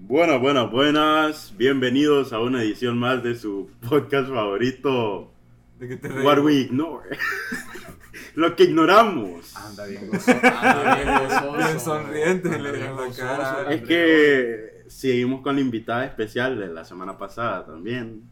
Buenas, buenas, buenas. Bienvenidos a una edición más de su podcast favorito, ¿De qué te What We Ignore. Lo que ignoramos. Anda bien gozoso. Anda bien gozoso. Bien sonriente, Anda bien la gozoso, cara. Es que seguimos con la invitada especial de la semana pasada también.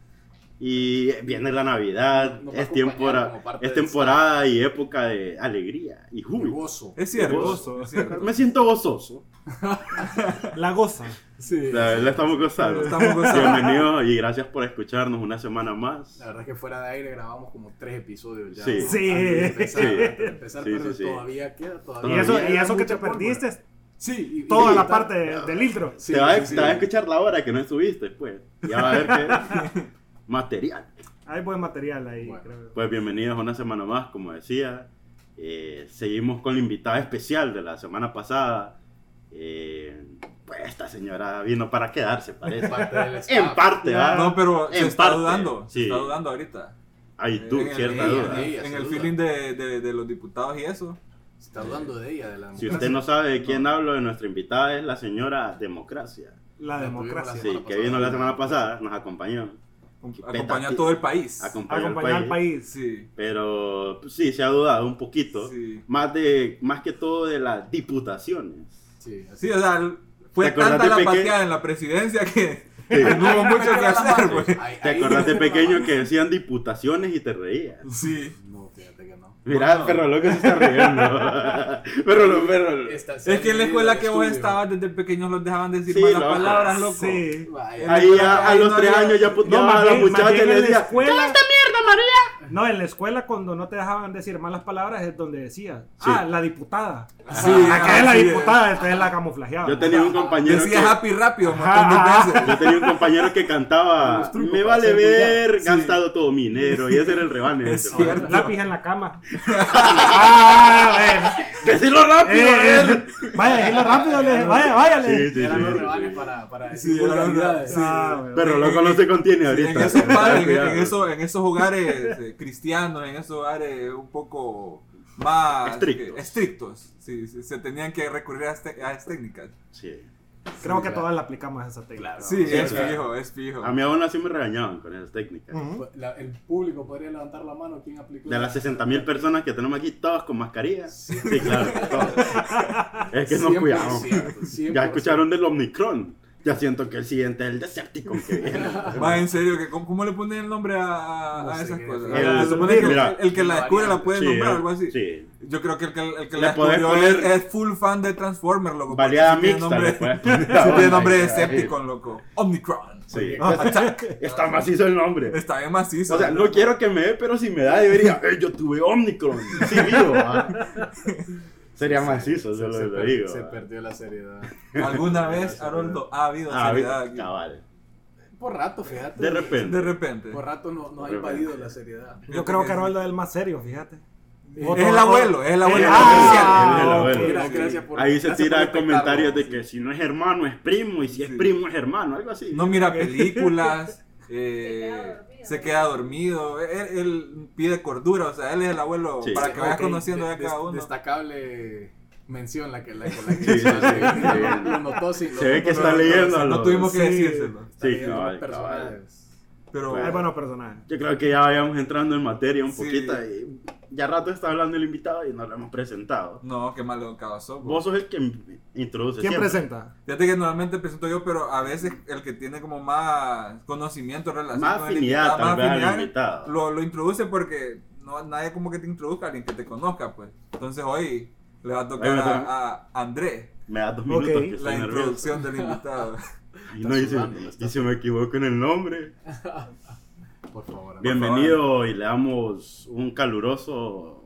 Y viene la Navidad, Nos es, acompañar tempora- como parte es temporada y época de alegría y júbilo. gozo. Es cierto, Gozo. es cierto. Me siento gozoso. La goza. Sí. La verdad estamos gozando. Estamos gozando. Bienvenidos y gracias por escucharnos una semana más. La verdad es que fuera de aire grabamos como tres episodios ya. Sí. ¿no? Sí. Antes de empezar, Sí. antes de empezar, Sí, pero sí, sí. todavía queda. Y Todavía eso, queda y eso que te pólvora. perdiste, Sí. y- y toda la editar- parte de- del intro. Sí, te, va, a- sí, sí. va a escuchar la hora que no estuviste, pues. Ya va a ver que material. Hay buen material ahí, Bueno. creo. Pues bienvenidos una semana más, como decía. Eh, seguimos con la invitada especial de la semana pasada. Eh, pues esta señora vino para quedarse, parece. Parte del en parte. ¿va? No, pero se En está parte, dudando. Se sí. está dudando ahorita. Hay el- cierta ella, duda. ella. En se el duda. feeling de, de, de los diputados y eso. Se está dudando de ella, de la Si usted no sabe de quién hablo, de nuestra invitada es la señora Democracia. La La democracia. tuvimos Sí, que vino la semana pasada, nos acompañó. Acompaña a todo el país. Acompañó Acompañar al país. Sí. Pero pues, sí, se ha dudado un poquito. Sí. Más, de, más que todo de las diputaciones. Sí, así Sí, o sea, fue ¿Te acordás tanta de la pateada en la presidencia que Sí. no hubo mucho que hacer, güey. ¿Te acordás de pequeño que decían diputaciones y te reías? Sí. No, fíjate que no. Mira, No. perro loco se está riendo. perro loco, perro. Esta- Es que en la escuela que vos estabas desde pequeño los dejaban decir Sí, malas loco. palabras, loco. Sí. Vaya. Ahí a, los no tres había- años ya No, más a la muchacha le en la decía, escuela. "¿Qué es esta mierda, María? No, en la escuela cuando no te dejaban decir malas palabras es donde decía, Sí. ah, la diputada. Sí, Acá es la sí. diputada, esta es la camuflajeada. Yo tenía un compañero Decía que... happy rápido un montón de veces. Yo tenía un compañero que cantaba, me vale ver, gastado todo mi dinero, y ese era el rebane. Es ese, cierto. Lápiz en la cama. ah. ¡Decilo rápido, Eh, eh, vaya, decirlo rápido, le- vaya, váyale. Sí, sí, Eran los sí, rebanes sí. para, para Sí, decir vulgaridades. Ah. Pero loco no se contiene ahorita. en, esos en, Cuidado. en eso- en esos hogares eh, cristianos, en esos hogares un poco más Estrictos. que- estrictos, sí, sí, se tenían que recurrir a, este- a esas técnicas. Sí. Creo Sí, que claro. todas la aplicamos esa técnica. Claro. Sí, Sí, es claro. fijo, es fijo. A mí aún así me regañaban con esas técnicas. Ujú. La- el público podría levantar la mano. ¿Quién aplicó? De las 60 mil personas que tenemos aquí, todos con mascarilla. Sí, claro, todos. Es que nos 100%, cuidamos. 100%. Ya escucharon del Omicron. Ya siento que el siguiente es el Decepticon que viene. Va, en serio, que ¿cómo, cómo le ponen el nombre a, a- No a sé esas qué cosas? es. Se supone que el, Mira. el que la descubre la puede Sí, nombrar, algo así. Sí. Yo creo que el que, el que la descubrió es, poner- es full fan de Transformers, loco. Variada tiene mixta. nombre- tiene nombre de Decepticon, loco. Omnicron. Sí. Attack. Está macizo el nombre. Está bien macizo. O sea, no quiero que me dé, pero si me da, debería. "Eh, yo tuve Omnicron. Sí, vivo. Sería macizo, Se, yo lo, se lo per- digo. se perdió la seriedad. ¿Alguna vez, Haroldo, ha habido Ah, seriedad aquí? cabal. Por rato, fíjate. De repente. De repente. Por rato no, no ha invadido la seriedad. Yo creo que Arnoldo es el más serio, fíjate. Es el abuelo, es el abuelo. Ah, Él es el ok. abuelo. Gracias, gracias por- Ahí se gracias tira por comentarios de que si no es hermano es primo y si es Sí. primo es hermano, algo así. No mira películas. eh, se queda dormido. Él, él pide cordura. O sea, él es el abuelo. Sí. Para que vayas Ok, conociendo de- a cada uno. Destacable mención la que la, que, la que Sí, sí, hizo, sí, lo- sí. lo notó, sí, lo Se ve que está leyendo a No tuvimos que Sí. decírselo. Sí, cabal, personajes. Pero. Hay buenos personajes. Yo creo que ya vayamos entrando en materia un Sí. poquito y ya rato está hablando el invitado y no lo hemos presentado. No, qué mal educado sos. Vos sos el que introduce ¿Quién siempre. presenta? Fíjate que normalmente presento yo, pero a veces el que tiene como más conocimiento, relación Más con el afinidad, invitado, tal más vez, al afinidad, invitado. Lo, lo introduce porque no, nadie como que te introduzca a alguien que te conozca, pues. Entonces hoy le va a tocar a, a André Me das dos minutos que estoy la nervioso. introducción del invitado. Y no está y si me equivoco en el nombre. Por favor. Bienvenido y le damos un caluroso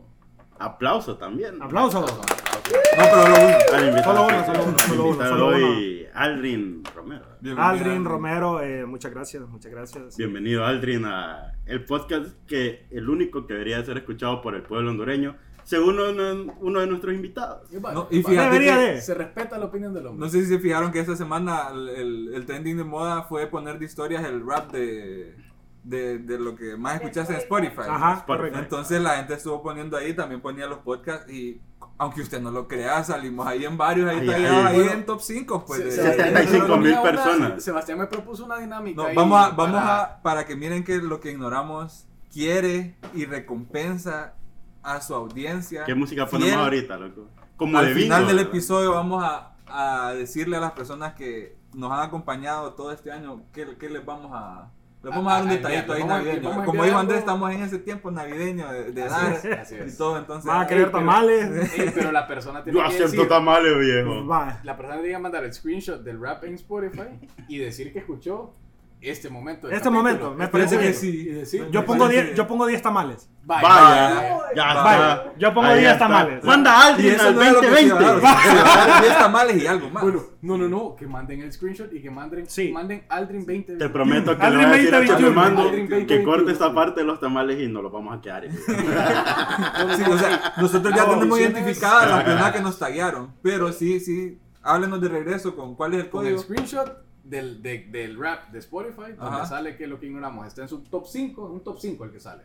aplauso también. Aplausos. No, pero lo uno. Solo uno, solo uno, solo uno, solo hoy, Aldrin Romero. Bienvenido. Aldrin Romero, eh, muchas gracias, muchas gracias. Bienvenido Aldrin a el podcast que el único que debería ser escuchado por el pueblo hondureño, según uno, uno de nuestros invitados. Y vale, No, y fíjate Debería que- de. Se respeta la opinión del hombre. No sé si se fijaron que esta semana el, el- el trending de moda fue poner de historias el rap de, de, de lo que más escuchaste en Spotify. Ajá, Spotify. correcto. Entonces la gente estuvo poniendo ahí, también ponía los podcasts y Aunque usted no lo crea, salimos ahí en varios, ahí, Ahí, ahí. Bueno, en top 5, pues. Se- de- se- de- 75 mil tenía una- personas. Sebastián me propuso una dinámica. No, ahí vamos a, vamos para- a, para que miren que lo que ignoramos quiere y recompensa a su audiencia. ¿Qué música ponemos fiel. ahorita, loco? Como Al de bingo, final del ¿verdad? episodio vamos a, a decirle a las personas que nos han acompañado todo este año qué, qué les vamos a... Les vamos a dar un detallito ahí navideño. Como dijo Andrés, estamos en ese tiempo navideño de, de Así dar es, así y es. todo, entonces... Van a querer pero- tamales. Ey, pero la persona tiene Yo que acepto decir, tamales, viejo. La persona tiene que mandar el screenshot del rap en Spotify y decir que escuchó este momento. Este capítulo. momento, me Este parece momento. bien. Y decir, Yo pongo parece 10 yo pongo 10 tamales. Vaya. Vaya, ya Vaya. Yo pongo Ahí 10 está. tamales. Manda a Y alguien al no es lo que se iba a dar, o 2020. sea, se iba a dar 10 tamales y algo más. Bueno, no, no, no, que manden el screenshot y que manden, Sí. manden Aldrin 20. Te prometo que le Aldrin voy a decir a 2021. Charlemando Aldrin que 2021. corte esta parte de los tamales y nos los vamos a quedar. Sí, o sea, nosotros ya tenemos identificadas las personas que nos taguearon, pero sí, sí, háblenos de regreso con cuál es el con el código. screenshot del, de- del rap de Spotify, donde Ajá. sale que lo que ignoramos está en su top 5, un top 5 el que sale.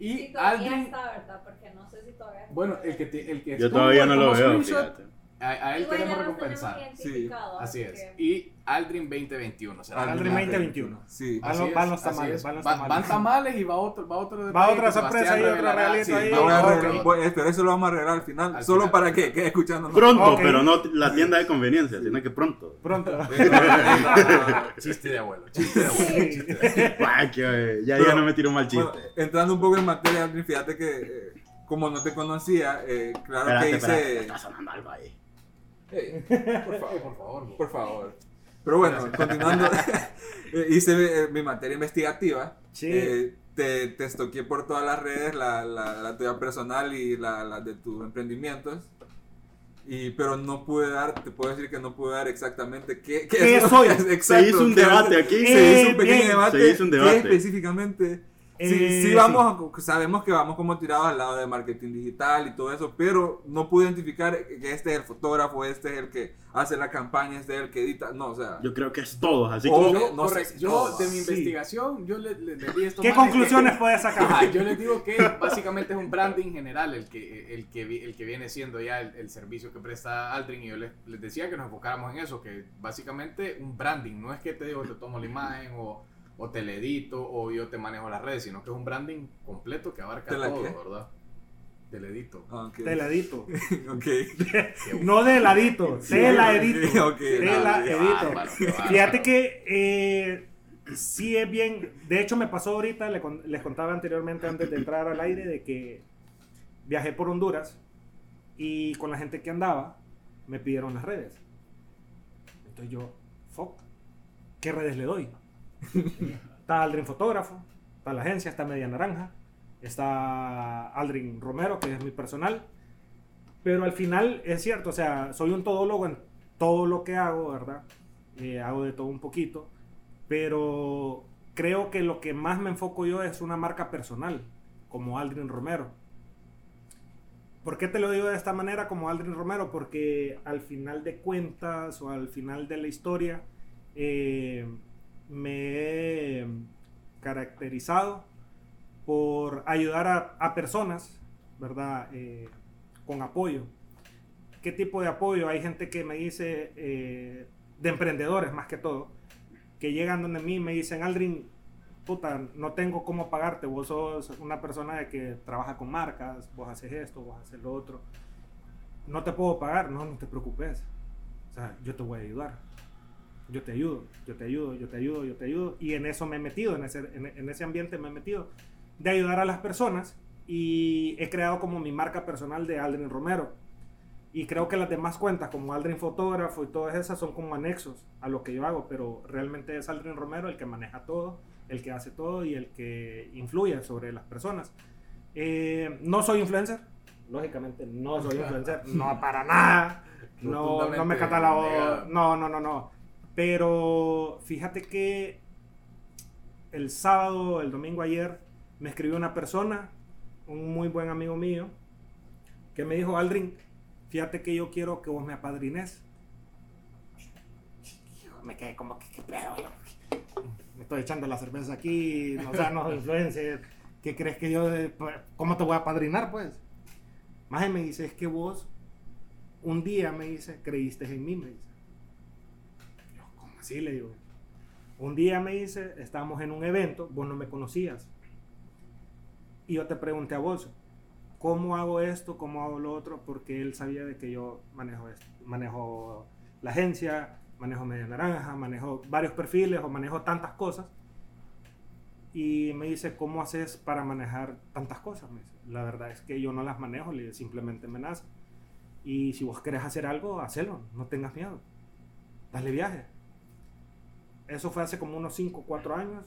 Y Sí, Aldrin, está, ¿verdad? Porque no sé si todavía. bueno, el que, te- el que Yo todavía no lo veo, fíjate. A, a él queremos recompensar. identificado, Así es. que- Y Aldrin 2021. será Aldrin 2021. Sí. Van los- es, van los así tamales, es. van los Va- tamales. Van tamales y va otro, va otro Va otra sorpresa ahí, otro regalito Sí, ahí. arreglar- eh, pero eso lo vamos a arreglar al final, Al solo final. para que quede escuchando. Pronto, pero no la tienda de conveniencia, sino que pronto. Pronto. Chiste de abuelo, chiste de abuelo, chiste de abuelo. Ay, que, ya, Pero- ya no me tiro mal chiste. Bueno, entrando un poco en materia, Aldrin, fíjate que eh, como no te conocía, eh, claro espérate, que espérate, hice... está sonando algo ahí. Por favor, por favor. por favor. Pero bueno, continuando, hice eh, mi materia investigativa. Sí. Eh, te, te estoqué por todas las redes, la, la, la tuya personal y la, la de tus emprendimientos. Y, pero no pude dar, te puedo decir que no pude dar exactamente qué, qué ¿Qué soy? exacto, Se hizo un qué debate aquí. Se hizo un pequeño debate. Se hizo un ¿qué debate. específicamente? Sí, Eh, sí vamos, a- sabemos que vamos como tirados al lado de marketing digital y todo eso, pero no pude identificar que este es el fotógrafo, este es el que hace la campaña, este es el que edita, no, o sea, Yo creo que es todos, así como Yo, no sé correcto, yo todos. de mi Sí. investigación, yo le, le, le di esto ¿Qué conclusiones puedes sacar? Ajá, yo les digo que básicamente es un branding general el que, el que, el que viene siendo ya el, el servicio que presta Aldrin y yo les, les decía que nos enfocáramos en eso, que básicamente un branding, no es que te digo te tomo la imagen o, o te la edito o yo te manejo las redes, sino que es un branding completo que abarca ¿Te la todo, qué? ¿verdad? Te la edito. ah, ok. Te la edito. Ok. No de ladito, te la edito. Ok, Te no, la edito. Fíjate que eh, sí es bien. De hecho, me pasó ahorita, le les contaba anteriormente antes de entrar al aire, de que viajé por Honduras y con la gente que andaba me pidieron las redes. Entonces yo, fuck, ¿qué redes le doy? Está Aldrin Fotógrafo, está la agencia, está Media Naranja, está Aldrin Romero, que es mi personal. Pero al final es cierto, o sea, soy un todólogo en todo lo que hago, ¿verdad? Eh, hago de todo un poquito, pero creo que lo que más me enfoco yo es una marca personal, como Aldrin Romero. ¿Por qué te lo digo de esta manera como Aldrin Romero? Porque al final de cuentas o al final de la historia eh, me he caracterizado por ayudar a, a personas, ¿verdad? Eh, con apoyo. ¿Qué tipo de apoyo? Hay gente que me dice, eh, de emprendedores más que todo, que llegan donde mí y me dicen, Aldrin, puta, no tengo cómo pagarte, vos sos una persona que trabaja con marcas, vos haces esto, vos haces lo otro. No te puedo pagar, no, no te preocupes. O sea, yo te voy a ayudar. Yo te ayudo, yo te ayudo, yo te ayudo, yo te ayudo. Y en eso me he metido, en ese, en, en ese ambiente me he metido, de ayudar a las personas. Y he creado como mi marca personal de Aldrin Romero. Y creo que las demás cuentas, como Aldrin Fotógrafo y todas esas, son como anexos a lo que yo hago. Pero realmente es Aldrin Romero el que maneja todo, el que hace todo y el que influye sobre las personas. Eh, no soy influencer, lógicamente no soy influencer, no para nada. No, no me catalogo, no, no, no, no. Pero fíjate que el sábado, el domingo ayer, me escribió una persona, un muy buen amigo mío, que me dijo, Aldrin, fíjate que yo quiero que vos me apadrines. Me quedé como que, ¿qué pedo? Me estoy echando la cerveza aquí, no, sea, no influencer. ¿Qué crees que yo, de- cómo te voy a apadrinar, pues? Más me dice, es que vos un día me dice, creíste en mí, me dice. Yo, ¿cómo así? Le digo. Un día me dice, estábamos en un evento, vos no me conocías. Y yo te pregunté a vos, ¿cómo hago esto? ¿Cómo hago lo otro? Porque él sabía de que yo manejo esto. Manejo la agencia, manejo Media Naranja, manejo varios perfiles o manejo tantas cosas. Y me dice, ¿cómo haces para manejar tantas cosas? Me dice, la verdad es que yo no las manejo, le simplemente me nace. Y si vos querés hacer algo, hacelo, no tengas miedo. Dale viaje. Eso fue hace como unos 5 o 4 años.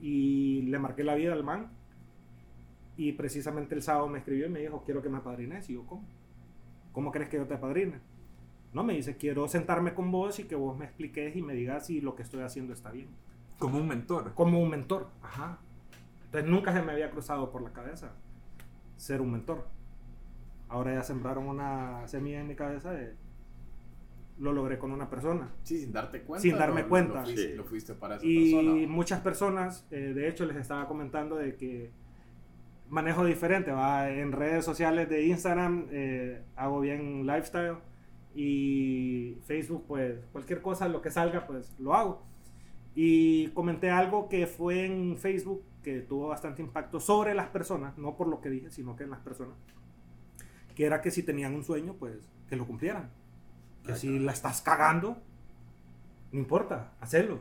Y le marqué la vida al man. Y precisamente el sábado me escribió y me dijo, quiero que me apadrines. Y yo, ¿cómo? ¿Cómo crees que yo te apadrine? No, me dice, quiero sentarme con vos y que vos me expliques y me digas si lo que estoy haciendo está bien. Como un mentor. Como un mentor, ajá. Entonces nunca se me había cruzado por la cabeza ser un mentor. Ahora ya sembraron una semilla en mi cabeza de... Lo logré con una persona. Sí, sin darte cuenta. Sin darme lo- cuenta. Lo fuiste, Sí. lo fuiste para esa Y persona. muchas personas, eh, de hecho les estaba comentando de que manejo diferente, ¿va? en redes sociales de Instagram eh, hago bien lifestyle y Facebook pues cualquier cosa, lo que salga pues lo hago. Y comenté algo que fue en Facebook que tuvo bastante impacto sobre las personas, no por lo que dije, sino que en las personas, que era que si tenían un sueño pues que lo cumplieran. Que si la estás cagando, no importa, hacelo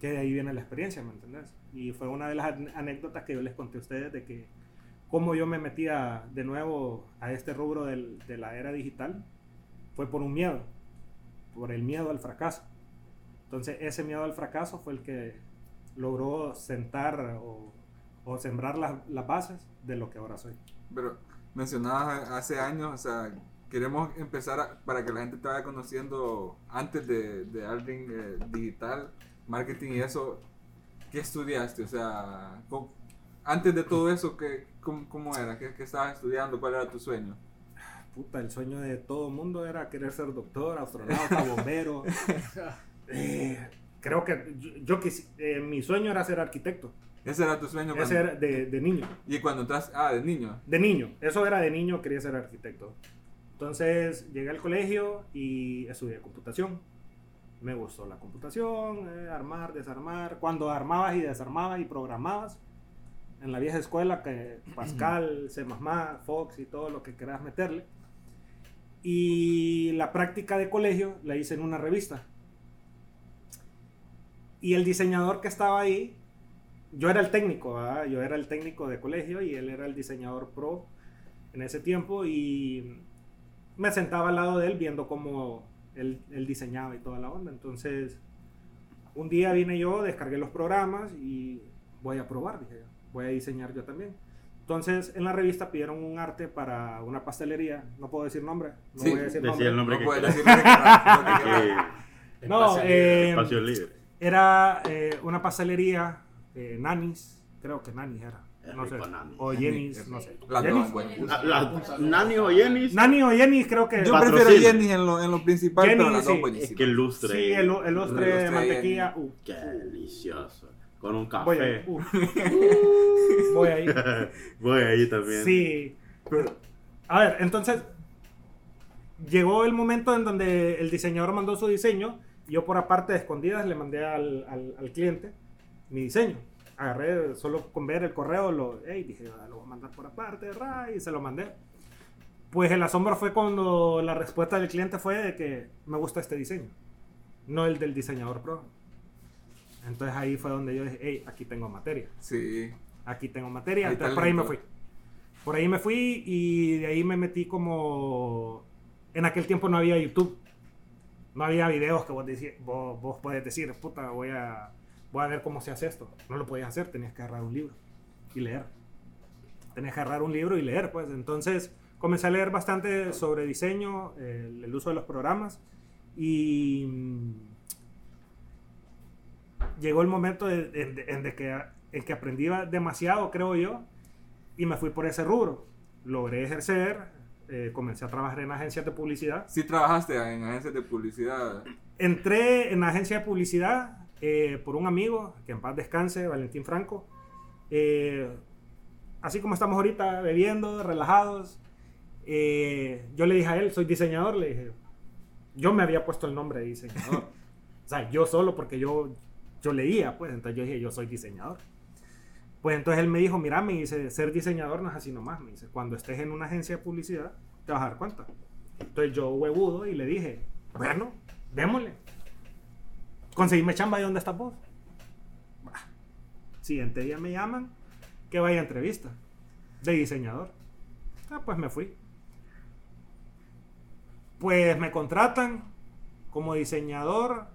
que de ahí viene la experiencia, ¿me entendés? Y fue una de las an- anécdotas que yo les conté a ustedes de que cómo yo me metía de nuevo a este rubro del- de la era digital fue por un miedo, por el miedo al fracaso. Entonces ese miedo al fracaso fue el que logró sentar o, o sembrar las, las bases de lo que ahora soy. Pero mencionabas hace años, o sea, queremos empezar a- para que la gente te vaya conociendo antes de, de Aldrin eh, Digital, Marketing y eso. ¿Qué estudiaste? O sea, antes de todo eso, ¿qué, cómo, cómo era? ¿Qué, qué estabas estudiando? ¿Cuál era tu sueño? Puta, el sueño de todo mundo era querer ser doctor, astronauta, bombero. Eh, creo que yo, yo quisi- eh, mi sueño era ser arquitecto. Ese era tu sueño cuando, Ese era de, de niño. y cuando entras, ah, de niño. De niño. Eso era de niño, quería ser arquitecto. Entonces llegué al colegio y estudié computación. Me gustó la computación, eh, armar, desarmar. Cuando armabas y desarmabas y programabas, en la vieja escuela, que Pascal, C++, Fox y todo lo que quieras meterle. Y la práctica de colegio la hice en una revista. Y el diseñador que estaba ahí, yo era el técnico, ¿verdad? yo era el técnico de colegio y él era el diseñador pro en ese tiempo y me sentaba al lado de él viendo cómo él, él diseñaba y toda la onda. Entonces, un día vine yo, descargué los programas y voy a probar, dije, voy a diseñar yo también. Entonces, en la revista pidieron un arte para una pastelería, no puedo decir nombre, no Sí, voy a decir decía nombre. el nombre No quieras. decir lo que No, Espacio eh, espacio libre. era eh, una pastelería, eh, Nanis, creo que Nanis era, no sé, rico, Nanis. o Jenny's, no sé. Las dos, bueno. La, la, Nani o Jenny Nani o Jenny creo que... Yo prefiero Jenny en lo, en lo principal, Jenny, pero las dos sí. buenísimas. es que el lustre. Sí, el, el lustre de lustre mantequilla. uh, Qué delicioso. Con un voy ahí. café. uh. voy ahí. Voy ahí también. Sí. A ver, entonces llegó el momento en donde el diseñador mandó su diseño. y Yo por aparte de escondidas le mandé al, al- al cliente mi diseño. Agarré solo con ver el correo, lo, hey, dije, "Ah, lo voy a mandar por aparte, ra, y se lo mandé. Pues el asombro fue cuando la respuesta del cliente fue de que me gusta este diseño, no el del diseñador pro. Entonces ahí fue donde yo dije, hey, aquí tengo materia Sí. aquí tengo materia, entonces por ahí me fui. Por ahí me fui y de ahí me metí como... En aquel tiempo no había YouTube. No había videos que vos, decís, vos, vos puedes decir, puta, voy a, voy a ver cómo se hace esto. No lo podías hacer, tenías que agarrar un libro y leer. Tenías que agarrar un libro y leer, pues. Entonces comencé a leer bastante sobre diseño, el, el uso de los programas y mm, llegó el momento de- de- en, de que, en que aprendí demasiado, creo yo, y me fui por ese rubro. Logré ejercer, eh, comencé a trabajar en agencias de publicidad. Sí trabajaste en agencias de publicidad. Entré en la agencia de publicidad eh, por un amigo, que en paz descanse, Valentín Franco. Eh, así como estamos ahorita, bebiendo, relajados. eh, yo le dije a él, soy diseñador, le dije, yo me había puesto el nombre de diseñador. o sea, yo solo porque yo, yo leía, pues, entonces yo dije, yo soy diseñador. Pues entonces él me dijo, mira, me dice, ser diseñador no es así nomás, me dice, cuando estés en una agencia de publicidad, te vas a dar cuenta. Entonces yo huevudo y le dije, bueno, démosle. Conseguime chamba de dónde estás vos. Bah. Siguiente día me llaman que vaya a entrevista de diseñador. Ah, pues me fui. Pues me contratan como diseñador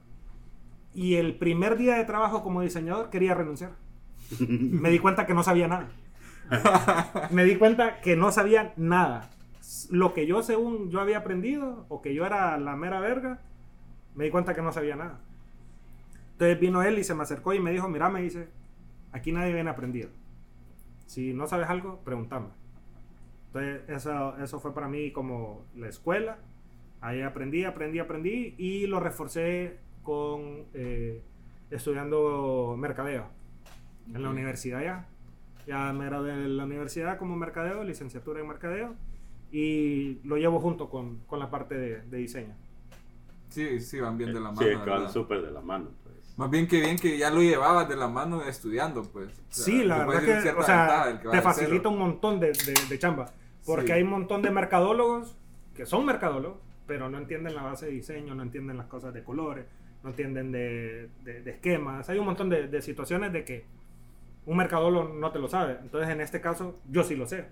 y el primer día de trabajo como diseñador quería renunciar. Me di cuenta que no sabía nada. Me di cuenta que no sabía nada. Lo que yo según yo había aprendido o que yo era la mera verga, me di cuenta que no sabía nada. Entonces vino él y se me acercó y me dijo, mira, me dice, aquí nadie viene aprendido. Si no sabes algo, pregúntame. Entonces eso, eso fue para mí como la escuela. Ahí aprendí, aprendí, aprendí y lo reforcé con eh, estudiando mercadeo en la universidad ya. Ya me gradué de la universidad como mercadeo, licenciatura en mercadeo y lo llevo junto con, con la parte de, de diseño. Sí, sí, van bien de la mano. Sí, van súper de la mano. Más bien que bien que ya lo llevabas de la mano estudiando, pues. O sea, Sí, la verdad que o sea, ventaja que te facilita un montón de, de, de chamba. Porque Sí. hay un montón de mercadólogos que son mercadólogos, pero no entienden la base de diseño, no entienden las cosas de colores, no entienden de, de- esquemas. Hay un montón de, de situaciones de que un mercadólogo no te lo sabe. Entonces, en este caso, yo sí lo sé.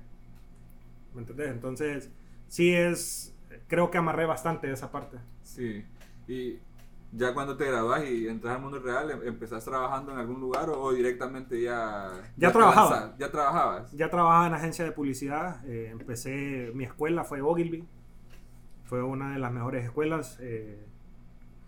¿Me entendés? Entonces, sí es. Creo que amarré bastante esa parte. Sí. Y ya cuando te gradúas y entras al mundo real, em- ¿empezás trabajando en algún lugar o, o directamente ya... Ya te trabajaba. lanzas- ¿Ya trabajabas? Ya trabajaba en agencia de publicidad. eh, empecé, mi escuela fue Ogilvy. Fue una de las mejores escuelas. eh,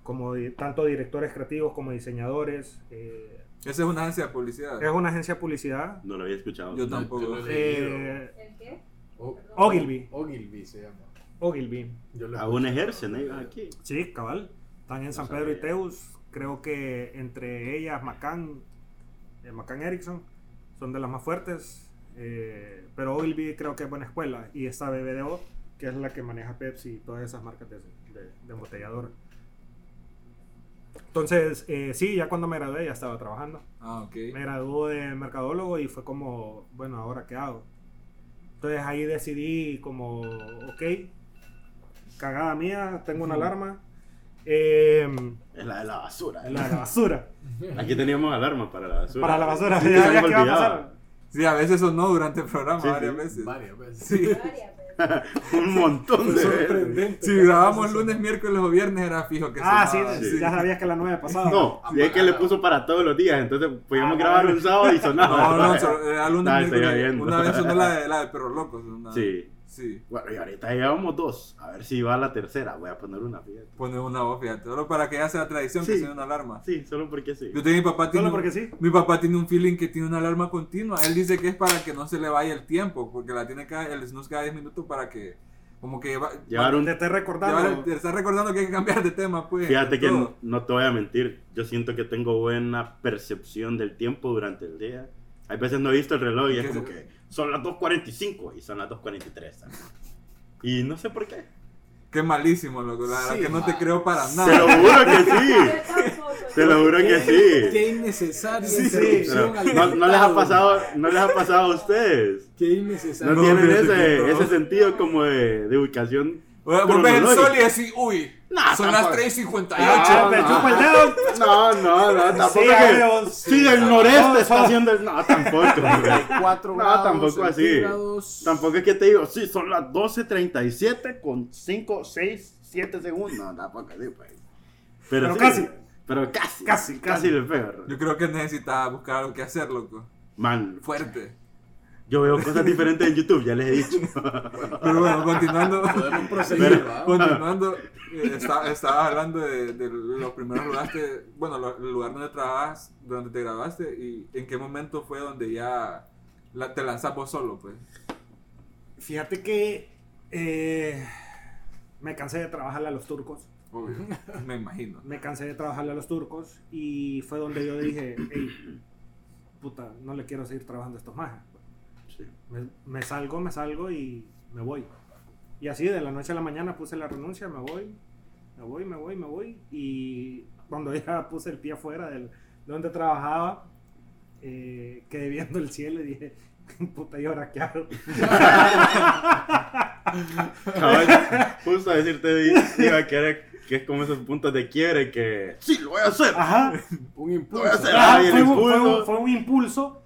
como di- tanto directores creativos como diseñadores. eh, Esa es una agencia de publicidad. es una agencia de publicidad. No lo había escuchado. Yo No, tampoco. Eh, ¿El qué? O- Ogilvy. Ogilvy se llama. Ogilvy. Yo lo Aún ejercen ellos aquí. Sí, cabal. Están en San. Pedro y Teus. Creo que entre ellas, Macan, eh, Macan Erickson, son de las más fuertes. eh, pero Ogilvy creo que es buena escuela. Y está BBDO, que es la que maneja Pepsi y todas esas marcas de, de, de embotelladora. Entonces, eh, sí, ya cuando me gradué ya estaba trabajando. Ah, ok. Me graduó de mercadólogo y fue como, bueno, ¿ahora qué hago? Entonces ahí decidí como, ok, cagada mía, tengo una alarma. Eh, Es la de la basura. la de la basura. Aquí teníamos alarma para la basura. Para la basura, Sí, ya iba a pasar. Sí, a veces sonó durante el programa Sí, varias sí. veces. Varias veces. Sí. Varias veces. Un montón de. Sorprendente. Si grabamos lunes, miércoles o viernes era fijo que Ah, sí, sonaba. sí. ya sabías que la nueve pasaba. No, y es que le puso para todos los días, entonces podíamos Ah, grabar un sábado y sonaba. No, no, era lunes, Ah, miércoles. Una vez sonó la de, la de Perro Loco. sonó. Sí. Sí. Bueno, y ahorita llevamos dos. A ver si va la tercera. Voy a poner una, fíjate. Poner una voz, fíjate. Solo para que ya sea tradición que Sí. suene una alarma. Sí, solo porque sí. Yo tengo mi papá tiene Solo un- porque sí. Mi papá tiene un feeling que tiene una alarma continua. Él dice que es para que no se le vaya el tiempo, porque la tiene cada, el snooze cada 10 minutos para que, como que va, Llevar un Te llevar recordando. te está recordando que hay que cambiar de tema, pues. Fíjate que no, no te voy a mentir, yo siento que tengo buena percepción del tiempo durante el día. Hay veces no he visto el reloj y es ¿Qué como que son las 2.45 y son las 2.43. ¿sabes? Y no sé por qué. Qué malísimo, loco. La verdad Sí, que no te creo para Te nada. lo juro que sí. Te lo juro que sí. Qué innecesaria Sí, sí, no, no les ha pasado, no les ha pasado a ustedes. Qué innecesario. No, No, tienen ese, ese sentido como de, de ubicación. Bueno, Vos ves el sol y decís, uy, Nah, son tampoco. las 3.58. Ah, me no. chupa el dedo. No, no, no, tampoco Sí, que. Sí, el noreste está haciendo el. No, tampoco. 4 No, grados tampoco así. Tampoco es que te digo, sí, son las 12.37 con 5, 6, 7 segundos. No, tampoco así, pues. Pero, Pero sí, casi. Pero casi. Casi, Casi casi. le pego. Yo creo que necesitaba buscar algo que hacer, loco. Man, Fuerte. Yo veo cosas diferentes en YouTube, ya les he dicho. Pero bueno, continuando. Podemos proseguir, ¿va? Continuando, eh, está- estabas hablando de, de los primeros lugares, que- bueno, lo- el lugar donde trabajas, donde te grabaste y en qué momento fue donde ya la- te lanzas vos solo, pues. Fíjate que eh, me cansé de trabajarle a los turcos. Obvio, me imagino. Me cansé de trabajarle a los turcos y fue donde yo dije, hey, puta, no le quiero seguir trabajando a estos majes. Sí. Me, me salgo, me salgo y me voy. Y así, de la noche a la mañana puse la renuncia, me voy, me voy, me voy, me voy. Y cuando ya puse el pie afuera del, de donde trabajaba, eh, quedé viendo el cielo y dije, puta, ¿y ahora qué hago? Justo a decirte, iba que, era- que es como esos puntos de quiebre que sí, lo voy a hacer. Ajá. Un Lo impulso. voy a hacer. Ah, Ay, el fue, un, fue un- impulso. fue un impulso.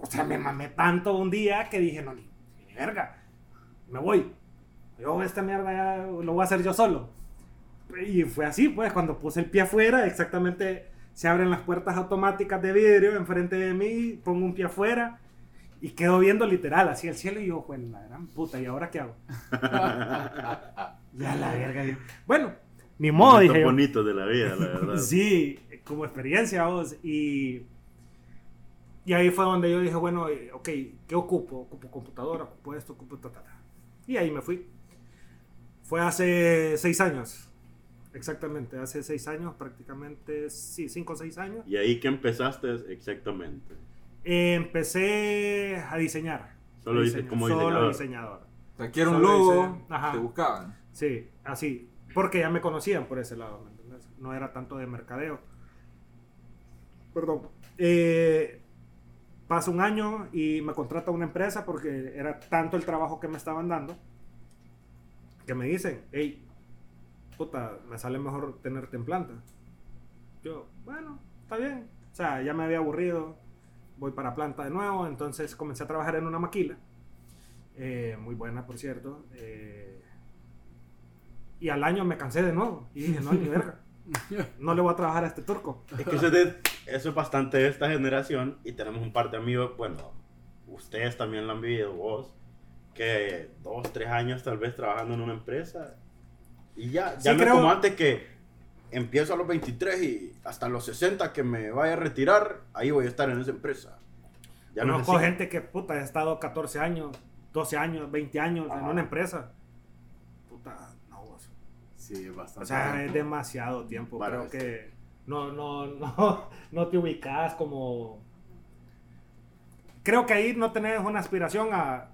O sea, me mamé tanto un día que dije, no, ni, ni verga, me voy. Yo esta mierda ya lo voy a hacer yo solo. Y fue así, pues, cuando puse el pie afuera, exactamente se abren las puertas automáticas de vidrio enfrente de mí, pongo un pie afuera y quedo viendo literal así el cielo y yo, pues, la gran puta, ¿y ahora qué hago? Ya la verga. Bueno, ni modo, dije yo. bonitos de la vida, la verdad. Sí, como experiencia vos. Y, y ahí fue donde yo dije, bueno, eh, ok, ¿qué ocupo? Ocupo computadora, ocupo esto, ocupo ta, ta, ta. Y ahí me fui. Fue hace seis años. Exactamente, hace seis años, prácticamente, sí, cinco o seis años. Y ahí que empezaste exactamente. Eh, empecé a diseñar. Solo dice- como Solo diseñador. diseñador. O sea, quiero un logo, te buscaban. Sí, así. Porque ya me conocían por ese lado. No era tanto de mercadeo. Perdón. Eh, pasa un año y me contrata una empresa porque era tanto el trabajo que me estaban dando que me dicen, hey, puta, me sale mejor tenerte en planta. Yo, bueno, está bien. O sea, ya me había aburrido, voy para planta de nuevo, entonces comencé a trabajar en una maquila. Eh, muy buena, por cierto. Eh, y al año me cansé de nuevo. Y dije, no, ni verga. No le voy a trabajar a este turco. Es que de- eso es bastante de esta generación y tenemos un par de amigos, bueno, ustedes también lo han vivido, vos, que dos, tres años tal vez trabajando en una empresa y ya, ya Sí, no creo- como antes que empiezo a los 23 y hasta los 60 que me vaya a retirar, ahí voy a estar en esa empresa. Ya no Conozco así. gente que, puta, ha estado 14 años, 12 años, 20 años en una empresa. Puta, no, vos. Sí, bastante. O sea, es demasiado tiempo. Vale, Creo que no, no, no, no te ubicas como... Creo que ahí no tenés una aspiración a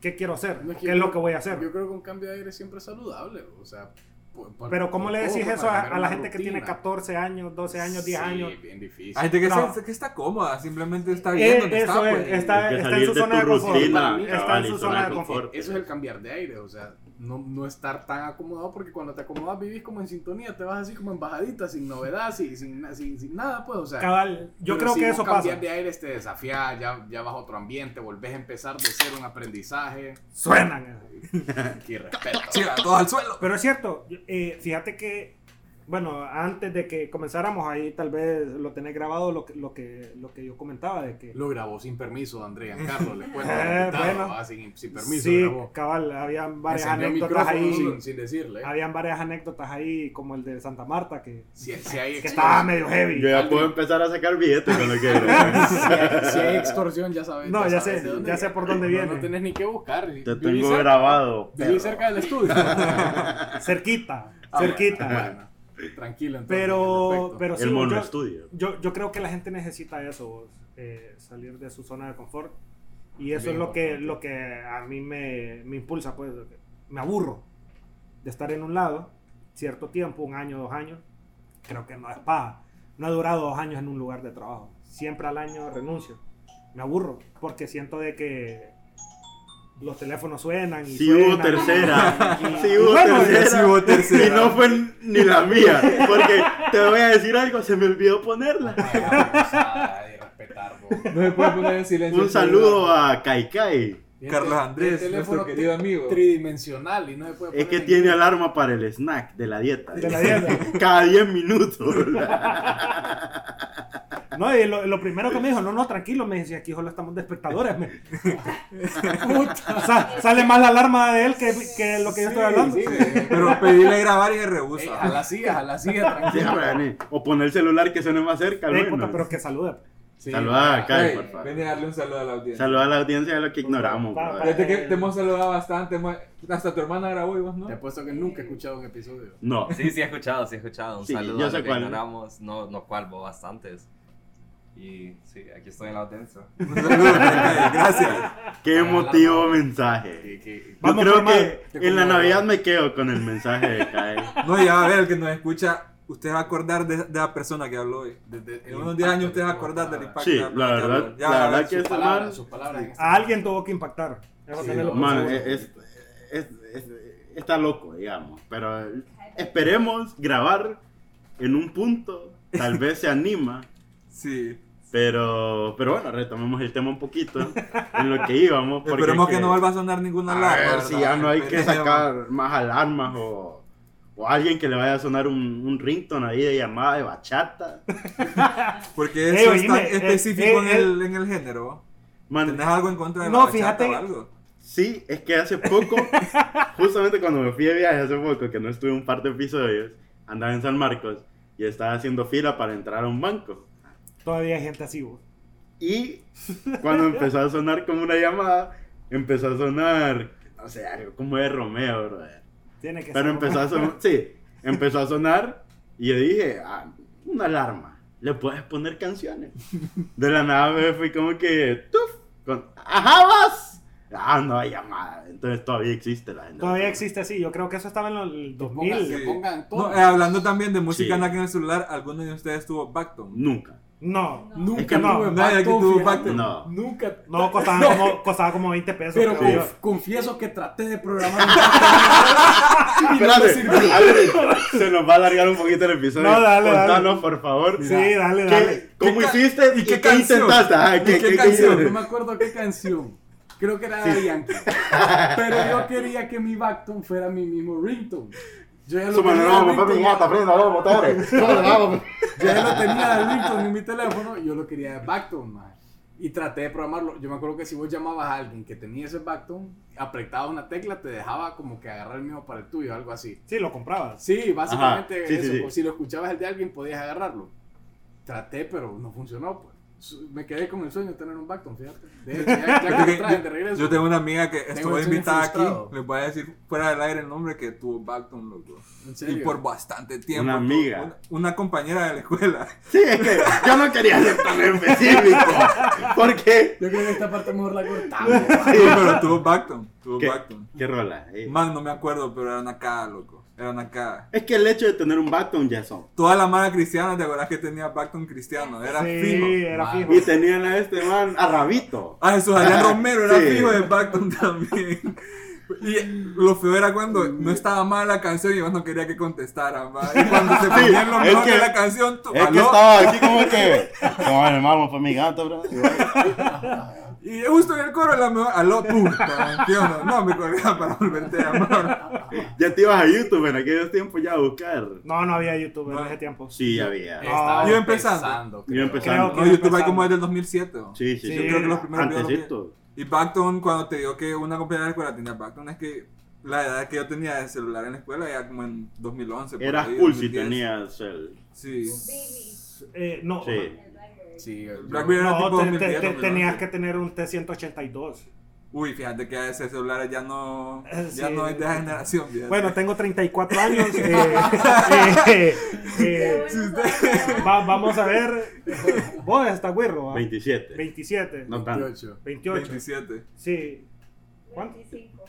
qué quiero hacer, No, qué yo es lo que voy a hacer. Yo creo que un cambio de aire siempre es saludable. O sea, por- por- Pero ¿cómo le decís eso para a, a la gente que tiene rutina. 14 años, 12 años, 10 Sí, años? bien difícil. Hay gente que, No. se- que está cómoda, simplemente está Eh, bien donde eso está. es, pues. está, está en su zona de confort. rutina, Para está en su zona de confort. Eso es el cambiar de aire, o sea, no, no estar tan acomodado porque cuando te acomodas vivís como en sintonía, te vas así como en bajadita, sin novedad, sin, sin, sin, sin nada, pues, o sea. Cabal, yo creo si que eso pasa. de aire te desafía, ya, ya vas a otro ambiente, volvés a empezar de cero un aprendizaje. Suenan. Y respeto. Todos al suelo. Pero es cierto, eh, fíjate que, bueno, antes de que comenzáramos ahí, tal vez lo tenés grabado lo que, lo que, lo que yo comentaba de que... Lo grabó sin permiso, Andrea Carlos, le cuento. Eh, bueno. ah, sin, sin permiso, sí, grabó. cabal, habían varias anécdotas ahí. sin, sin decirle. Habían varias anécdotas ahí, como el de Santa Marta, que, Si, si hay que estaba medio heavy. Yo ya Alguien- puedo empezar a sacar billetes con lo que si, hay, si hay extorsión, ya sabes. No, ya sabes sé, ya sé por dónde No, viene. No tenés ni que buscar. Te tengo cerca- grabado. Viví cerca del estudio. Cerquita, Ah, cerquita. bueno, bueno. Tranquilo. entonces, Pero, pero sí, El mono yo, estudio. yo, yo creo que la gente necesita eso, vos, eh, salir de su zona de confort. Y eso Bien es lo que, lo que a mí me, me impulsa, pues, me aburro de estar en un lado cierto tiempo, un año, dos años. Creo que no es paja. No he durado dos años en un lugar de trabajo. Siempre al año renuncio. Me aburro porque siento de que los teléfonos suenan y Sí hubo tercera. Y- Sí y hubo bueno, tercera. sí hubo tercera. Y no fue ni la mía. Porque te voy a decir algo, se me olvidó ponerla. No se puede poner en silencio. Un saludo a Kai Carlos Andrés, El nuestro querido amigo. Tridimensional y no se puede Es poner que en- tiene alarma para el snack de la dieta. De la dieta. Cada 10 minutos. No, y lo, lo primero que me dijo, no, no, tranquilo, me decía, aquí solo estamos de espectadores. me- Sa- sale más la alarma de él que, que lo que yo estoy hablando. Sí, sí, Pero pedirle grabar y se rehúsa. a la silla, a la silla, tranquilo. O poner el celular que suene más cerca. al menos. puta, pero que saluda. Sí, Saluda a Kai, por favor. ven a darle un saludo a la audiencia. Saluda a la audiencia de lo que ignoramos. Pa- brother. pa- Fíjate que te hemos saludado bastante. hemos- Hasta tu hermana grabó y vos no. Te he puesto que nunca he escuchado un episodio. No. Sí, sí he escuchado, sí he escuchado. Un Sí, saludo yo a sé los que cuál. ignoramos, no, no cuál, vos bastantes. Y sí, aquí estoy en la audiencia. Un saludo, gracias. Qué emotivo la- mensaje. Que- que- Yo Vamos creo que en la Navidad me quedo con el mensaje de Kai. No, ya va a ver, el que nos escucha, usted va a acordar de, de la persona que habló hoy. desde En unos 10 años usted va a que acordar del impacto. Sí, de la que verdad, habló. Ya la a verdad ver que Sus palabras, sus palabras este A alguien tuvo que impactar. Sí, Man, es, es- es- es- está loco, digamos. Pero esperemos grabar en un punto. Tal vez se anima. Sí. Pero, pero bueno, retomemos el tema un poquito en lo que íbamos. Esperemos es que no vuelva a sonar ninguna A alarma. ver si ya no hay que sacar más alarmas o, o alguien que le vaya a sonar un, un ringtone ahí de llamada de bachata. Porque eso oíme, es tan eh, específico eh, en, el, en el género. Man, ¿Tenés algo en contra de No, la bachata fíjate- o algo? Sí, es que hace poco, justamente cuando me fui de viaje hace poco, que no estuve un par de episodios, andaba en San Marcos y estaba haciendo fila para entrar a un banco. Todavía hay gente así, vos. Y cuando empezó a sonar como una llamada, empezó a sonar, no sé, algo como de Romeo, brother. Tiene que Pero ser empezó a sonar, sí, empezó a sonar y yo dije, ah, una alarma, le puedes poner canciones. De la nada me fui como que, tuf, con, ajá, vas. Ah, no hay llamada, entonces todavía existe la gente. Todavía existe así. Yo creo que eso estaba en el Que pongan, 2000. que pongan No, eh, hablando también de música Sí. en el celular, ¿alguno de ustedes tuvo Backton? Nunca. No, Nunca Es que no, nadie aquí tuvo. No. Nunca. no costaba, Como, costaba como 20 pesos. Pero creo confieso que traté de programar un y no me sirvió. Se nos va a alargar un poquito el episodio. No, dale, dale. Contanos, por favor. Sí, dale, ¿Qué- dale. ¿Cómo ¿Qué ca- hiciste y qué qué, ¿qué, qué qué- qué canción? No me acuerdo qué canción. Creo que era de Yankee. Pero yo quería que mi Bacton fuera mi mismo ringtone. Yo ya lo Súmale, tenía papi, prenda, motores. Súmale, vamos. Yo ya lo tenía el ringtone en mi teléfono y yo lo quería de Bacton, man. Y traté de programarlo. Yo me acuerdo que si vos llamabas a alguien que tenía ese Bacton, apretabas una tecla, te dejaba como que agarrar el mismo para el tuyo, algo así. Sí, lo comprabas. Sí, básicamente Ajá, sí, sí, eso. sí. O si lo escuchabas el de alguien, podías agarrarlo. Traté, pero no funcionó, pues. Me quedé con el sueño de tener un Bacton, fíjate. De ya, ya que lo traen de regreso. Yo tengo una amiga que estuvo invitada aquí. Les voy a decir fuera del aire el nombre que tuvo Backton, loco. ¿En Y por bastante tiempo. Una amiga. Una, una compañera de la escuela. Sí, es que yo no quería ser tan específico. Porque. Yo creo que esta parte mejor la cortamos. Sí, pero tuvo Backton. Tuvo ¿Qué, Backton. qué rola? Eh, Man, no me acuerdo, pero eran acá, loco. Eran acá. Es que el hecho de tener un backton ya son. Toda la mano cristiana, ¿te acuerdas que tenía Backton cristiano? Era sí, fijo. era Man. fijo. Y tenían a este man a Rabito. Ah, Jesús Adrián Romero era Sí. fijo de Backton también. Y lo feo era cuando no estaba mal la canción y yo no quería que contestaran. ¿va? Y cuando se ponían lo es mejor que- de la canción, tú, Es estaba aquí como que. No, hermano, fue mi gato, bro. Y justo en el coro la mejor, aló, puta, ¿qué onda? No, me colgaba para volverte a llamar. Ya te ibas a YouTube en aquellos tiempos ya a buscar. No, no había YouTube No. en ese tiempo. Sí, había. Estaba Iba empezando. Iba empezando. Creo No, YouTube hay como desde el 2007. ¿no? Sí, sí, Sí. Yo creo que los primeros videos los vi. Antecito. Y Backton, cuando te digo que una compañera de la escuela tenía Backton, es que la edad que yo tenía de celular en la escuela era como en 2011. por Eras cool si 2010. tenías el. Sí. Eh, no. Sí. Sí, Blackberry era No, tipo te- 2010, te- te- 2011. tenías que tener un T182. Uy, fíjate que ese celular ya no, Eh, ya sí. no es de esa generación. fíjate. Bueno, tengo 34 años. eh, eh, eh, Qué bueno va- vamos a ver. Vos estás güiro, ¿va? 27. 27. No tanto. 28. 28. 27. Sí. ¿Cuánto? 25.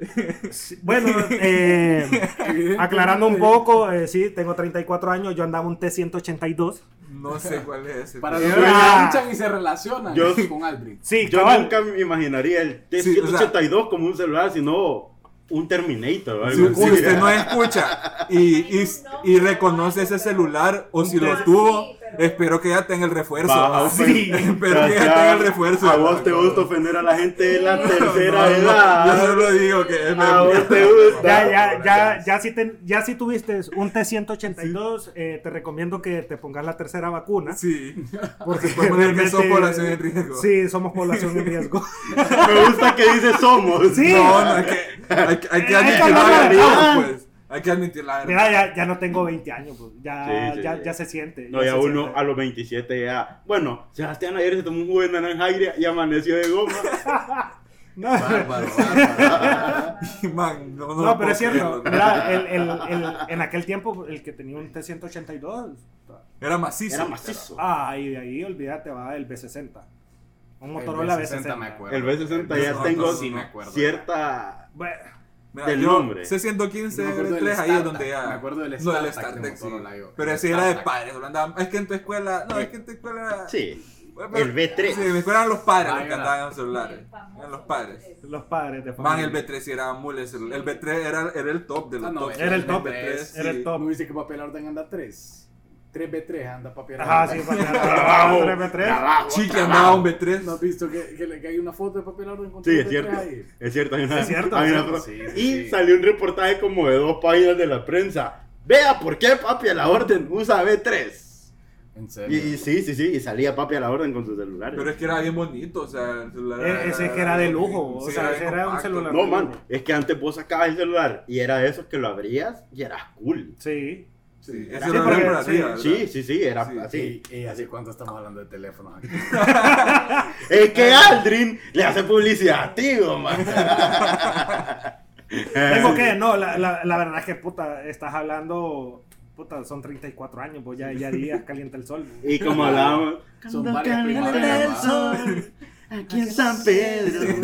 27. Sí, Bueno, eh, aclarando un poco, eh, sí, tengo 34 años. Yo andaba un T182. No sé cuál es ese. Para los que Ah. escuchan y se relacionan Yo- con Aldrin. Sí, Yo cabal. nunca me imaginaría el Sí, o sea- T182 como un celular, sino un Terminator. Si, usted no escucha y, y, y reconoce ese celular o si lo tuvo, espero que ya tenga el refuerzo. Va a ¿va? ofender. Espero que ya tenga el refuerzo. A vos te gusta ofender a la gente de la tercera No, no, edad. Yo solo digo que es A vos te verdad. gusta. Ya, ya, ya, ya, si te- ya si tuviste un T182, eh, te recomiendo que te pongas la tercera vacuna. Sí, porque puede poner que son realmente- población en riesgo. Sí, somos población en riesgo. Me gusta que dice somos. Sí. No, no, que hay, que- hay que Hay que hablar verdad, verdad. pues. Hay que admitir la Mira, verdad. ya, ya no tengo 20 años, pues. ya, Sí, sí, ya, sí. ya se siente. No, ya se uno siente. a los 27 ya. Bueno, Sebastián ayer se tomó un jugo de naranja agria y amaneció de goma. No, Bárbaro, bárbaro. Man, no, no, no, pero es cierto. Mira, el, el, el- en aquel tiempo, el que tenía un T182. Era macizo. Era macizo. Ah, y de ahí, olvídate, va el B60. Un Motorola El B60. B60 me acuerdo. El B60 ya No, tengo no, sí me acuerdo. cierta... Bueno, Mira, del yo, nombre. C115 Yo me acuerdo del R3 ahí es donde ya. me acuerdo del No, el de StarTAC, sí. Pero ese era de padres. Es que en tu escuela. No, es que en tu escuela. Sí, el B3. Sí, en mi escuela eran los padres los que era. andaban en los celulares. Eran los padres. B3. los padres de Man, familia. el B3 sí era muy el celular. El B3 era, era el top de los Ah, no, top. Era el top, B3, era el sí. top. ¿No viste que papel orden anda 3? 3B3 anda Ajá, orden. sí, para Trabajo, 3 trabajo, Chiqui trabajo. andaba un B3. ¿No has visto que, que, que hay una foto de papel orden con Sí, 3B3 es cierto. ahí? Es cierto, hay una, Es cierto, hay una foto. Sí, sí, y sí. salió un reportaje como de dos páginas de la prensa. Vea por qué papi a la orden usa B3. En Y, serio. y sí, sí, sí, y salía papi a la orden con sus celulares. Pero es que era bien bonito, o sea, el celular. E- ese que era de lujo, o sea, ese era un celular. No, man, es que antes vos sacabas el celular y era de esos que lo abrías y eras cool. Sí. Sí, Era- eso Sí, era sí. Sí, sí, sí, era Sí. así. Y, y hace cuánto estamos hablando de teléfonos aquí. Es que Aldrin le hace publicidad a ti, man. Tengo que, no, la, la, la verdad es que, puta, estás hablando, puta, son 34 años, pues ya, ya días calienta el sol. Y como hablábamos, Son calienta el sol, aquí en San Pedro.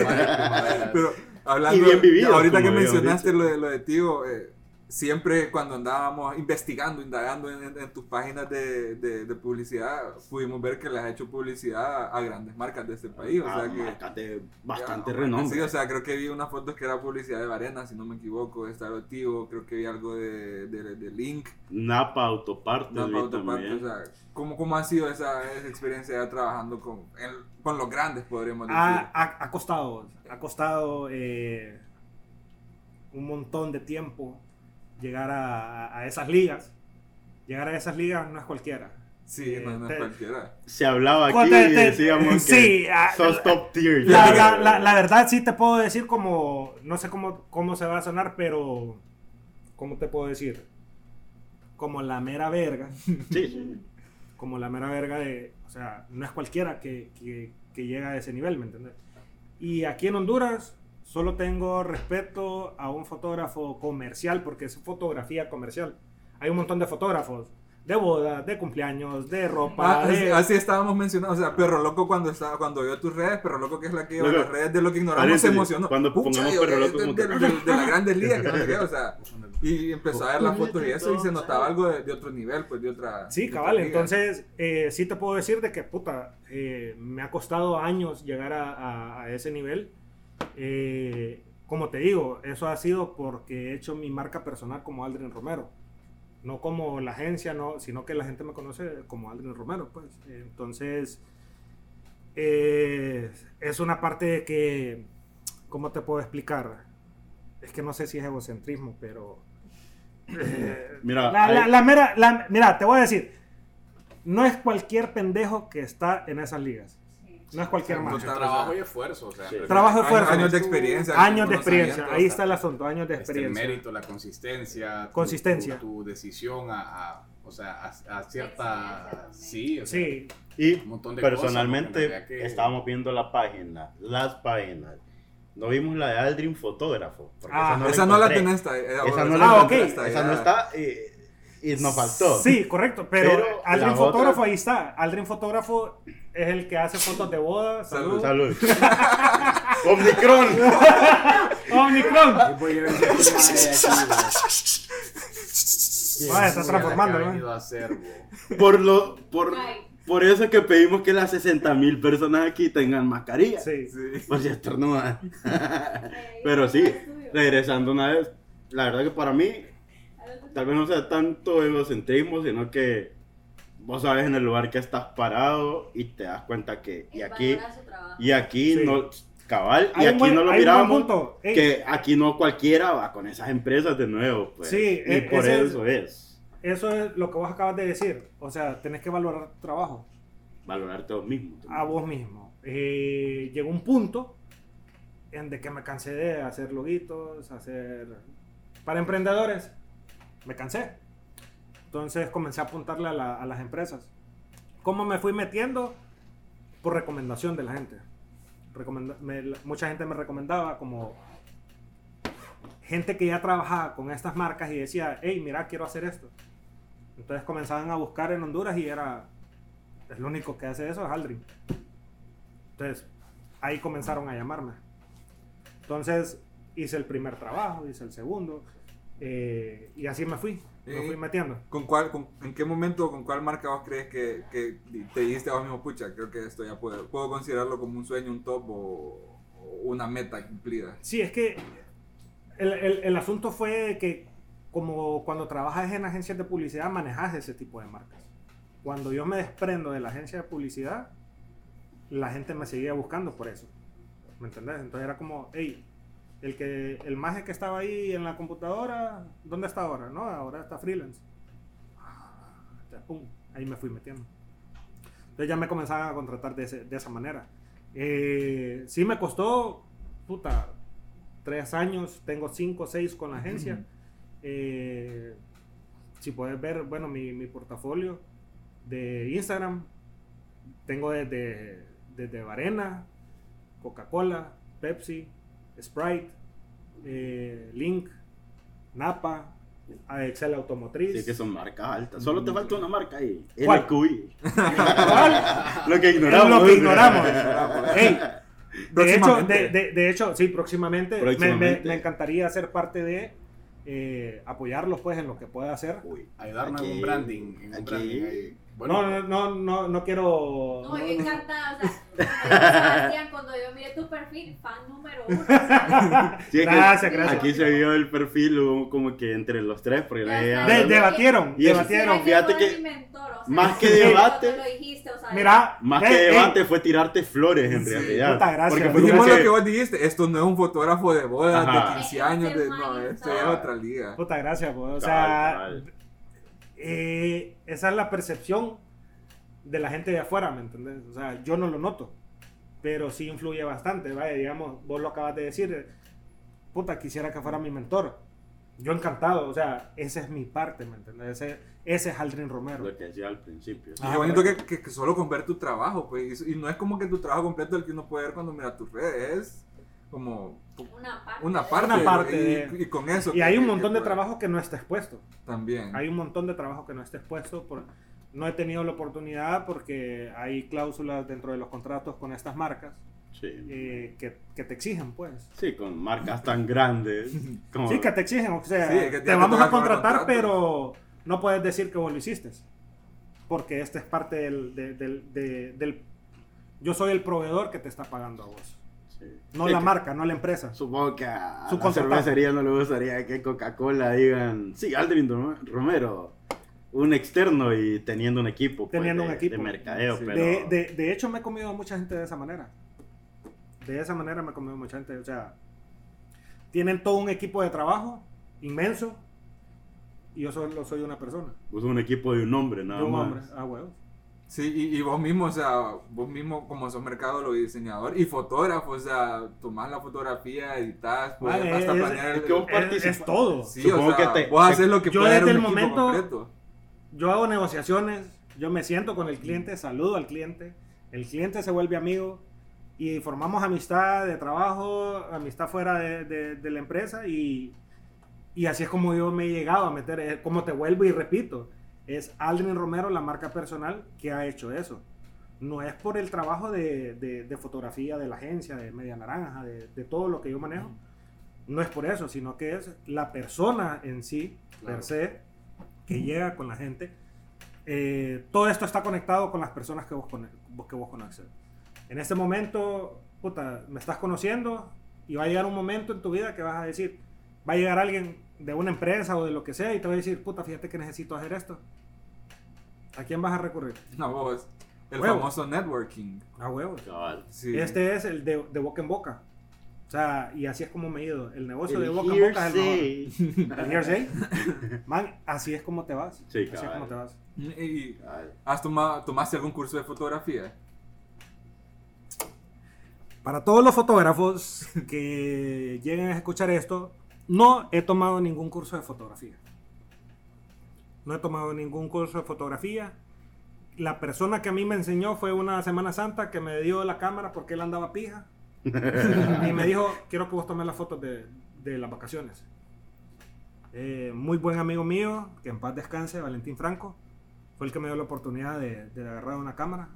Pero hablando, Y bien vivido, ahorita que mencionaste lo de, lo de tío, eh, siempre cuando andábamos investigando, indagando en, en- en tus páginas de, de- de publicidad, pudimos ver que le has hecho publicidad a grandes marcas de este país. O sea que, marcas de bastante Ya, renombre. Sí, o sea, creo que vi unas fotos que era publicidad de Varena, si no me equivoco, de Estado Tío, creo que vi algo de, de, de Link, Napa Autopartes. Napa Autoparte, o sea, ¿cómo, ¿cómo ha sido esa, esa experiencia ya trabajando con, en- con los grandes, podríamos decir? Ha, ha- ha costado, ha costado eh, un montón de tiempo llegar a, a esas ligas. Llegar a esas ligas no es cualquiera. sí, no, no es te- cualquiera. Se hablaba aquí Cuando te- y decíamos que sí, ah, sos top tier. La, la, la, la verdad sí te puedo decir como, no sé cómo, cómo se va a sonar, pero, ¿cómo te puedo decir? Como la mera verga, Sí, sí. como la mera verga de, o sea, no es cualquiera que, que, que llega a ese nivel, ¿me entiendes? Y aquí en Honduras solo tengo respeto a un fotógrafo comercial, porque es fotografía comercial. Hay un montón de fotógrafos, de bodas, de cumpleaños, de ropa, Ah, así, de... así estábamos mencionando, o sea, Perro Loco cuando estaba, cuando vio tus redes, Perro Loco que es la que Loco, las redes de lo que ignoramos, se paréntesis, emocionó. cuando pongamos yo, Perro de- Loco de, como de- de- de las grandes ligas, que no sé qué, o sea, y empezó a ver las fotos y eso y se notaba algo de, de otro nivel, pues de otra. Sí, de otra cabal. liga. Entonces, eh, sí te puedo decir de que, puta, eh, me ha costado años llegar a, a- a ese nivel. Eh, como te digo, eso ha sido porque he hecho mi marca personal como Aldrin Romero. No como la agencia, no, sino que la gente me conoce como Aldrin Romero, pues. Entonces, eh, es una parte de que, ¿cómo te puedo explicar? Es que no sé si es egocentrismo, pero... eh, Mira, la, la- hay- la mera, la- mira, te voy a decir, no es cualquier pendejo que está en esas ligas. No es cualquier. Mucho trabajo y esfuerzo. O sea, Sí. pero- Trabajo Años- esfuerzo. Años de experiencia. Años de experiencia, ahí está el asunto, años de este, el experiencia. mérito, la consistencia, tu- Consistencia. Tu, tu decisión a, a- o sea, a, a cierta, sí, o sea, Sí, y un montón de personalmente cosas, ¿no? Que estábamos viendo la página, las páginas. No vimos la de Aldrin Fotógrafo. Ah, Esa no la encontré. tenés. esta- eh, Esa no Ah, la Esa no está y, y nos faltó. sí, correcto, pero, Pero Aldrin Fotógrafo otra- ahí está. Aldrin Fotógrafo es el que hace fotos de boda, salud. Salud. Salud. Omnicron. Omnicron. Ah, está transformando, ¿no? Por lo por por eso que pedimos que las 60 mil personas aquí tengan mascarilla. Sí. Sí. Por si estornudan. Pero sí, regresando una vez, la verdad que para mí tal vez no sea tanto egocentrismo, sino que vos sabes en el lugar que estás parado y te das cuenta que y aquí y aquí Sí. no cabal y Hay un aquí buen- no lo miramos que aquí no cualquiera va con esas empresas de nuevo, pues. Sí, y e- por ese es- eso es Eso es lo que vos acabas de decir. O sea, tenés que valorar tu trabajo. valorarte vos mismo. a vos mismo. Eh, llegó un punto en de que me cansé de hacer loguitos, hacer... Para emprendedores, me cansé. Entonces comencé a apuntarle a, la- a las empresas. ¿Cómo me fui metiendo? Por recomendación de la gente. recomenda- me- mucha gente me recomendaba como gente que ya trabajaba con estas marcas y decía, hey, mira, quiero hacer esto. Entonces comenzaban a buscar en Honduras y era, el único que hace eso es Aldrin. Entonces, ahí comenzaron a llamarme. Entonces, hice el primer trabajo, hice el segundo, eh, y así me fui, me fui metiendo. ¿Con cuál, con- ¿En qué momento, con cuál marca vos crees que, que te dijiste a vos mismo, pucha, creo que esto ya puedo, puedo considerarlo como un sueño, un top o, o una meta cumplida? Sí, es que el, el- el asunto fue que como cuando trabajas en agencias de publicidad manejas ese tipo de marcas. Cuando yo me desprendo de la agencia de publicidad, la gente me seguía buscando por eso. ¿Me entendés? Entonces era como, hey, el que el maje que estaba ahí en la computadora, ¿dónde está ahora? No, ahora está freelance. Entonces, pum, ahí me fui metiendo. Entonces ya me comenzaban a contratar de, ese- de esa manera. Eh, sí me costó, puta, tres años, tengo cinco o seis con la agencia. Eh, si puedes ver, bueno, mi, mi portafolio de Instagram, tengo desde, desde Varena, Coca-Cola, Pepsi, Sprite, eh, Link, Napa, Excel Automotriz. Sí, que son marcas altas. Solo te falta una marca ahí. ¿Cuál? LQI. ¿Cuál? Lo que Es ignoramos. lo que ignoramos. Ey, de hecho, Próximamente. de, de- de hecho, sí, próximamente, me- Me, Próximamente. me encantaría ser parte de eh, apoyarlos pues en lo que pueda hacer. Uy, Ayudarnos en un branding. En un aquí- branding ahí. No, no, no, no, no quiero... No, yo encantada, o sea, Sebastián, cuando yo miré tu perfil, fan número uno. Sí, es que Gracias, gracias. Aquí se vio el perfil hubo como que entre los tres, porque Ya. De- debatieron, Y debatieron. sí, fíjate que eres mi mentor, o sea, más que debate- lo dijiste, o sea, Mira, más eh, que eh, debate fue tirarte flores en Sí, realidad. puta, gracias. Porque fue como lo que- vos dijiste, esto no es un fotógrafo de bodas de 15 años, de, no, esto es otra liga. Puta, gracias, pues. O sea. Eh, esa es la percepción de la gente de afuera, ¿me entendés? O sea, yo no lo noto, pero sí influye bastante, vaya, digamos, vos lo acabas de decir, puta, quisiera que fuera mi mentor. Yo encantado, o sea, esa es mi parte, ¿me entendés? Ese, ese es Aldrin Romero. Lo que decía al principio. Y qué bonito que, que, que solo con ver tu trabajo, pues, y, y no es como que tu trabajo completo el que uno puede ver cuando mira tus redes, es como una parte. una parte, Una parte y, de- y con eso. Y hay un montón que de puede- trabajo que no está expuesto. También. Hay un montón de trabajo que no está expuesto. Por, no he tenido la oportunidad porque hay cláusulas dentro de los contratos con estas marcas Sí. eh, que, que te exigen, pues. Sí, con marcas tan grandes. Como... Sí, que te exigen, o sea, Sí, que te te vamos a contratar, pero no puedes decir que vos lo hiciste. Porque este es parte del, de- del, de- del- Yo soy el proveedor que te está pagando a vos. Sí. No Sí, la marca, no la empresa. Supongo que a Su la cervecería no le gustaría que Coca-Cola digan, sí, Aldrin Rom- Romero, un externo y teniendo un equipo. pues, Teniendo de, un equipo. De mercadeo, Sí. pero... De, de- de hecho, me he comido mucha gente de esa manera. De esa manera me he comido a mucha gente. O sea, tienen todo un equipo de trabajo inmenso y yo solo soy una persona. Pues un equipo de un hombre, nada Yo un más. hombre. Ah, huevos. Sí, y, y vos mismo, o sea, vos mismo como sos mercadólogo y diseñador y fotógrafo, o sea, tomás la fotografía, editas, pues, Vale, hasta es- planear el- es vos Es, participa- es todo. Sí, Supongo o sea, que te- vos haces lo que yo puede desde un el momento- completo. Yo hago negociaciones, yo me siento con el cliente, saludo al cliente, el cliente se vuelve amigo y formamos amistad de trabajo, amistad fuera de, de- de la empresa y, y así es como yo me he llegado a meter, eh, como te vuelvo y repito, es Aldrin Romero, la marca personal, que ha hecho eso. No es por el trabajo de, de- de fotografía de la agencia, de Media Naranja, de, de todo lo que yo manejo. No es por eso, sino que es la persona en sí, Claro. per se, que llega con la gente. Eh, todo esto está conectado con las personas que vos- que vos conoces. En este momento, puta, me estás conociendo y va a llegar un momento en tu vida que vas a decir, va a llegar alguien de una empresa o de lo que sea y te va a decir, puta, fíjate que necesito hacer esto. ¿A quién vas a recurrir? No, vos, el Huevo. famoso networking. A huevos. Sí. Este es el de, de boca en boca. O sea, y así es como me he ido. El negocio de boca en boca es el mejor. ¿El hearsay? Man, así es como te vas. Sí, así es como te vas. ¿Y Cabal. has tomado, tomaste algún curso de fotografía? Para todos los fotógrafos que lleguen a escuchar esto, no he tomado ningún curso de fotografía. No he tomado ningún curso de fotografía. La persona que a mí me enseñó fue una Semana Santa que me dio la cámara porque él andaba pija. y me dijo, quiero que vos tomes las fotos de, de las vacaciones. Eh, muy buen amigo mío, que en paz descanse, Valentín Franco, fue el que me dio la oportunidad de, de agarrar una cámara,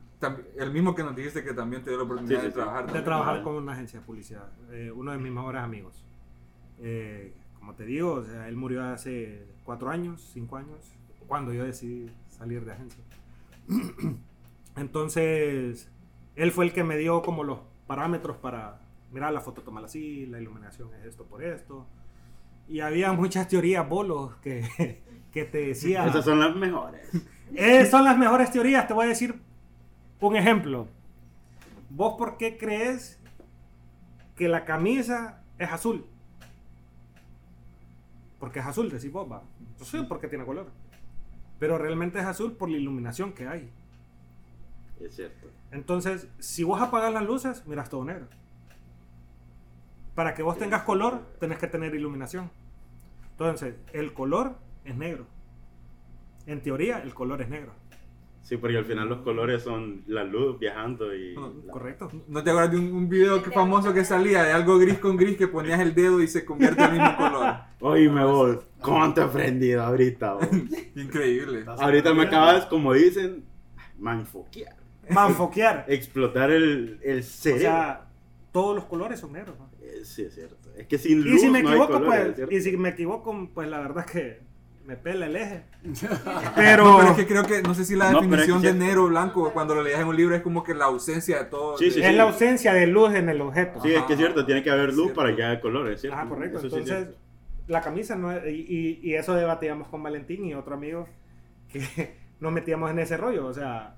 El mismo que nos dijiste que también te dio la oportunidad Sí, sí, de sí. trabajar. de trabajar con una agencia de publicidad, eh, uno de mis mejores amigos. Eh, como te digo, o sea, él murió hace cuatro años, cinco años, cuando yo decidí salir de agencia. Entonces, él fue el que me dio como los parámetros para, mira, la foto tomala así, la iluminación es esto por esto. Y había muchas teorías bolos que, que te decían... Esas son las mejores. Eh, son las mejores teorías. Te voy a decir un ejemplo. ¿Vos por qué crees que la camisa es azul? Porque es azul, decís vos, va. Yo sé porque tiene color. Pero realmente es azul por la iluminación que hay. Es cierto. Entonces, si vos apagas las luces, miras todo negro. Para que vos tengas color, tenés que tener iluminación. Entonces, el color es negro. En teoría, el color es negro. Sí, porque al final los colores son la luz viajando y... La- ¿Correcto? ¿No te acuerdas de un, un video que famoso que salía de algo gris con gris que ponías el dedo y se convierte en el mismo color? Oíme vos, ¿cómo te he aprendido ahorita vos? Increíble. ahorita me acabas, como dicen, manfoquear. Manfoquear. Explotar el, el O cerebro. sea, todos los colores son negros. ¿no? Eh, sí, es cierto. Es que sin luz Y si me no hay equivoco, colores, pues, y si me equivoco, pues la verdad es que me pela el eje. Pero, Pero, pero es que creo que, no sé si la No, definición es que de negro o blanco, cuando lo leías en un libro, es como que la ausencia de todo. Sí, sí, es la ausencia de luz en el objeto. Sí, es que es cierto, tiene que haber luz para que haya colores, ¿cierto? Ah, correcto. Eso sí es Entonces, la camisa no es, y, y- y eso debatíamos con Valentín y otro amigo que nos metíamos en ese rollo. O sea,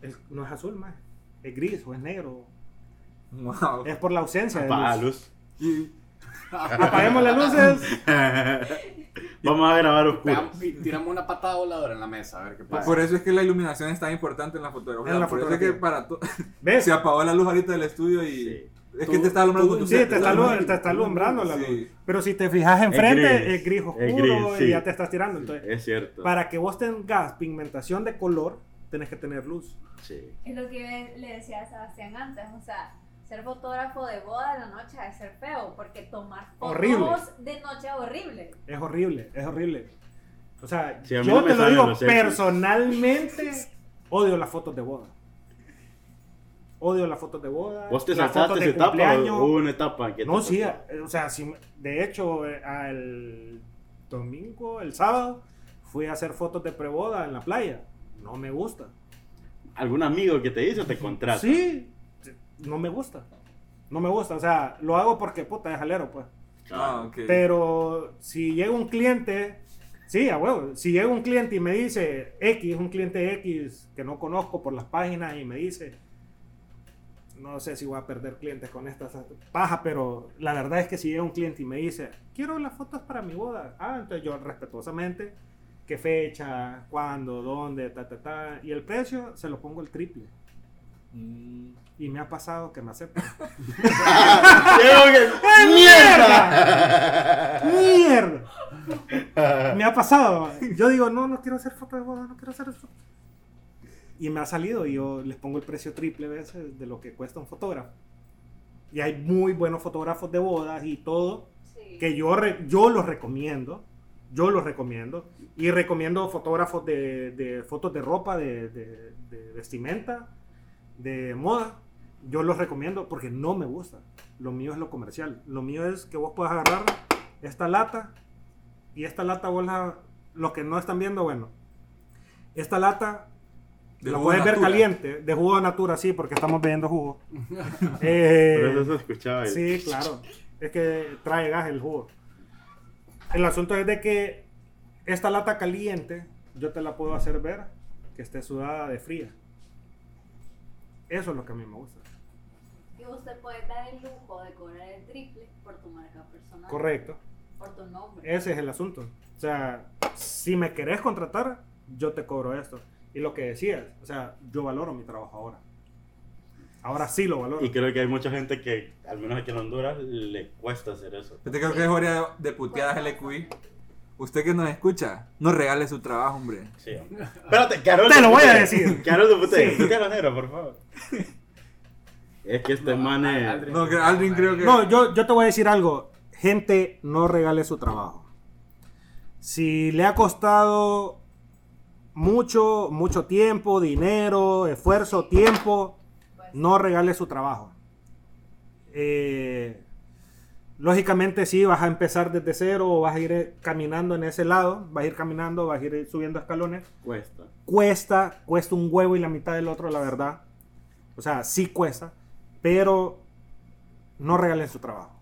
es- no es azul más, es gris o es negro. Wow. Es por la ausencia de Apaga luz. luz. Apaguemos las luces. Vamos a grabar y tiramos una patada voladora en la mesa, a ver qué pasa. Por eso es que la iluminación es tan importante en la fotografía. En la por eso es fotografía. que para to- ¿Ves? se apagó la luz ahorita del estudio y Sí. es Tú- que te está alumbrando tú- tu Sí, set, te está, te está alumbrando la luz. Sí. Pero si te fijas enfrente, gris. es gris oscuro Es gris, sí. y ya te estás tirando. Entonces, Es cierto. para que vos tengas pigmentación de color, tenés que tener luz. Sí. Es lo que yo le decía a Sebastián antes, o sea, ser fotógrafo de boda de la noche es ser feo, porque tomar fotos Horrible. de noche es horrible. Es horrible, es horrible. O sea, Sí, yo no me te lo digo personalmente, odio las fotos de boda. Odio las fotos de boda. ¿Vos te saltaste esa de etapa cumpleaños. o hubo una etapa que No, sí, eh, o sea, sí, de hecho, eh, al domingo, el sábado, fui a hacer fotos de preboda en la playa. No me gusta. ¿Algún amigo que te hizo te contrata? Sí, no me gusta. No me gusta, o sea, lo hago porque puta es jalero, pues. Ah. Pero si llega un cliente, sí, a huevo, si llega un cliente y me dice X, un cliente X que no conozco por las páginas y me dice, no sé si voy a perder clientes con esta paja, pero la verdad es que si llega un cliente y me dice, quiero las fotos para mi boda, ah, entonces yo respetuosamente, qué fecha, cuándo, dónde, ta, ta, ta, y el precio se lo pongo el triple. Mm. Y me ha pasado que me aceptan. ¡Mierda! ¡Mierda! Me ha pasado. Yo digo, no, no quiero hacer fotos de boda, no quiero hacer eso. Y me ha salido y yo les pongo el precio triple veces de lo que cuesta un fotógrafo. Y hay muy buenos fotógrafos de bodas y todo, Sí. que yo, re- yo los recomiendo. Yo los recomiendo. Y recomiendo fotógrafos de, de fotos de ropa, de, de- de vestimenta, de moda. Yo los recomiendo porque no me gusta. Lo mío es lo comercial. Lo mío es que vos puedas agarrar esta lata y esta lata vos la... Los que no están viendo, bueno. Esta lata De la puedes ver Natura. caliente. De jugo de natura, sí, porque estamos bebiendo jugo. Eh, Pero eso se escuchaba. Sí, claro. Es que trae gas el jugo. El asunto es de que esta lata caliente, yo te la puedo hacer ver que esté sudada de fría. Eso es lo que a mí me gusta. Y usted puede dar el lujo de cobrar el triple por tu marca personal. Correcto. Por tu nombre. Ese es el asunto. O sea, si me querés contratar, yo te cobro esto. Y lo que decías, o sea, yo valoro mi trabajo ahora. Ahora sí lo valoro. Y creo que hay mucha gente que, al menos aquí en Honduras, le cuesta hacer eso. Yo te creo que es hora de puteadas LQI. Usted que nos escucha, no regale su trabajo, hombre. Sí. Espérate, Carol. Te lo voy a decir. Carol de putea. Sí. Negra, por favor. Es que este No, man es... Aldrin- No, que Aldrin creo que- No, yo, yo te voy a decir algo. Gente, no regale su trabajo. Si le ha costado mucho, mucho tiempo, dinero, esfuerzo, tiempo, no regale su trabajo. Eh, lógicamente sí, vas a empezar desde cero o vas a ir eh, caminando en ese lado, vas a ir caminando, vas a ir subiendo escalones. Cuesta. Cuesta, cuesta un huevo y la mitad del otro, la verdad. O sea, sí cuesta, pero no regalen su trabajo.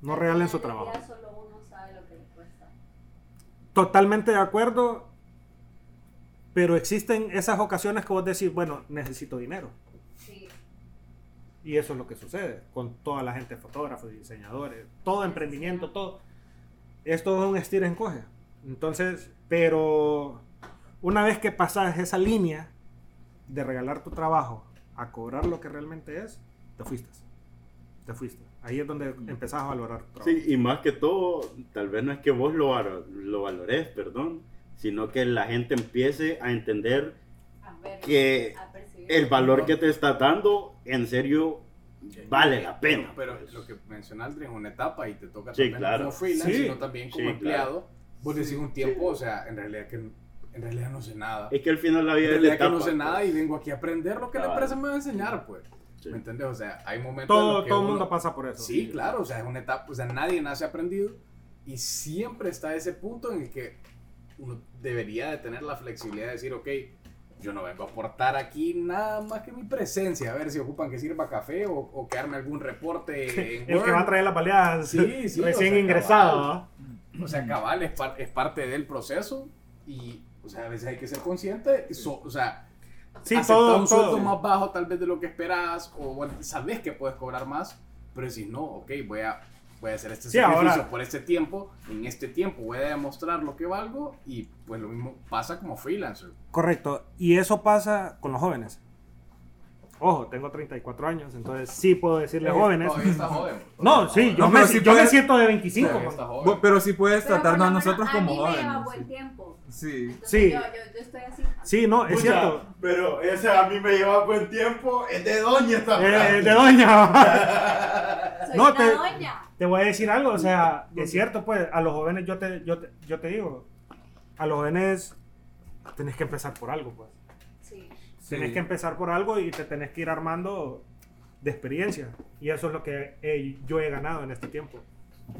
No al regalen su trabajo. Solo uno sabe lo que le cuesta. Totalmente de acuerdo, pero existen esas ocasiones que vos decís, bueno, necesito dinero. Y eso es lo que sucede con toda la gente, fotógrafos, diseñadores, todo emprendimiento, todo. Esto es un estira y encoge. Entonces, pero una vez que pasas esa línea de regalar tu trabajo a cobrar lo que realmente es, te fuiste. Te fuiste. Ahí es donde empezás a valorar tu trabajo. Sí, y más que todo, tal vez no es que vos lo, lo valores, perdón, sino que la gente empiece a entender A ver, Que a el valor que te está dando, en serio, vale la pena. Pero, pues. lo que menciona Aldrin es una etapa y te toca Sí, también claro. como freelance, Sí. sino también como Sí, empleado. Vos decís un tiempo, Sí. o sea, en realidad que en realidad no sé nada. Es que al final la En vida es de realidad que no etapas, sé nada pues. y vengo aquí a aprender lo que la Cabal. empresa me va a enseñar, pues. Sí. ¿Me entendés? O sea, hay momentos en Todo, los que todo el mundo pasa por eso. Sí, claro, o sea, es una etapa, o sea, nadie nace aprendido y siempre está ese punto en el que uno debería de tener la flexibilidad de decir, ok, yo no vengo a aportar aquí nada más que mi presencia, a ver si ocupan que sirva café o, o que arme algún reporte en El que va a traer las baleadas Sí, sí, o recién sea, ingresado. cabal. O sea, cabal es, par- es parte del proceso y, o sea, a veces hay que ser consciente, so- o sea, Sí, todo, un sueldo todo. más bajo tal vez de lo que esperas o bueno, sabes que puedes cobrar más, pero si no, ok, voy a, voy a hacer este Sí, sacrificio ahora- por este tiempo, en este tiempo voy a demostrar lo que valgo y pues lo mismo pasa como freelancer. Correcto. Y eso pasa con los jóvenes. Ojo, tengo 34 años, entonces sí puedo decirle jóvenes. Todavía está joven. No, sí, yo, No, me, pero sí yo me puedes- siento de 25. Todavía man. está joven. Vos- Pero sí puedes Pero tratarnos a nosotros como a mí me lleva jóvenes. buen tiempo. Sí. Entonces Sí. Yo, yo, yo estoy así. Sí, no, es Pucha, cierto. Pero ese a mí me lleva buen tiempo, es de doña esta Eh, frase. de doña. Soy No, una te- doña. Te voy a decir algo, o sea, es cierto, pues, a los jóvenes yo te, yo te, yo te digo, a los jóvenes tenés que empezar por algo, pues. Sí. Tenés Sí. que empezar por algo y te tenés que ir armando de experiencia. Y eso es lo que he- yo he ganado en este tiempo.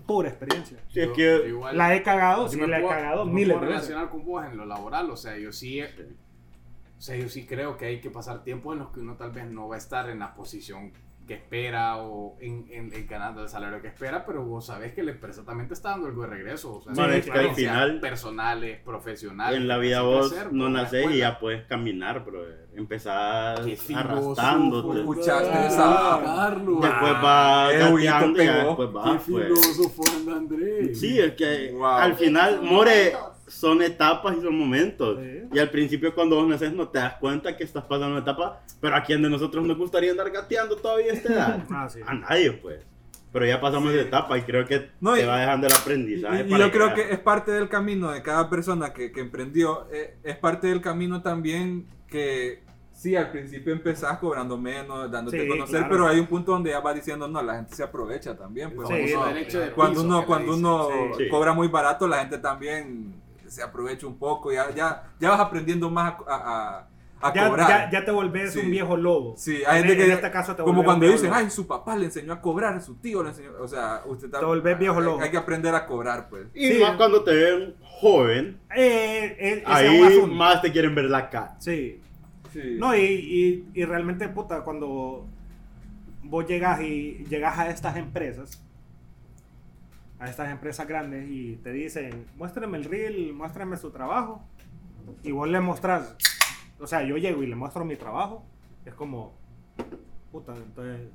Pura experiencia. Sí, es que yo igual- La he cagado, sí, me la he puedo- cagado me miles puedo de veces. relacionar con vos en lo laboral, o sea, yo sí, o sea, yo sí creo que hay que pasar tiempo en los que uno tal vez no va a estar en la posición que espera o en, en, en ganando el salario que espera, pero vos sabés que la empresa también te está dando algo de regreso, o sea, Man, sí, es que al experiencias final- personales, profesionales. en la vida vos crecer, no nacés y ya puedes caminar, bro. Empezás Qué arrastrándote. Escuchaste Ah, esa- Carlos. Después vas gateando y después Qué vas, pues. filósofo anda Andrés. Sí, es que Wow. al final, more, momentos. Son etapas y son momentos. Sí. Y al principio cuando vos naces no te das cuenta que estás pasando una etapa, pero a quién de nosotros nos gustaría andar gateando todavía a esta edad. Ah, sí. A nadie, pues. Pero ya pasamos de etapa y creo que No, te y- va dejando el Y, aprendizaje. y para yo creo que es parte del camino de cada persona que, que emprendió. eh, es parte del camino también que sí, al principio empezás cobrando menos, dándote Sí, a conocer, claro. pero hay un punto donde ya vas diciendo, no, la gente se aprovecha también. Pues, El Sí, famoso no, derecho de cuando piso uno, cuando uno. Sí. cobra muy barato, la gente también se aprovecha un poco. Ya, ya, ya vas aprendiendo más a, a- a Ya, cobrar. ya, ya te volvés Sí. un viejo lobo. Sí, hay En- gente que en este caso te como cuando dicen, ay, su papá le enseñó a cobrar, su tío le enseñó, o sea, usted Te volvés viejo lobo. Hay que aprender a cobrar, pues. Y Sí. más cuando te ven joven, Eh, eh, ahí más te quieren ver la cara. Sí. Sí. No, y, y, y realmente, puta, cuando vos llegas y llegas a estas empresas, a estas empresas grandes y te dicen, muéstrame el reel, muéstrame su trabajo, y vos le mostrás, o sea, yo llego y le muestro mi trabajo, es como, puta, entonces,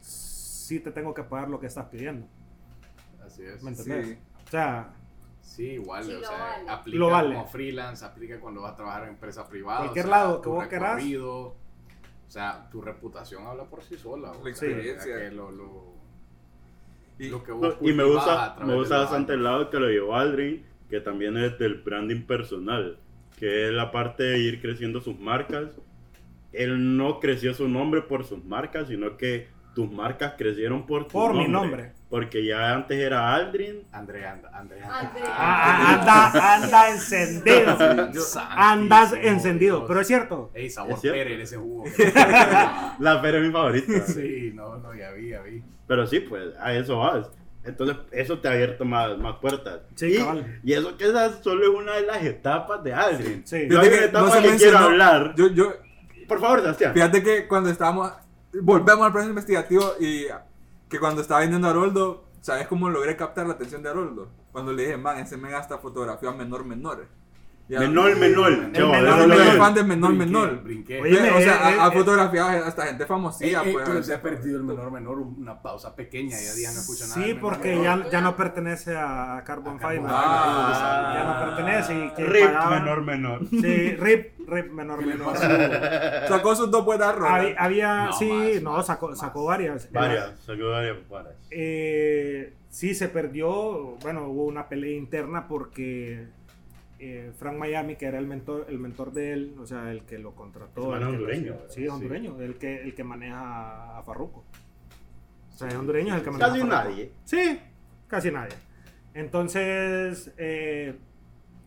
sí te tengo que pagar lo que estás pidiendo, Así es. ¿me entendés? Sí. O sea, Sí, igual, Sí, o sea, vale. aplica Lo vale. como freelance, aplica cuando vas a trabajar en empresa privada. Cualquier o sea, lado que vos querás. O sea, tu reputación habla por sí sola. o La sea, experiencia. que lo, lo, Y- lo que vos y me gusta, me gusta bastante el lado que lo llevó Aldrin, que también es del branding personal, que es la parte de ir creciendo sus marcas él no creció su nombre por sus marcas, sino que tus marcas crecieron por tu Por mi nombre. nombre. Porque ya antes era Aldrin. André, anda, André, André. Ah, anda, anda encendido. Andas encendido. Pero es cierto. Ey, sabor ¿Es cierto? Pérez ese jugo. La pera es mi favorita. sí, no, no, ya vi, ya vi. Pero sí, pues a eso vas. Entonces, eso te ha abierto más, más puertas. Sí, y, cabal. y eso que esa solo es una de las etapas de Aldrin. Sí. Yo hay una Fíjate que etapa no se que quiero mencionó- hablar. Yo, yo, Por favor, Sebastián. fíjate que cuando estábamos, volvemos al proceso investigativo y que cuando estaba vendiendo a Haroldo, ¿sabes cómo logré captar la atención de Haroldo? Cuando le dije, man, ese men hasta fotografía menor menor. Ya- Menor, menor. El Yo, menor, veo. fan de menor Brinqué, menor. Brinqué. Oye, o sea, eh, ha, eh, fotografiado hasta gente famosilla, Eh, pues. pero se ha perdido el menor menor, una pausa pequeña, ya día no escucho nada. Sí, menor porque menor. ya, ya no pertenece a Carbon Fiber. Ah. ya no pertenece. Y que Rip, menor, menor. Sí, RIP, RIP menor ¿Qué le menor. Sacó sus dos buenas rolas. Había, había- No, sí, más, no, sacó, más. sacó varias. Varias, sacó varias varias. Eh, sí, se perdió. Bueno, hubo una pelea interna porque eh, Frank Miami, que era el mentor, el mentor de él, o sea, el que lo contrató. El es que hondureño, Sí, es hondureño, el que, el que maneja a Farruko. O sea, es hondureño es el que maneja Casi a Farruko. nadie. Sí, casi nadie. Entonces, eh,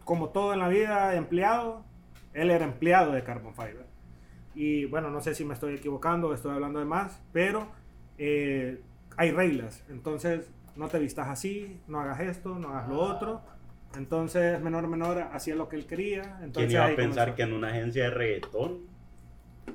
como todo en la vida, empleado, él era empleado de Carbon Fiber. Y bueno, no sé si me estoy equivocando, estoy hablando de más, pero eh, hay reglas. Entonces, no te vistas así, no hagas esto, no hagas lo otro. Entonces, menor menor hacía lo que él quería. ¿Quién iba a pensar comenzó. que en una agencia de reggaetón?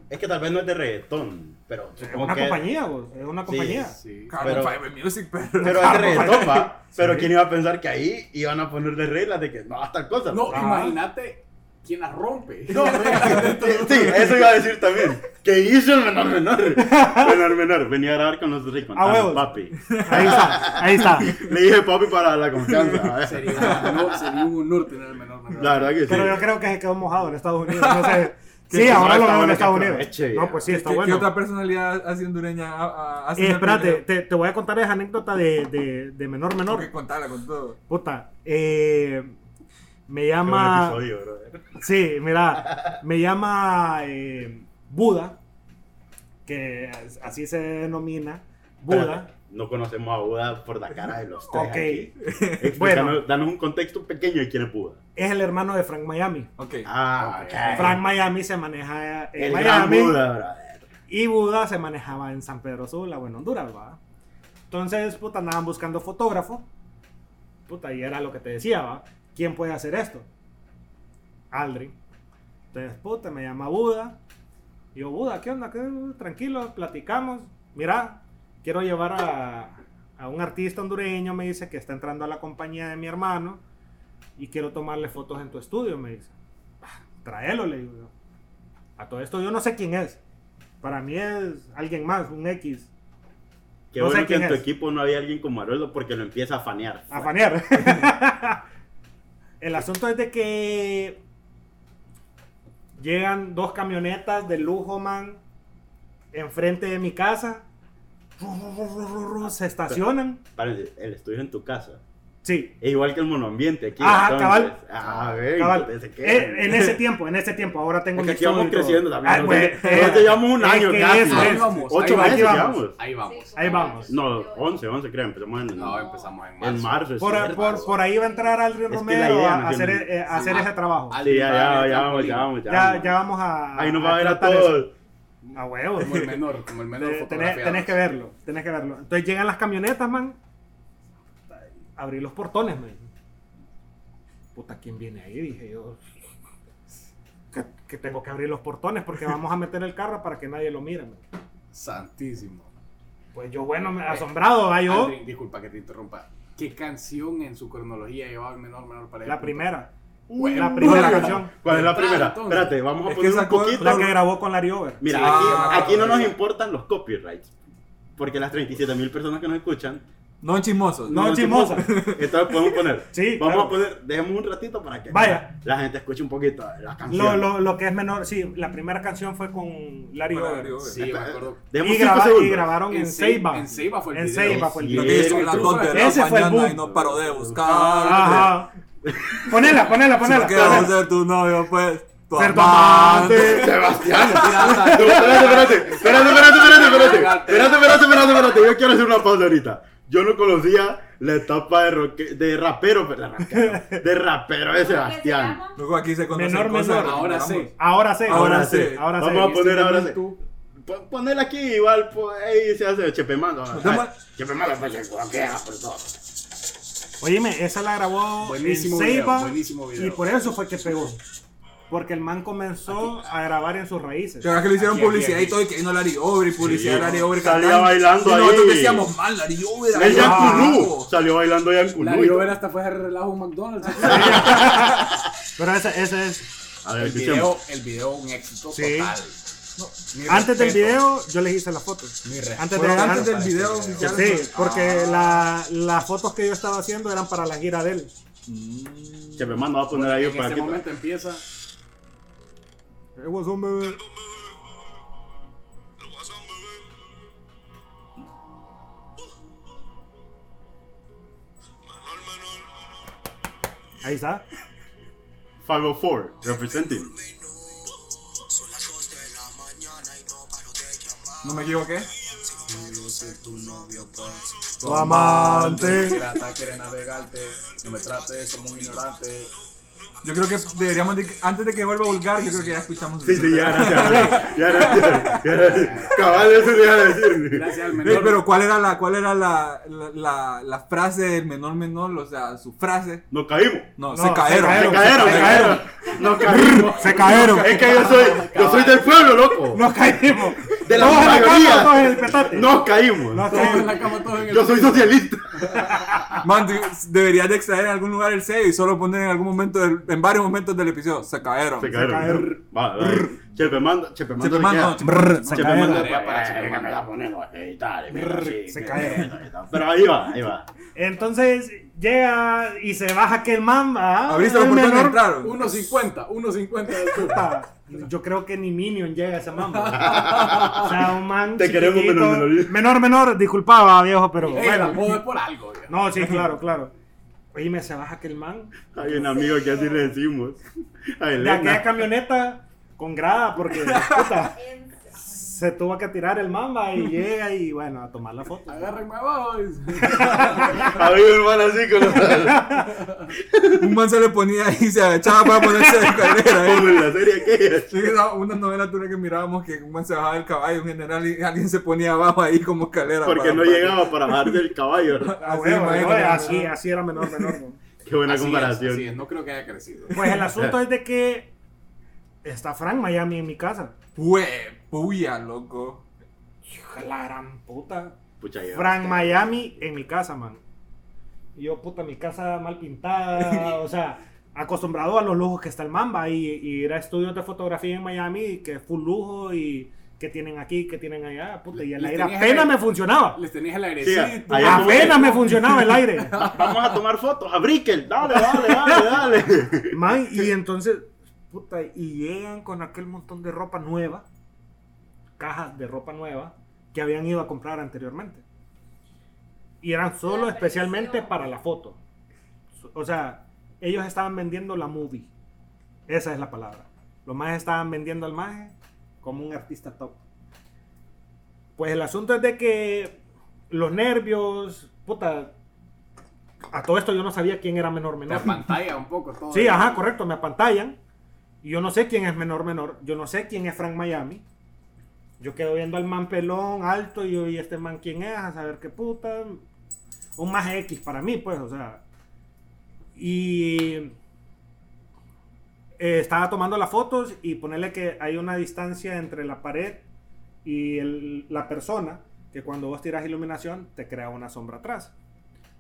Es que tal vez no es de reggaetón, pero Es una que... compañía, vos, es una compañía. Sí. Carbon pero- Music, pero. Pero es de reggaetón, va. Pero Sí. ¿quién iba a pensar que ahí iban a ponerle reglas de que no haz tal cosa? No, Ah. imagínate quién las rompe. No, sí, eso iba a decir también. ¿Qué hizo el menor menor? Menor menor, venía a grabar con los ricos. A huevos. papi. Ahí está, ahí está. Le dije papi para la confianza. Sería un honor, sería un honor tener el menor menor. La verdad que sí. Pero yo creo que se quedó mojado en Estados Unidos. No sé. Sí, ahora no, lo veo en Estados Unidos. No, pues sí, ¿Qué, está qué bueno. otra personalidad así hondureña ha- ha- hace Eh, espérate, te, te voy a contar esa anécdota de, de, de menor menor. Tengo que contarla con todo. Puta, eh, me llama. episodio, brother. Sí, mira, me llama eh, Buda, que así se denomina. Buda. No conocemos a Buda por la cara de los tres. Ok. aquí. Bueno. danos un contexto pequeño de quién es Buda. Es el hermano de Frank Miami. Ok. Ah, Ok. ok. Frank Miami se maneja en el gran Miami. Buda, brother. Y Buda se manejaba en San Pedro Sula o en Honduras, ¿va? Entonces, puta, andaban buscando fotógrafo. Puta, y era lo que te decía, ¿va? ¿Quién puede hacer esto? Aldrin. Entonces, puta, me llama Buda. Y yo, Buda, ¿qué onda? ¿Qué? Tranquilo, platicamos. Mira, quiero llevar a, a un artista hondureño, me dice, que está entrando a la compañía de mi hermano. Y quiero tomarle fotos en tu estudio, me dice. "Ah, Tráelo, le digo yo. A todo esto yo no sé quién es. Para mí es alguien más, un X. Qué No sé bueno que quién en tu es. equipo no había alguien como Haroldo porque lo empieza a fanear. A fanear. El asunto es de que llegan dos camionetas de lujo, man, enfrente de mi casa. Se estacionan. Párense, el estudio es en tu casa. Sí. Es igual que el monoambiente aquí. Ajá, entonces. cabal. Ah, ver, Cabal. ¿qué? Eh, en ese tiempo, en ese tiempo. Ahora tengo Es que mi aquí vamos creciendo también. Ah, bueno, nosotros llevamos un año que casi. Ahí es. vamos, Ocho ahí meses vamos. llevamos. Ahí vamos. Ahí vamos. No, 11, 11 creo. Empezamos en, No, empezamos en marzo. en marzo. Por, cierto. por, por ahí va a entrar Aldrin Romero idea a hacer, en- eh, a hacer Sí. ese trabajo. Sí, ya, ya, ya, vamos, ya vamos, ya. Ya, vamos. a. Ahí nos va a ver a todos. A huevos. Como el menor, como el menor tenés que verlo, tenés que verlo. Entonces llegan las camionetas, man. Abrí los portones, man. Puta, ¿quién viene ahí? Dije yo. Que, que tengo que abrir los portones porque vamos a meter el carro para que nadie lo mire, man. Santísimo. Pues yo, bueno, me- asombrado, va yo. Disculpa que te interrumpa. ¿Qué canción en su cronología llevaba el menor menor para La primera. Uy, la primera canción. ¿Cuál es la primera? entonces. Espérate, vamos a Es que poner un poquito. La que grabó con Larry Over. Mira, Sí, aquí, ah, aquí no nos importan los copyrights. Porque las 37 mil personas que nos escuchan. No chismosos. No, chismosa. Entonces podemos poner. Sí, Vamos claro. a poner. Dejemos un ratito para que Vaya. la gente escuche un poquito la Lo, canción. lo, lo que es menor, sí, la primera canción fue con Larry Over. Larry Over. Sí, me acuerdo. Y, graba- y grabaron en, En Ceiba. En Ceiba fue el En video. Ceiba fue el Sí, video. Lo que hizo Ese fue el boom. y no paro de buscar. Ajá. Ponela, ponela, Si ponela. no queremos ponela. ser tu novio, pues. Tu Ser amante. Sebastián. No, espérate, espérate, espérate, espérate, espérate, espérate, espérate, espérate, espérate, espérate, yo quiero hacer una pausa ahorita. Yo no conocía la etapa de, roque- de rapero, pero rapero, de rapero de Sebastián. Luego aquí se conocen Menor, cosas menor. Ahora sí. Ahora sí. Ahora sí. Ahora sí. Vamos a poner ahora sí. Tú. Pon- Ponela aquí, igual, pues, ahí se hace Chepemando. Dame- Chepemando, pues, se bloquea por todo. Oíme, esa la grabó Buenísimo en video, Ceiba buenísimo video. y por eso fue que pegó. Porque el man comenzó a grabar en sus raíces. ¿Te acuerdas que le hicieron Aquí, publicidad aquí. y todo? Y que vino Larry Over y publicidad Sí, de Larry Over salía cantando. bailando y nosotros ahí. decíamos, man, Larry Over. El Larry Over". Yanculú, salió bailando Yanculú. Larry Over hasta fue a relajo un McDonald's. Pero ese, ese es. A ver, el, video, el video un éxito Sí. total. Mi Antes del video, yo les hice las fotos. Antes, de, antes del video Sí, oficial. Sí, porque Ah. la- las fotos que yo estaba haciendo eran para la gira de él. Chepemando va a poner ahí En para este que. momento empieza. What's up, bebé? Ahí está. 504, representing. No me equivoqué. Tu amante. Pirata quiere navegarte. No me trates como un ignorante. Yo creo que deberíamos, de- antes de que vuelva vulgar, yo creo que ya escuchamos. Sí, sí, ya gracias. Ya gracias. Ya gracias. Cabal, eso le iba a decir. Gracias al menor. Pero ¿cuál era la, cuál era la, la, la, la frase del menor menor? O sea, su frase. Nos caímos. No, No, se cayeron. Se se cayeron, se cayeron. Nos caímos. Se cayeron. Es que yo soy, yo soy del pueblo, loco. Nos caímos. De la Todos en la cama, mayoría. todos en el petate. Nos caímos. Nos Todos en caímos. la cama, todos en el Yo soy socialista. Man, deberías de extraer en algún lugar el sello y solo poner en algún momento, del- en varios momentos del episodio. Se cayeron. Se cayeron. cayeron. Va, va. Chepemando, Chepemando. Chepemando, le queda. Chepemando. Se Chepemando. cayeron. Tarea para Eh, Chepemando. me la ponemos, eh, Se eh, Pero ahí va, ahí va. Entonces llega y se baja aquel man. ¿ah? Abriste y menor- entraron. 1.50, 1.50 del sur. puta, Yo creo que ni Minion llega a ese man. O sea, un man. Te queremos, menor, menor. Menor, menor, disculpaba, viejo, pero. Ey, el bueno. por algo. ya. No, sí, claro, claro. Oíme, se baja aquel man. Hay un amigo que así le decimos. A De aquella camioneta con grada, porque puta, se tuvo que tirar el mamba y llega y bueno, a tomar la foto. Agárrenme abajo. Había un hermano así con los. Un man se le ponía ahí y se agachaba para ponerse de escalera. ¿eh? Como en la serie aquella. Sí, una novela tuve que mirábamos que un man se bajaba del caballo en general y alguien se ponía abajo ahí como escalera. Porque para- no para- llegaba para bajar del caballo. Ah, Así, huevo, así, así era menor, menor. ¿no? Qué buena Así es, comparación. así es, no creo que haya crecido. Pues el asunto es de que está Frank Miami en mi casa. Fue puya, loco. Hija la gran puta. Pucha, ya. Frank Miami en mi casa, man. Y yo, puta, mi casa mal pintada, o sea, acostumbrado a los lujos que está el Mamba y, y ir a estudios de fotografía en Miami, que es full lujo y que tienen aquí, que tienen allá, puta, y el Les aire apenas el- me funcionaba. Les tenías el Sí, airecito. allá como- Apenas me funcionaba el aire. Vamos a tomar fotos a Brickel. Dale, dale, dale, dale. Man, y entonces, puta, y llegan con aquel montón de ropa nueva, cajas de ropa nueva, que habían ido a comprar anteriormente. Y eran solo La especialmente presión. para la foto. O sea, ellos estaban vendiendo la movie. Esa es la palabra. Los más estaban vendiendo al maje como un artista top. Pues el asunto es de que los nervios, puta, a todo esto yo no sabía quién era menor Te menor. pantalla un poco todo. Sí, ajá, correcto, me apantallan. Yo no sé quién es menor menor. Yo no sé quién es Frank Miami. Yo quedo viendo al man pelón, alto, y yo, ¿y este man quién es? A saber qué puta. Un más X para mí, pues, o sea. Y eh, estaba tomando las fotos y ponerle que hay una distancia entre la pared y el- la persona que cuando vos tiras iluminación te crea una sombra atrás.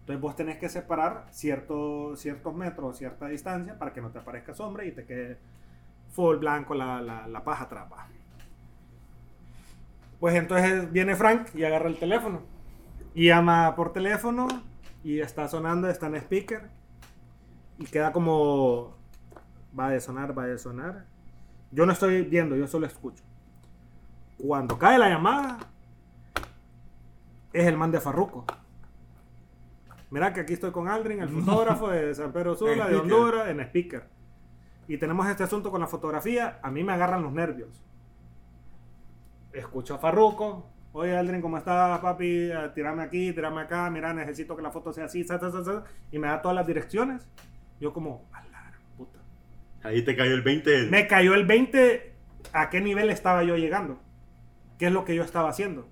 Entonces vos tenés que separar cierto, ciertos metros, cierta distancia para que no te aparezca sombra y te quede full blanco la, la, la paja va. Pues entonces viene Frank y agarra el teléfono. Y llama por teléfono y está sonando, está en speaker. Y queda como... Va a sonar, va a sonar. Yo no estoy viendo, yo solo escucho. Cuando cae la llamada, es el man de Farruco. Mira que aquí estoy con Aldrin, el fotógrafo de San Pedro Sula, de. Honduras, en speaker. Y tenemos este asunto con la fotografía, a mí me agarran los nervios. Escucho a Farruko, oye Aldrin, ¿cómo estás, papi? Eh, Tírame aquí, tírame acá, mira, necesito que la foto sea así, sa, sa, sa, sa", y me da todas las direcciones. Yo como, a la puta. Ahí te cayó el 20. Me cayó el 20 a qué nivel estaba yo llegando. ¿Qué es lo que yo estaba haciendo?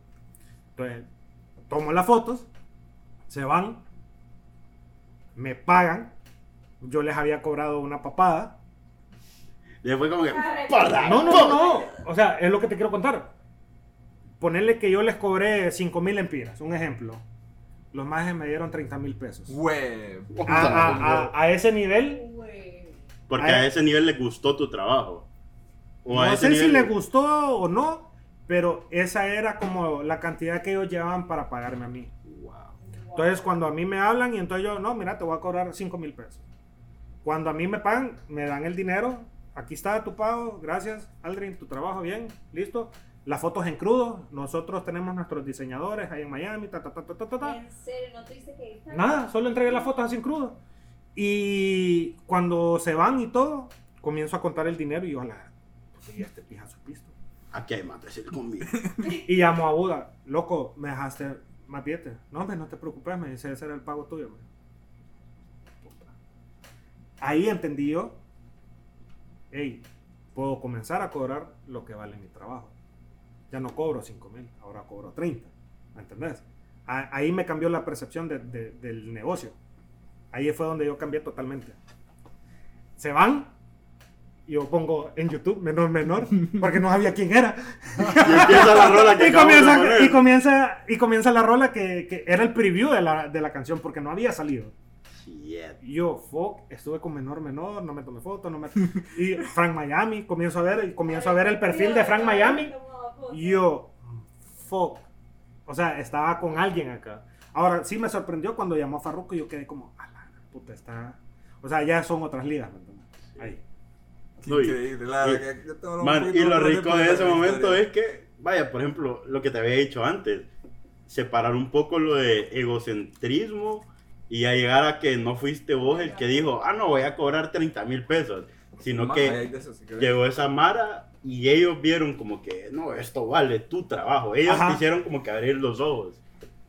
Entonces, tomo las fotos, se van, me pagan, yo les había cobrado una papada. Y después como que... No, no, no, no. O sea, es lo que te quiero contar. Ponerle que yo les cobré 5 mil empiras, un ejemplo. Los más me dieron 30 mil pesos. A, a- a- a ese nivel, Güey. Porque a ese nivel le gustó tu trabajo. O a no ese sé si les gustó o no, pero esa era como la cantidad que ellos llevaban para pagarme a mí. Entonces, cuando a mí me hablan y entonces yo, no, mira, te voy a cobrar 5 mil pesos. Cuando a mí me pagan, me dan el dinero. Aquí está tu pago, gracias, Aldrin, tu trabajo, bien, listo. Las fotos en crudo, nosotros tenemos nuestros diseñadores ahí en Miami, ta, ta, ta, ta, ta, ta, ta. ¿En serio? ¿No tuviste que editar? Nada, solo entregué las fotos así en crudo. Y cuando se van y todo, comienzo a contar el dinero y yo, la, y este pija su pisto. Aquí hay más de conmigo. Y llamo a Buda, loco, me dejaste más billetes. No, hombre, no te preocupes, me dice, ese era el pago tuyo. Ahí entendí yo, hey, puedo comenzar a cobrar lo que vale mi trabajo. Ya no cobro 5 mil, ahora cobro 30. ¿Me entendés? A- Ahí me cambió la percepción de- de- del negocio. Ahí fue donde yo cambié totalmente. Se van, yo pongo en YouTube menor, menor, porque no sabía quién era. Y empieza la rola que y, de comienza, y, comienza, y comienza la rola que, que era el preview de la, de la canción porque no había salido. Shit. Yo, fuck, estuve con menor, menor, no me tomé fotos, no me... Y Frank Miami, comienzo a ver, comienzo a ver el perfil de Frank Miami. Y yo, fuck. O sea, estaba con alguien acá. Ahora, sí me sorprendió cuando llamó a Farruko y yo quedé como, a la puta, está... O sea, ya son otras ligas, ¿me entiendes? Ahí. No, y- la que Man, lo rico de ese momento historia. es que, vaya, por ejemplo, lo que te había dicho antes, separar un poco lo de egocentrismo y a llegar a que no fuiste vos el que dijo, ah, no, voy a cobrar 30 mil pesos, sino Ma, que de llegó esa Mara y ellos vieron como que, no, esto vale tu trabajo. Ellos Ajá. quisieron como que abrir los ojos.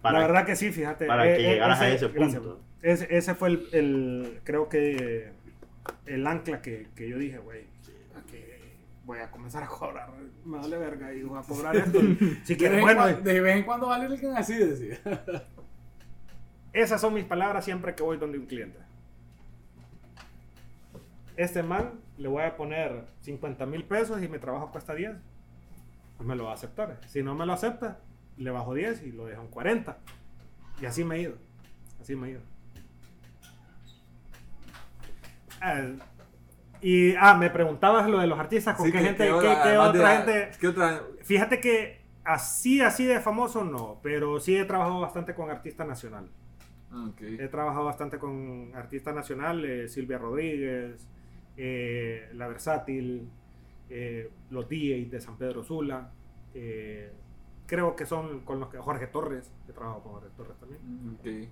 Para la verdad que sí, fíjate. para que llegaras a ese gracias. punto. Ese, ese fue el, el- creo que, el ancla que, que yo dije, güey, voy a comenzar a cobrar, me vale verga y voy a cobrar esto. Si De quieres, en bueno, de vez en cuando vale el que así decía. Esas son mis palabras siempre que voy donde un cliente. Este man le voy a poner 50 mil pesos y mi trabajo cuesta 10. Pues me lo va a aceptar. Si no me lo acepta, le bajo 10 y lo dejo en 40. Y así me he ido. Así me he ido. Ah, y, ah, me preguntabas lo de los artistas, con Sí, qué que- gente, que qué, otra- qué otra gente. ¿Qué otra? Fíjate que así, así de famoso no, pero sí he trabajado bastante con artista nacional. Ah. He trabajado bastante con artistas nacionales, Silvia Rodríguez, eh, La Versátil, eh, los DJs de San Pedro Sula. eh, creo que son con los que Jorge Torres, he trabajado con Jorge Torres también.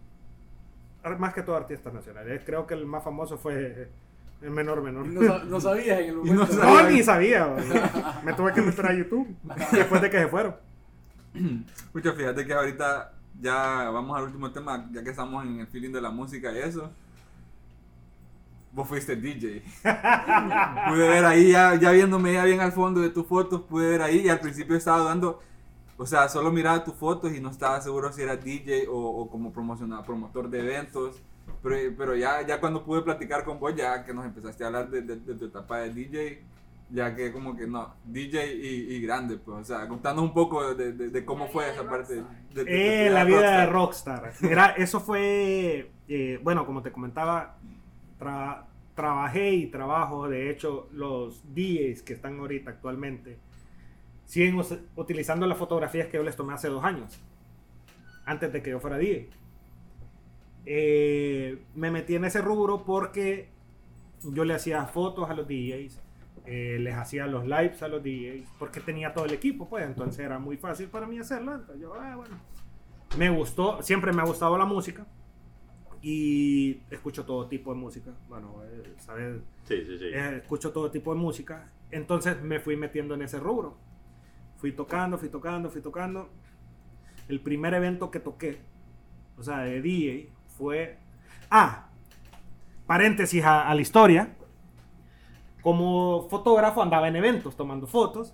Ar- Más que todo artistas nacionales. Creo que el más famoso fue el menor menor. No, no sabías en el no momento. sabía. No, ni sabía. Me tuve que meter a YouTube después de que se fueron. Mucho, fíjate que ahorita ya vamos al último tema, ya que estamos en el feeling de la música y eso. Vos fuiste DJ. pude ver ahí, ya, ya viéndome ya bien al fondo de tus fotos, pude ver ahí y al principio estaba dando, o sea, solo miraba tus fotos y no estaba seguro si eras DJ o, o como promocionado, promotor de eventos. Pero, pero ya, ya cuando pude platicar con vos, ya que nos empezaste a hablar de, de- de tu etapa de DJ, ya que como que no, DJ y, y grande, pues, o sea, contanos un poco de, de- de cómo La fue esa de parte. De, rockstar. de- Eh, de la vida de rockstar. rockstar. Mira, eso fue, eh, bueno, como te comentaba, tra- trabajé y trabajo, de hecho, los DJs que están ahorita actualmente siguen us- utilizando las fotografías que yo les tomé hace dos años, antes de que yo fuera DJ. Eh, me metí en ese rubro porque yo le hacía fotos a los DJs, eh, les hacía los lives a los DJs, porque tenía todo el equipo, pues entonces era muy fácil para mí hacerlo. Entonces yo, ah, bueno, me gustó, siempre me ha gustado la música. Y escucho todo tipo de música. Bueno, eh, ¿sabes? Sí, sí, sí. Eh, escucho todo tipo de música. Entonces me fui metiendo en ese rubro. Fui tocando, fui tocando, fui tocando. El primer evento que toqué, o sea, de DJ, fue... Ah, paréntesis a, a la historia. Como fotógrafo andaba en eventos tomando fotos.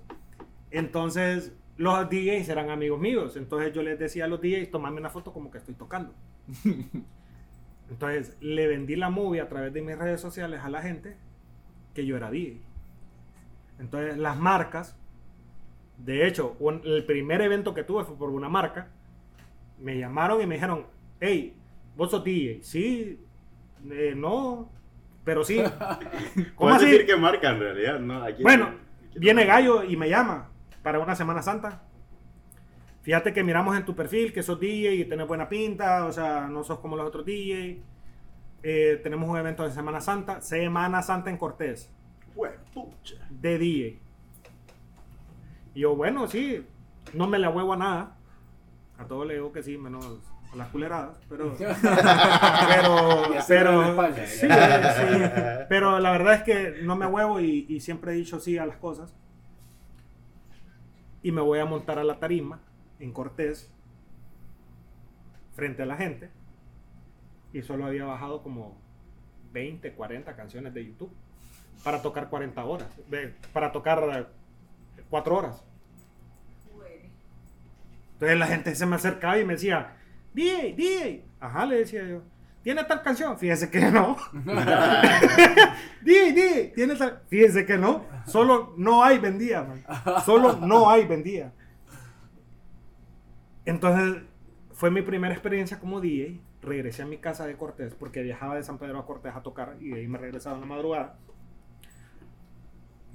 Entonces los DJs eran amigos míos. Entonces yo les decía a los DJs, tomarme una foto como que estoy tocando. Entonces le vendí la movie a través de mis redes sociales a la gente que yo era DJ. Entonces las marcas, de hecho, un- el primer evento que tuve fue por una marca, me llamaron y me dijeron, hey, vos sos DJ. Sí, eh, no, pero sí. ¿Cómo así? decir que marca en realidad, ¿no? Aquí Bueno, aquí Viene. Gallo y me llama para una Semana Santa. Fíjate que miramos en tu perfil que sos DJ y tenés buena pinta, o sea, no sos como los otros DJ. Eh, tenemos un evento de Semana Santa, Semana Santa en Cortés, Huepucha. de DJ. Y yo, bueno, sí, no me la huevo a nada. A todos le digo que sí, menos las culeradas, pero. pero. Pero sí, sí. Pero la verdad es que no me huevo y, y siempre he dicho sí a las cosas. Y me voy a montar a la tarima en Cortés, frente a la gente. Y solo había bajado como 20, 40 canciones de YouTube para tocar 40 horas, de- para tocar 4 horas. Entonces la gente se me acercaba y me decía, DJ, DJ. Ajá, le decía yo. ¿Tiene tal canción? Fíjese que no. DJ, DJ, ¿tiene tal? Fíjese que no. Solo no hay vendía, man. Solo no hay vendía. Entonces, fue mi primera experiencia como DJ. Regresé a mi casa de Cortés porque viajaba de San Pedro a Cortés a tocar y de ahí me regresaba en la madrugada.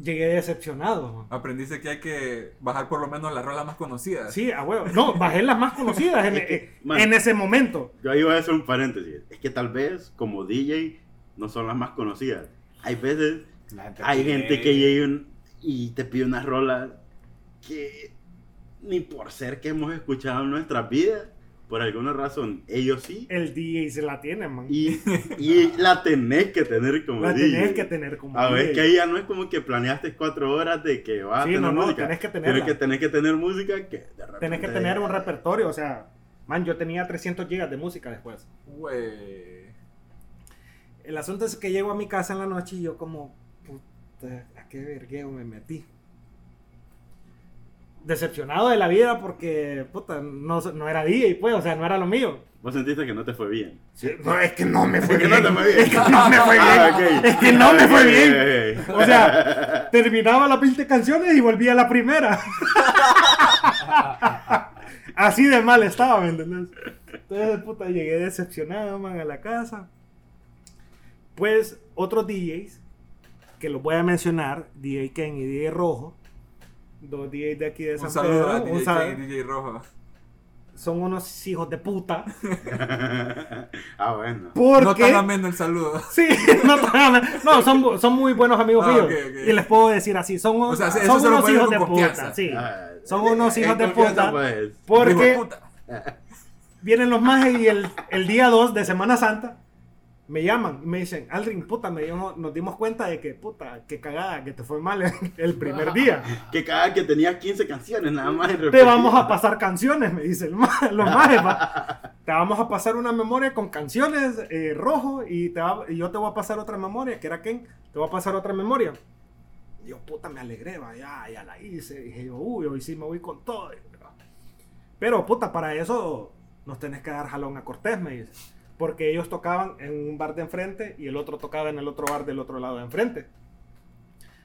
Llegué decepcionado. man. Aprendiste que hay que bajar por lo menos las rolas más conocidas. Sí, a huevo. No, bajé las más conocidas en, Es que, eh, man. en ese momento. Yo ahí voy a hacer un paréntesis. Es que tal vez como DJ no son las más conocidas. Hay veces, hay pide- gente que llega un- y te pide unas rolas que ni por ser que hemos escuchado en nuestras vidas, por alguna razón, ellos sí. El DJ se la tiene, man. Y, y la tenés que tener como la DJ. tenés que tener como A ver, que ahí ya no es como que planeaste cuatro horas de que vas Sí, a tener no, no, música. tenés que. Tienes que, tenés que tener música que de repente... Tenés que tener un repertorio, o sea, man, yo tenía 300 gigas de música después. Güey. El asunto es que llego a mi casa en la noche y yo como, puta, ¿a qué vergueo me metí? Decepcionado de la vida porque, puta, no, no era DJ, pues, o sea, no era lo mío. Vos sentiste que no te fue bien. No, es que no me fue Es que bien. no te fue bien. Es que no me fue bien. Ah, ok. Es que no me fue bien. O sea, terminaba las 20 canciones y volvía a la primera. Así de mal estaba, ¿me entendés? Entonces, puta, llegué decepcionado, man, a la casa. Pues, otros DJs, que los voy a mencionar, DJ Ken y DJ Rojo, dos DJs de aquí de Un San saludo a Pedro, un DJ, sal- Ken y DJ Rojo. son unos hijos de puta. ah, bueno. Porque... No tan ameno el saludo. Sí, no, tan- no, son, son muy buenos amigos Ah, míos. ok, ok. Y les puedo decir así, son, O sea, eso son unos hijos de confianza. puta. Sí. Ah, Son unos en hijos de puta. pues. Porque puta. vienen los majes y el, el día 2 de Semana Santa me llaman y me dicen, Aldrin, puta, me dio- nos dimos cuenta de que, puta, qué cagada, que te fue mal el, primer día. Que cada que tenías 15 canciones nada más. en Te vamos a pasar canciones, me dicen los ma- los majes. va. Te vamos a pasar una memoria con canciones eh, rojo y, te va- y yo te voy a pasar otra memoria, que era Ken, te voy a pasar otra memoria. Y yo, puta, me alegré, va, ya, ya la hice. Dije yo, uy, hoy sí me voy con todo. Pero, puta, para eso nos tenés que dar jalón a Cortés, me dice. Porque ellos tocaban en un bar de enfrente y el otro tocaba en el otro bar del otro lado de enfrente.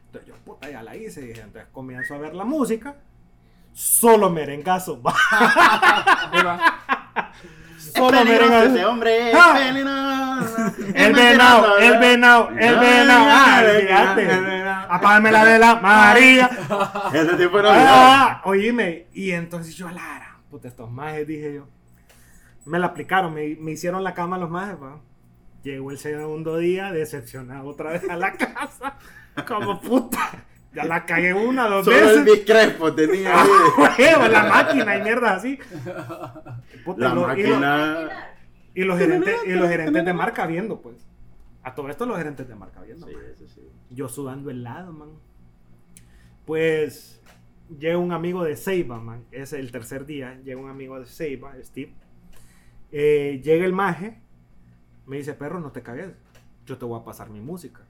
Entonces yo, puta, ya la hice. Dije, entonces comienzo a ver la música. Solo merengazo. Solo Es merengazo. ese hombre. es Ah. peligroso, El venado, el venado, el venado. Ah. Apágame la vela, María. Ese tipo no Ah, oíme. Y entonces yo, Lara, puta, estos majes, dije yo. Me la aplicaron, me, me hicieron la cama los majes, va. Llegó el segundo día, decepcionado otra vez a la casa. Como puta. Ya la cagué una, dos Solo el veces. Big Crespo tenía Ah, ahí. huevo, la máquina y mierda así. Puta, La y lo- y lo- máquina. Y los gerentes, y los gerentes de marca viendo, pues. A todo esto los gerentes de marca viendo. Sí, man. eso sí. Yo sudando helado, man. Pues llega un amigo de Seiba, man. Es el tercer día. Llega un amigo de Seiba, Steve. Eh, llega el maje. Me dice, perro, no te cagues. Yo te voy a pasar mi música.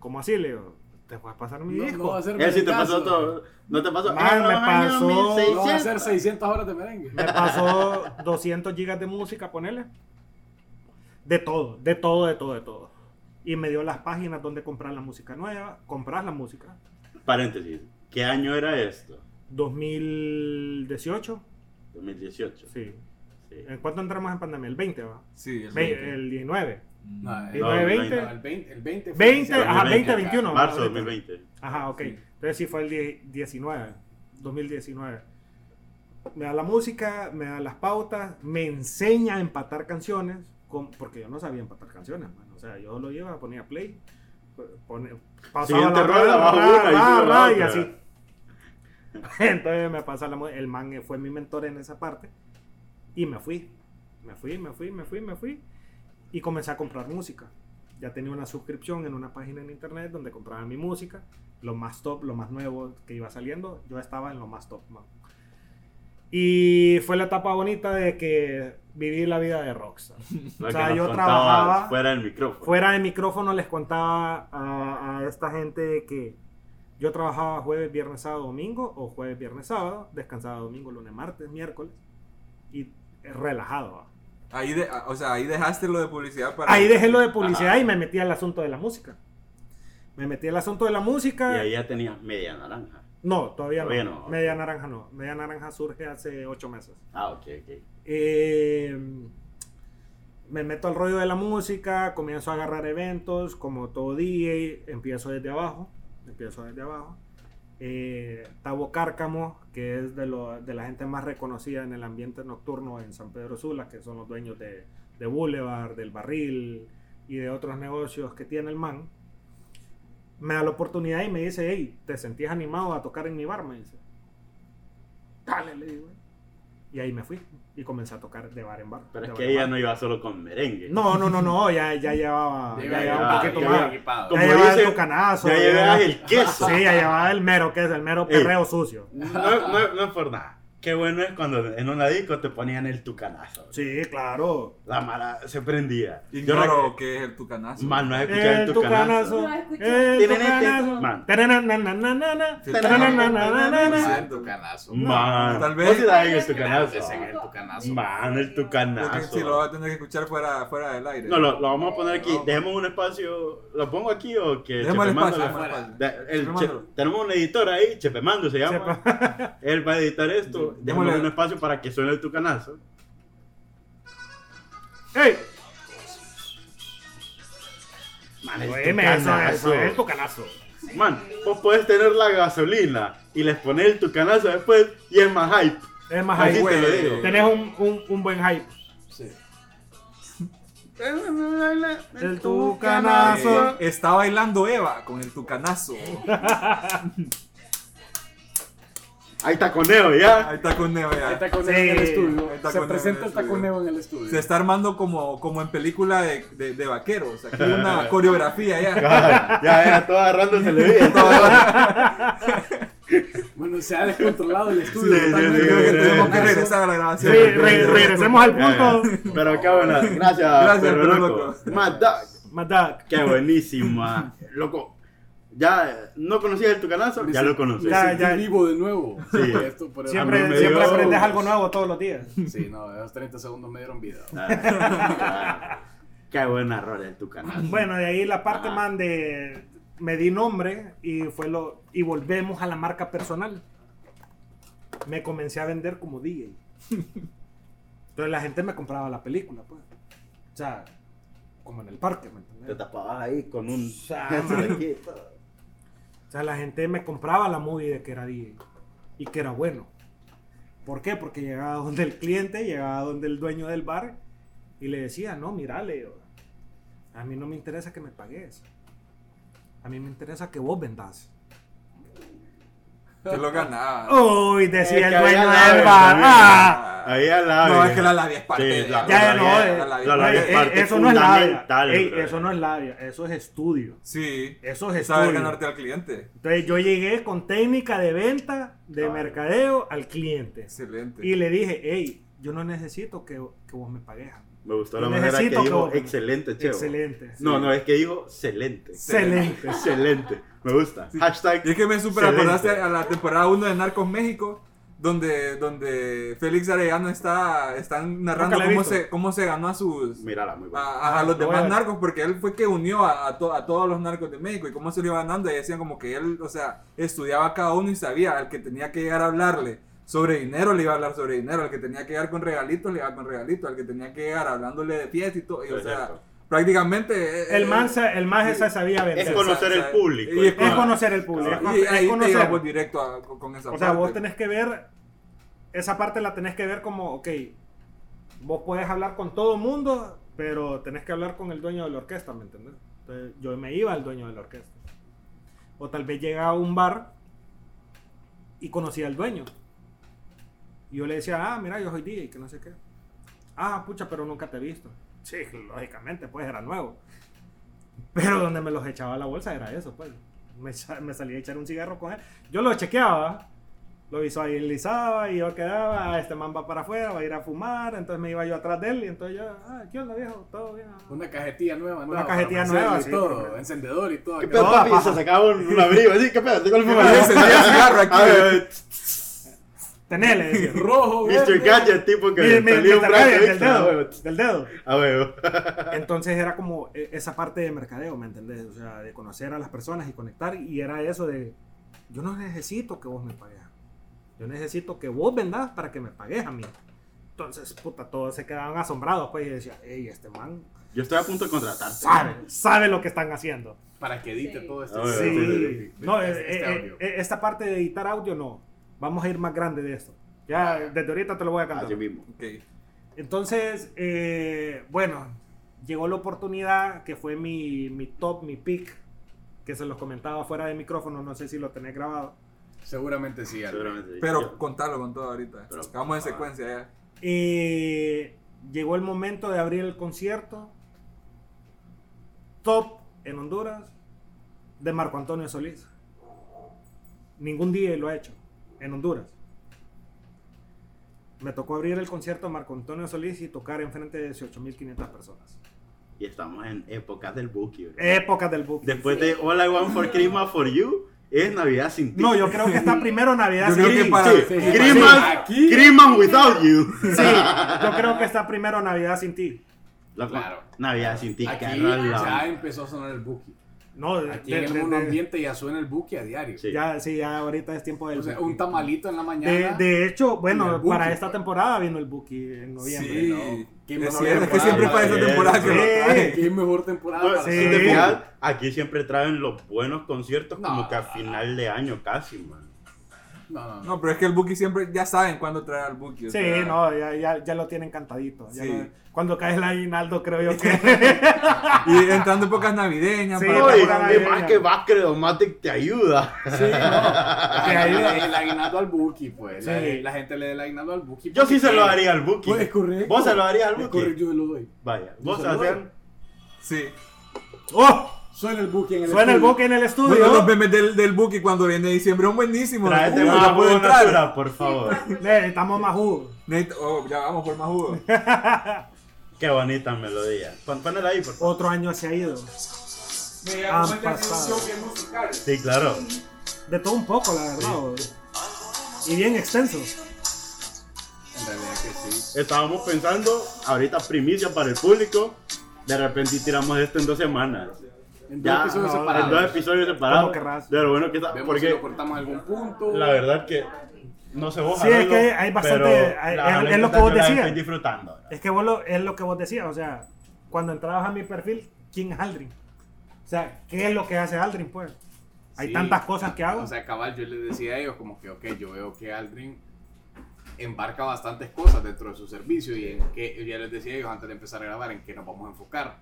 ¿Cómo así, Leo? Te voy a pasar mi No, disco. no va a ser Él sí te pasó todo. No te pasó. Man, en me pasó- No va a 1600. ser 600 horas de merengue. Me pasó 200 gigas de música, ponele. De todo, de todo, de todo, de todo. Y me dio las páginas donde comprar la música nueva, comprar la música. Paréntesis. ¿Qué año era esto? 2018, 2018. sí. ¿En cuánto entramos en pandemia? El 20, ¿va? Sí, el Ve- 20. El 19. Mm. No, ¿Y el, no, 20? no, el 20, el 20 fue 20, inicial. ajá, 20, 20, 21. Marzo ahorita. 2020. Ajá, ok. Sí. Entonces sí fue el die- 19, 2019. Me da la música, me da las pautas, me enseña a empatar canciones, con- porque yo no sabía empatar canciones, man. O sea, yo lo llevaba, ponía play, pone, pasaba Siguiente la una y y así. Entonces me pasa la el man fue mi mentor en esa parte y me fui. Me fui, me fui, me fui, me fui y comencé a comprar música. Ya tenía una suscripción en una página en internet donde compraba mi música, lo más top, lo más nuevo que iba saliendo, yo estaba en lo más top. man. Y fue la etapa bonita de que viví la vida de rockstar. O sea, yo trabajaba- Fuera del micrófono. Fuera de micrófono les contaba a, a esta gente de que yo trabajaba jueves, viernes, sábado, domingo, o jueves, viernes, sábado, descansaba domingo, lunes, martes, miércoles, y relajado. Ahí, de, o sea, ahí dejaste lo de publicidad para... Ahí dejé lo de publicidad y me metí al asunto de la música. Me metí al asunto de la música. Y ahí ya tenías media naranja. No, todavía no. Todavía no. Media naranja no. Media naranja surge hace ocho meses. Ah, ok, ok. Eh, me meto al rollo de la música, comienzo a agarrar eventos, como todo DJ, empiezo desde abajo, empiezo desde abajo. Eh, Tabo Cárcamo, que es de, lo- de la gente más reconocida en el ambiente nocturno en San Pedro Sula, que son los dueños de, de Boulevard, del Barril y de otros negocios que tiene el man, me da la oportunidad y me dice, hey, ¿te sentías animado a tocar en mi bar? Me dice. Dale, le digo. Y ahí me fui y comencé a tocar de bar en bar. Pero es que ella bar. no iba solo con merengue. No, no, no, no, ya, ya llevaba, ya Llega- llevaba ya- un poquito ya- más. Como ya llevaba dice, el tucanazo. ya ya llevaba- el queso. Sí, ya llevaba el mero, que es el mero Ey. perreo sucio. No, no, no es por nada. Qué bueno es cuando en una disco te ponían el tucanazo. Sí, claro. La mara se prendía. Yo Ignoro rec- que es el tucanazo. Man, no has escuchado El el tucanazo. tucanazo. El tucanazo. Man. El tucanazo. Man, Tal vez- vos el tucanazo. Ese es el tucanazo. Man, el tucanazo. sí, lo vas a tener que escuchar fuera, fuera del aire. No, lo, lo vamos a poner aquí. Dejemos un espacio. ¿Lo pongo aquí o que Dejemos el Chepe Mando espacio. Chepe Mando. tenemos un editor ahí, Chepemando se llama. Él va a editar esto. Démosle- un espacio para que suene el tucanazo. ¡Ey! Man, el Oíme, eso, tucanazo. es el tucanazo. Man, vos podés tener la gasolina y les pones el tucanazo después y es más hype. Es más Así hype. te lo güey. digo. Tenés un, un, un buen hype. Sí. El tucanazo. Eh, está bailando Eva con el tucanazo. Hay taconeo ya. Ahí está con Neo ya. Hay taconeo Sí, en el estudio. hay taconeo Se en presenta el el taconeo en el estudio. Se está armando como, como en película de, de, de vaqueros. Aquí hay una coreografía ya. Ya, ya, todo agarrándose le bien. Bueno, se ha descontrolado el estudio. Sí, sí, totalmente. sí, Creo que sí, tenemos sí. que regresar a la Sí, grabación. re- regresemos al punto. Pero qué buena. Gracias, Gracias, Perro Loco. Loco. Mad Dog. Mad Dog. Qué buenísima. Loco. Ya no conocías el tucanazo, ya lo conoces. Ya, ya. vivo de nuevo. Sí. Esto por- Siempre, siempre dio- aprendes algo nuevo todos los días. Sí, no, esos 30 segundos me dieron vida. Ah, Qué buena rola el tucanazo. Bueno, de ahí la parte man de me di nombre y fue lo y volvemos a la marca personal. Me comencé a vender como DJ. Entonces la gente me compraba la película, pues. O sea, como en el parque, ¿me Te entiendes? tapabas ahí con un. Sea, la gente me compraba la movie de que era DJ y que era bueno. ¿Por qué? Porque llegaba donde el cliente, llegaba donde el dueño del bar y le decía, no, mira, Leo, a mí no me interesa que me pagues. A mí me interesa que vos vendas. Yo lo ganaba. Uy, decía Es el dueño del labia bar. Ah, Ahí al lado. No, es que la labia es parte Sí, de la- ya la no, labia- eh, la labia- la labia eh, es parte eso no es labia. Ey, eso no es labia, eso es estudio. Sí. Eso es Saber estudio. ganarte al cliente. Entonces yo llegué con técnica de venta, de mercadeo al cliente. Excelente. Y le dije, hey, yo no necesito que, que vos me pagues. Me gustó la manera que dijo que- excelente, Chevo. Excelente. No, no, es que dijo excelente. Excelente. Excelente. Me gusta. Hashtag. Y es que me super acordaste a la temporada 1 de Narcos México, donde, donde Félix Arellano está están narrando cómo se, cómo se ganó a sus Mírala, muy buena. a, a- los demás narcos, porque él fue que unió a, a to- a todos los narcos de México y cómo se lo iba ganando. Y decían como que él, o sea, estudiaba a cada uno y sabía al que tenía que llegar a hablarle sobre dinero, le iba a hablar sobre dinero, al que tenía que llegar con regalitos, le iba con regalitos, al que tenía que llegar hablándole de fiesta y todo. Y, o sea, prácticamente. eh, El eh, man, se- el man esa sabía vender. Es conocer el público. Y es Es conocer el público. Es, Y ahí te conocer. íbamos directo a- con, esa O sea, parte. vos tenés que ver, esa parte la tenés que ver como, ok, vos puedes hablar con todo el mundo, pero tenés que hablar con el dueño de la orquesta, ¿me entendés? Entonces, yo me iba al dueño de la orquesta. O tal vez llegaba a un bar y conocía al dueño. Y yo le decía, ah, mira, yo soy DJ, que no sé qué. Ah, pucha, pero nunca te he visto. Sí, lógicamente, pues era nuevo. Pero donde me los echaba a la bolsa era eso, pues. Me, me salía a echar un cigarro con él. Yo lo chequeaba, lo visualizaba y yo quedaba, ah, este man va para afuera, va a ir a fumar, entonces me iba yo atrás de él y entonces yo, ah, ¿qué onda viejo? ¿Todo bien? Una cajetilla nueva. Una nueva cajetilla nueva, sí, y todo, porque- encendedor y todo. ¿Qué pedo, No, papi? Se sacaba un, un abrigo así. ¿Qué pedo? Tengo el. Sí, encendía cigarro aquí. Tenele. Rojo, Mr. Gadget, tipo que Mire, mire, salía un brazo del dedo, del dedo. A huevo. Entonces era como eh, esa parte de mercadeo, ¿me entendés? O sea, de conocer a las personas y conectar. Y era eso de, yo no necesito que vos me pagues. Yo necesito que vos vendas para que me pagues a mí. Entonces, puta, todos se quedaban asombrados, pues, y decía, hey, este man Yo estoy a punto de contratar. sabe, sabe lo que están haciendo. Para que edite Sí. todo esto. A ver, Sí. sí, sí, sí. No, eh, Este eh, audio. eh, esta parte de editar audio no. Vamos a ir más grande de esto. Ya, desde ahorita te lo voy a cantar. Así mismo. Ok. Entonces, eh, bueno, llegó la oportunidad que fue mi, mi top, mi pick, que se los comentaba fuera de micrófono, no sé si lo tenés grabado. Seguramente sí. Seguramente sí. Pero Yo- contalo con todo ahorita. Pero- Vamos en secuencia ya. Eh, llegó el momento de abrir el concierto top en Honduras de Marco Antonio Solís. Ningún día lo ha hecho en Honduras. Me tocó abrir el concierto de Marco Antonio Solís y tocar enfrente de 18.500 personas. Y estamos en épocas del Buki. bro. Épocas del book. Después de All I Want for Christmas for You, es Navidad sin ti. No, yo creo que está primero Navidad Yo sin creo que ti. para- Sí, Sí, Christmas, aquí- Christmas without you. Sí, yo creo que está primero Navidad sin ti. La- Claro. Navidad sin ti. Aquí ya empezó a sonar el Buki. No, Aquí de- en el de- mundo de- ambiente ya suena el Buki a diario. Sí. ya, sí, ya ahorita es tiempo del O sea, un tamalito en la de, mañana. de hecho, bueno, Buki, para esta temporada vino el Buki en noviembre. Sí. ¿no? ¿Qué Es mejor cierto, es que temporada siempre para esa temporada que lo eso? trae. Qué mejor temporada Pues, para sí. si hacer te el fijas, Buki. aquí siempre traen los buenos conciertos No, como que a no, no. final de año casi, man. No, no, no. No, pero es que el Buki siempre, ya saben cuándo traer al Buki. o Sí, sea, no, ya, ya, ya lo tienen cantadito. ya Sí. lo- cuando cae el aguinaldo, creo yo que. Y entrando épocas navideñas. Sí, para- y, navideña. más que Bascredomatic te ayuda. Sí, no. Que ahí- el, aguinaldo al Buki, pues. La, Sí. la gente le da el aguinaldo al Buki. Yo sí se lo daría al Buki. Pues es correcto. ¿Vos se lo darías al Es Buki? correcto, yo se lo doy. Vaya, vos se lo doy. hacían. Sí. ¡Oh! Suena el Buki en el Suena el estudio. Buki en el Bueno, estudio. los memes del, del Buki cuando viene diciembre son buenísimos. Tráete Uy, más jugo entrar. natural, por favor. Necesitamos más jugo. Oh, ya vamos por más jugo. Qué bonita melodía. Pon- Ponela ahí, por favor. Otro año se ha ido. Ah, Han pasado. Sí, claro. De todo un poco, la verdad. Y bien extenso. En realidad que sí. Estábamos pensando, ahorita primicia para el público. De repente tiramos esto en dos semanas. En dos Ya, episodios no, separados. En dos episodios separados. De lo bueno que está. Vemos si Porque lo cortamos algún punto. la verdad que. No sé vos. Sí, es que hay bastante- hay- es- es lo que vos decías. Estoy disfrutando. Es que vos lo, es lo que vos decías, o sea, cuando entrabas a mi perfil, ¿quién es Aldrin? O sea, ¿qué es lo que hace Aldrin, pues? Hay Sí. tantas cosas que hago. O sea, cabal, yo les decía a ellos como que, ok, yo veo que Aldrin embarca bastantes cosas dentro de su servicio y en que, ya les decía a ellos antes de empezar a grabar, en qué nos vamos a enfocar.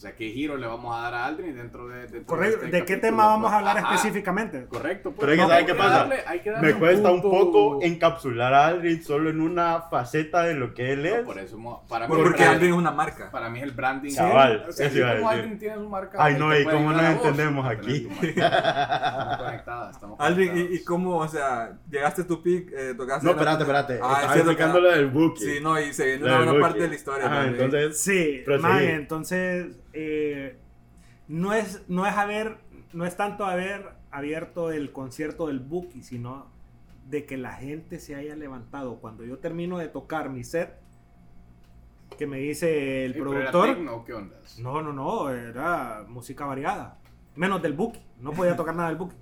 O sea, qué giro le vamos a dar a Aldrin dentro de... dentro Correcto. este ¿De qué tema vamos a hablar Ajá, específicamente? Correcto. pues. Pero es que No, ¿sabe hay qué que pasa? darle- hay que darle Me cuesta un punto- poco encapsular a Aldrin solo en una faceta de lo que él es. No, por eso, para mí, Porque Aldrin es una marca. para mí es el branding. O sea, como decir. Aldrin tiene su marca. Ay, no, y cómo nos entendemos aquí. Estamos conectadas, estamos Aldrin, ¿y, cómo, o sea, llegaste a tu pick, eh, tocaste... No, espérate, espérate. Ah, Estaba explicando lo del booking. Sí, no, y se viene una buena parte de la historia. Entonces, Sí, entonces eh, no es no es haber no es tanto haber abierto el concierto del Buki, sino de que la gente se haya levantado cuando yo termino de tocar mi set que me dice el pero era productor. tecno, ¿qué ondas? No, no, no, era música variada. Menos del Buki. No podía tocar nada del Buki.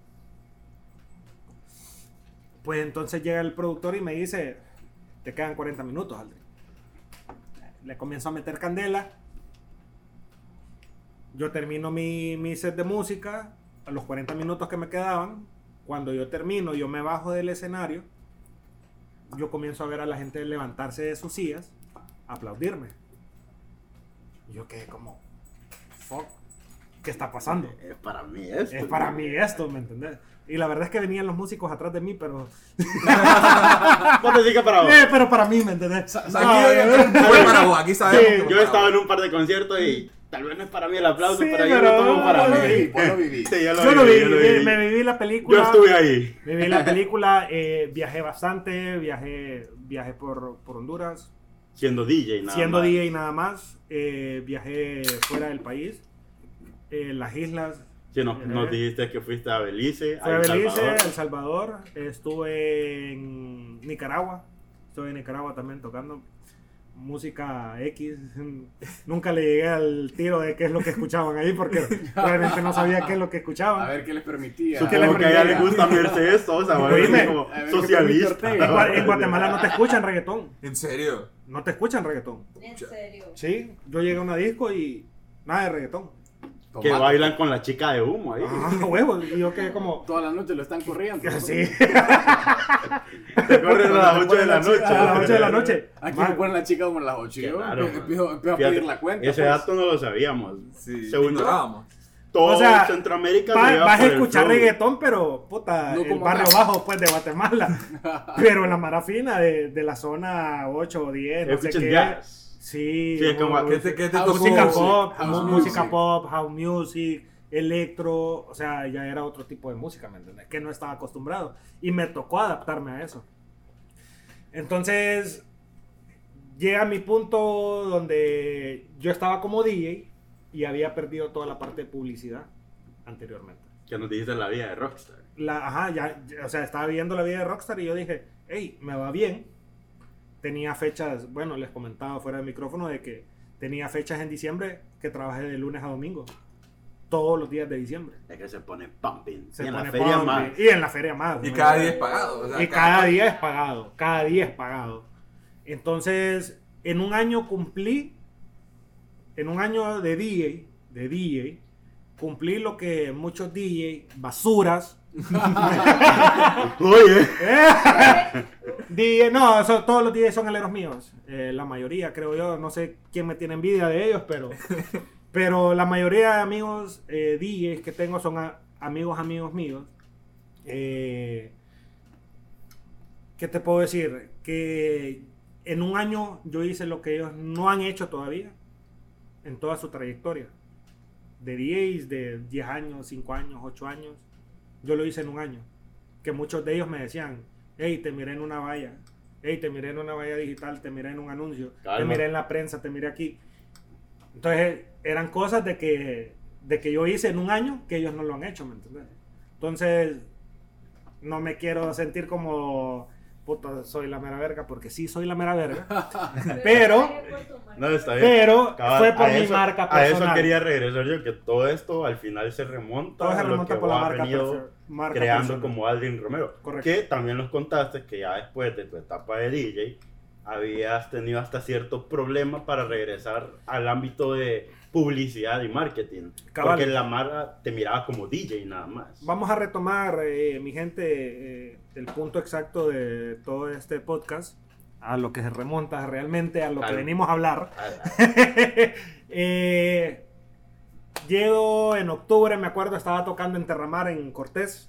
Pues entonces llega el productor y me dice, te quedan 40 minutos, Aldrin. Le comienzo a meter candela. Yo termino mi, mi set de música a los 40 minutos que me quedaban. Cuando yo termino, yo me bajo del escenario. Yo comienzo a ver a la gente levantarse de sus sillas, aplaudirme. Y yo quedé como, fuck, ¿qué está pasando? es para mí esto. Es para mí esto, ¿me entendés? Y la verdad es que venían los músicos atrás de mí, pero... No te digas para vos. Eh, pero para mí, ¿me entendés? No, aquí eh, vos, aquí sabemos. Sí, Yo he estado en un par de conciertos y tal vez no es para mí el aplauso, Sí, pero yo lo tomo para mí. lo viví, vos lo viví. Sí, yo lo yo lo vi, viví, yo lo viví. me viví la película. Yo estuve ahí. Me vi la película, eh, viajé bastante, viajé, viajé por, por Honduras, Siendo DJ, nada siendo más. DJ nada más, eh, viajé fuera del país, eh, las islas, Sí, nos, nos Eh. dijiste que fuiste a Belice, Fui a El Belice, Salvador. El Salvador, estuve en Nicaragua, estuve en Nicaragua también tocando música X. Nunca le llegué al tiro de qué es lo que escuchaban ahí porque realmente no sabía qué es lo que A escuchaban. ver qué les permitía. ¿Qué les Supongo que a ella le gusta Mercedes Sosa, o así como a socialista. en Guatemala no te escuchan reggaetón, ¿En serio? no te escuchan reggaetón. En serio. Sí, yo llegué a una disco y nada de reggaetón. Que bailan con la chica de humo ahí. Ah, huevos, y yo quedé como... Toda la noche lo están corriendo. Sí, Te corren a las 8 de la noche. a las 8 de la noche. Aquí me ponen la chica como a las 8 y yo Claro, empiezo, a pedir la cuenta. Ese pues. dato no lo sabíamos. Sí, Según yo, ignorábamos. todo O sea, Centroamérica Va- se lleva vas a escuchar reggaetón, pero puta, No el barrio acá. bajo pues de Guatemala. pero en la marafina de, de la zona 8 o 10, no sé qué. jazz. Sí, Sí, es como- mu- ¿Qué te, qué te tocó? música music, pop, house mu- music. música pop, house music, electro, o sea, ya era otro tipo de música, ¿me entiendes? Que no estaba acostumbrado y me tocó adaptarme a eso. Entonces, llega mi punto donde yo estaba como DJ y había perdido toda la parte de publicidad anteriormente. Que nos dijiste la vida de Rockstar. La, ajá, ya, ya, o sea, estaba viendo la vida de Rockstar y yo dije, hey, me va bien. Tenía fechas, bueno, les comentaba fuera del micrófono de que tenía fechas en diciembre que trabajé de lunes a domingo. Todos los días de diciembre. Es que se pone pumping. Se y en la pone feria pumping. más. Y en la feria más. Y ¿no? cada día es pagado. o sea, Y cada día es pagado. Cada día es pagado. Entonces, en un año cumplí, en un año de DJ, de DJ, cumplí lo que muchos DJ, basuras, Oye. DJ, no, eso- todos los DJs son aleros míos. Eh, la mayoría, creo yo. No sé quién me tiene envidia de ellos, pero, pero la mayoría de amigos eh, DJs que tengo son a- amigos, amigos míos. Eh, ¿Qué te puedo decir? Que en un año yo hice lo que ellos no han hecho todavía en toda su trayectoria. De DJs de 10 años, 5 años, 8 años. Yo lo hice en un año. Que muchos de ellos me decían, hey, te miré en una valla. Hey, te miré en una valla digital, te miré en un anuncio, te miré en la prensa, te miré aquí. Entonces, eran cosas de que, de que yo hice en un año que ellos no lo han hecho, ¿me entiendes? Entonces, no me quiero sentir como, puta, soy la mera verga, porque sí soy la mera verga. Pero- No, está bien. Pero Cabal, fue por a mi eso- marca A eso personal. quería regresar yo, que todo esto al final se remonta Todo se a lo que por la marca, venido marca creando personal. como Aldrin Romero. Correcto. Que también nos contaste que ya después de tu etapa de DJ habías tenido hasta cierto problema para regresar al ámbito de publicidad y marketing. Cabal. Porque la marca te miraba como DJ nada más. Vamos a retomar, eh, mi gente, eh, el punto exacto de todo este podcast, a lo que se remonta realmente a lo que venimos a hablar. Eh, Llego en octubre, me acuerdo, estaba tocando en Terramar en Cortés.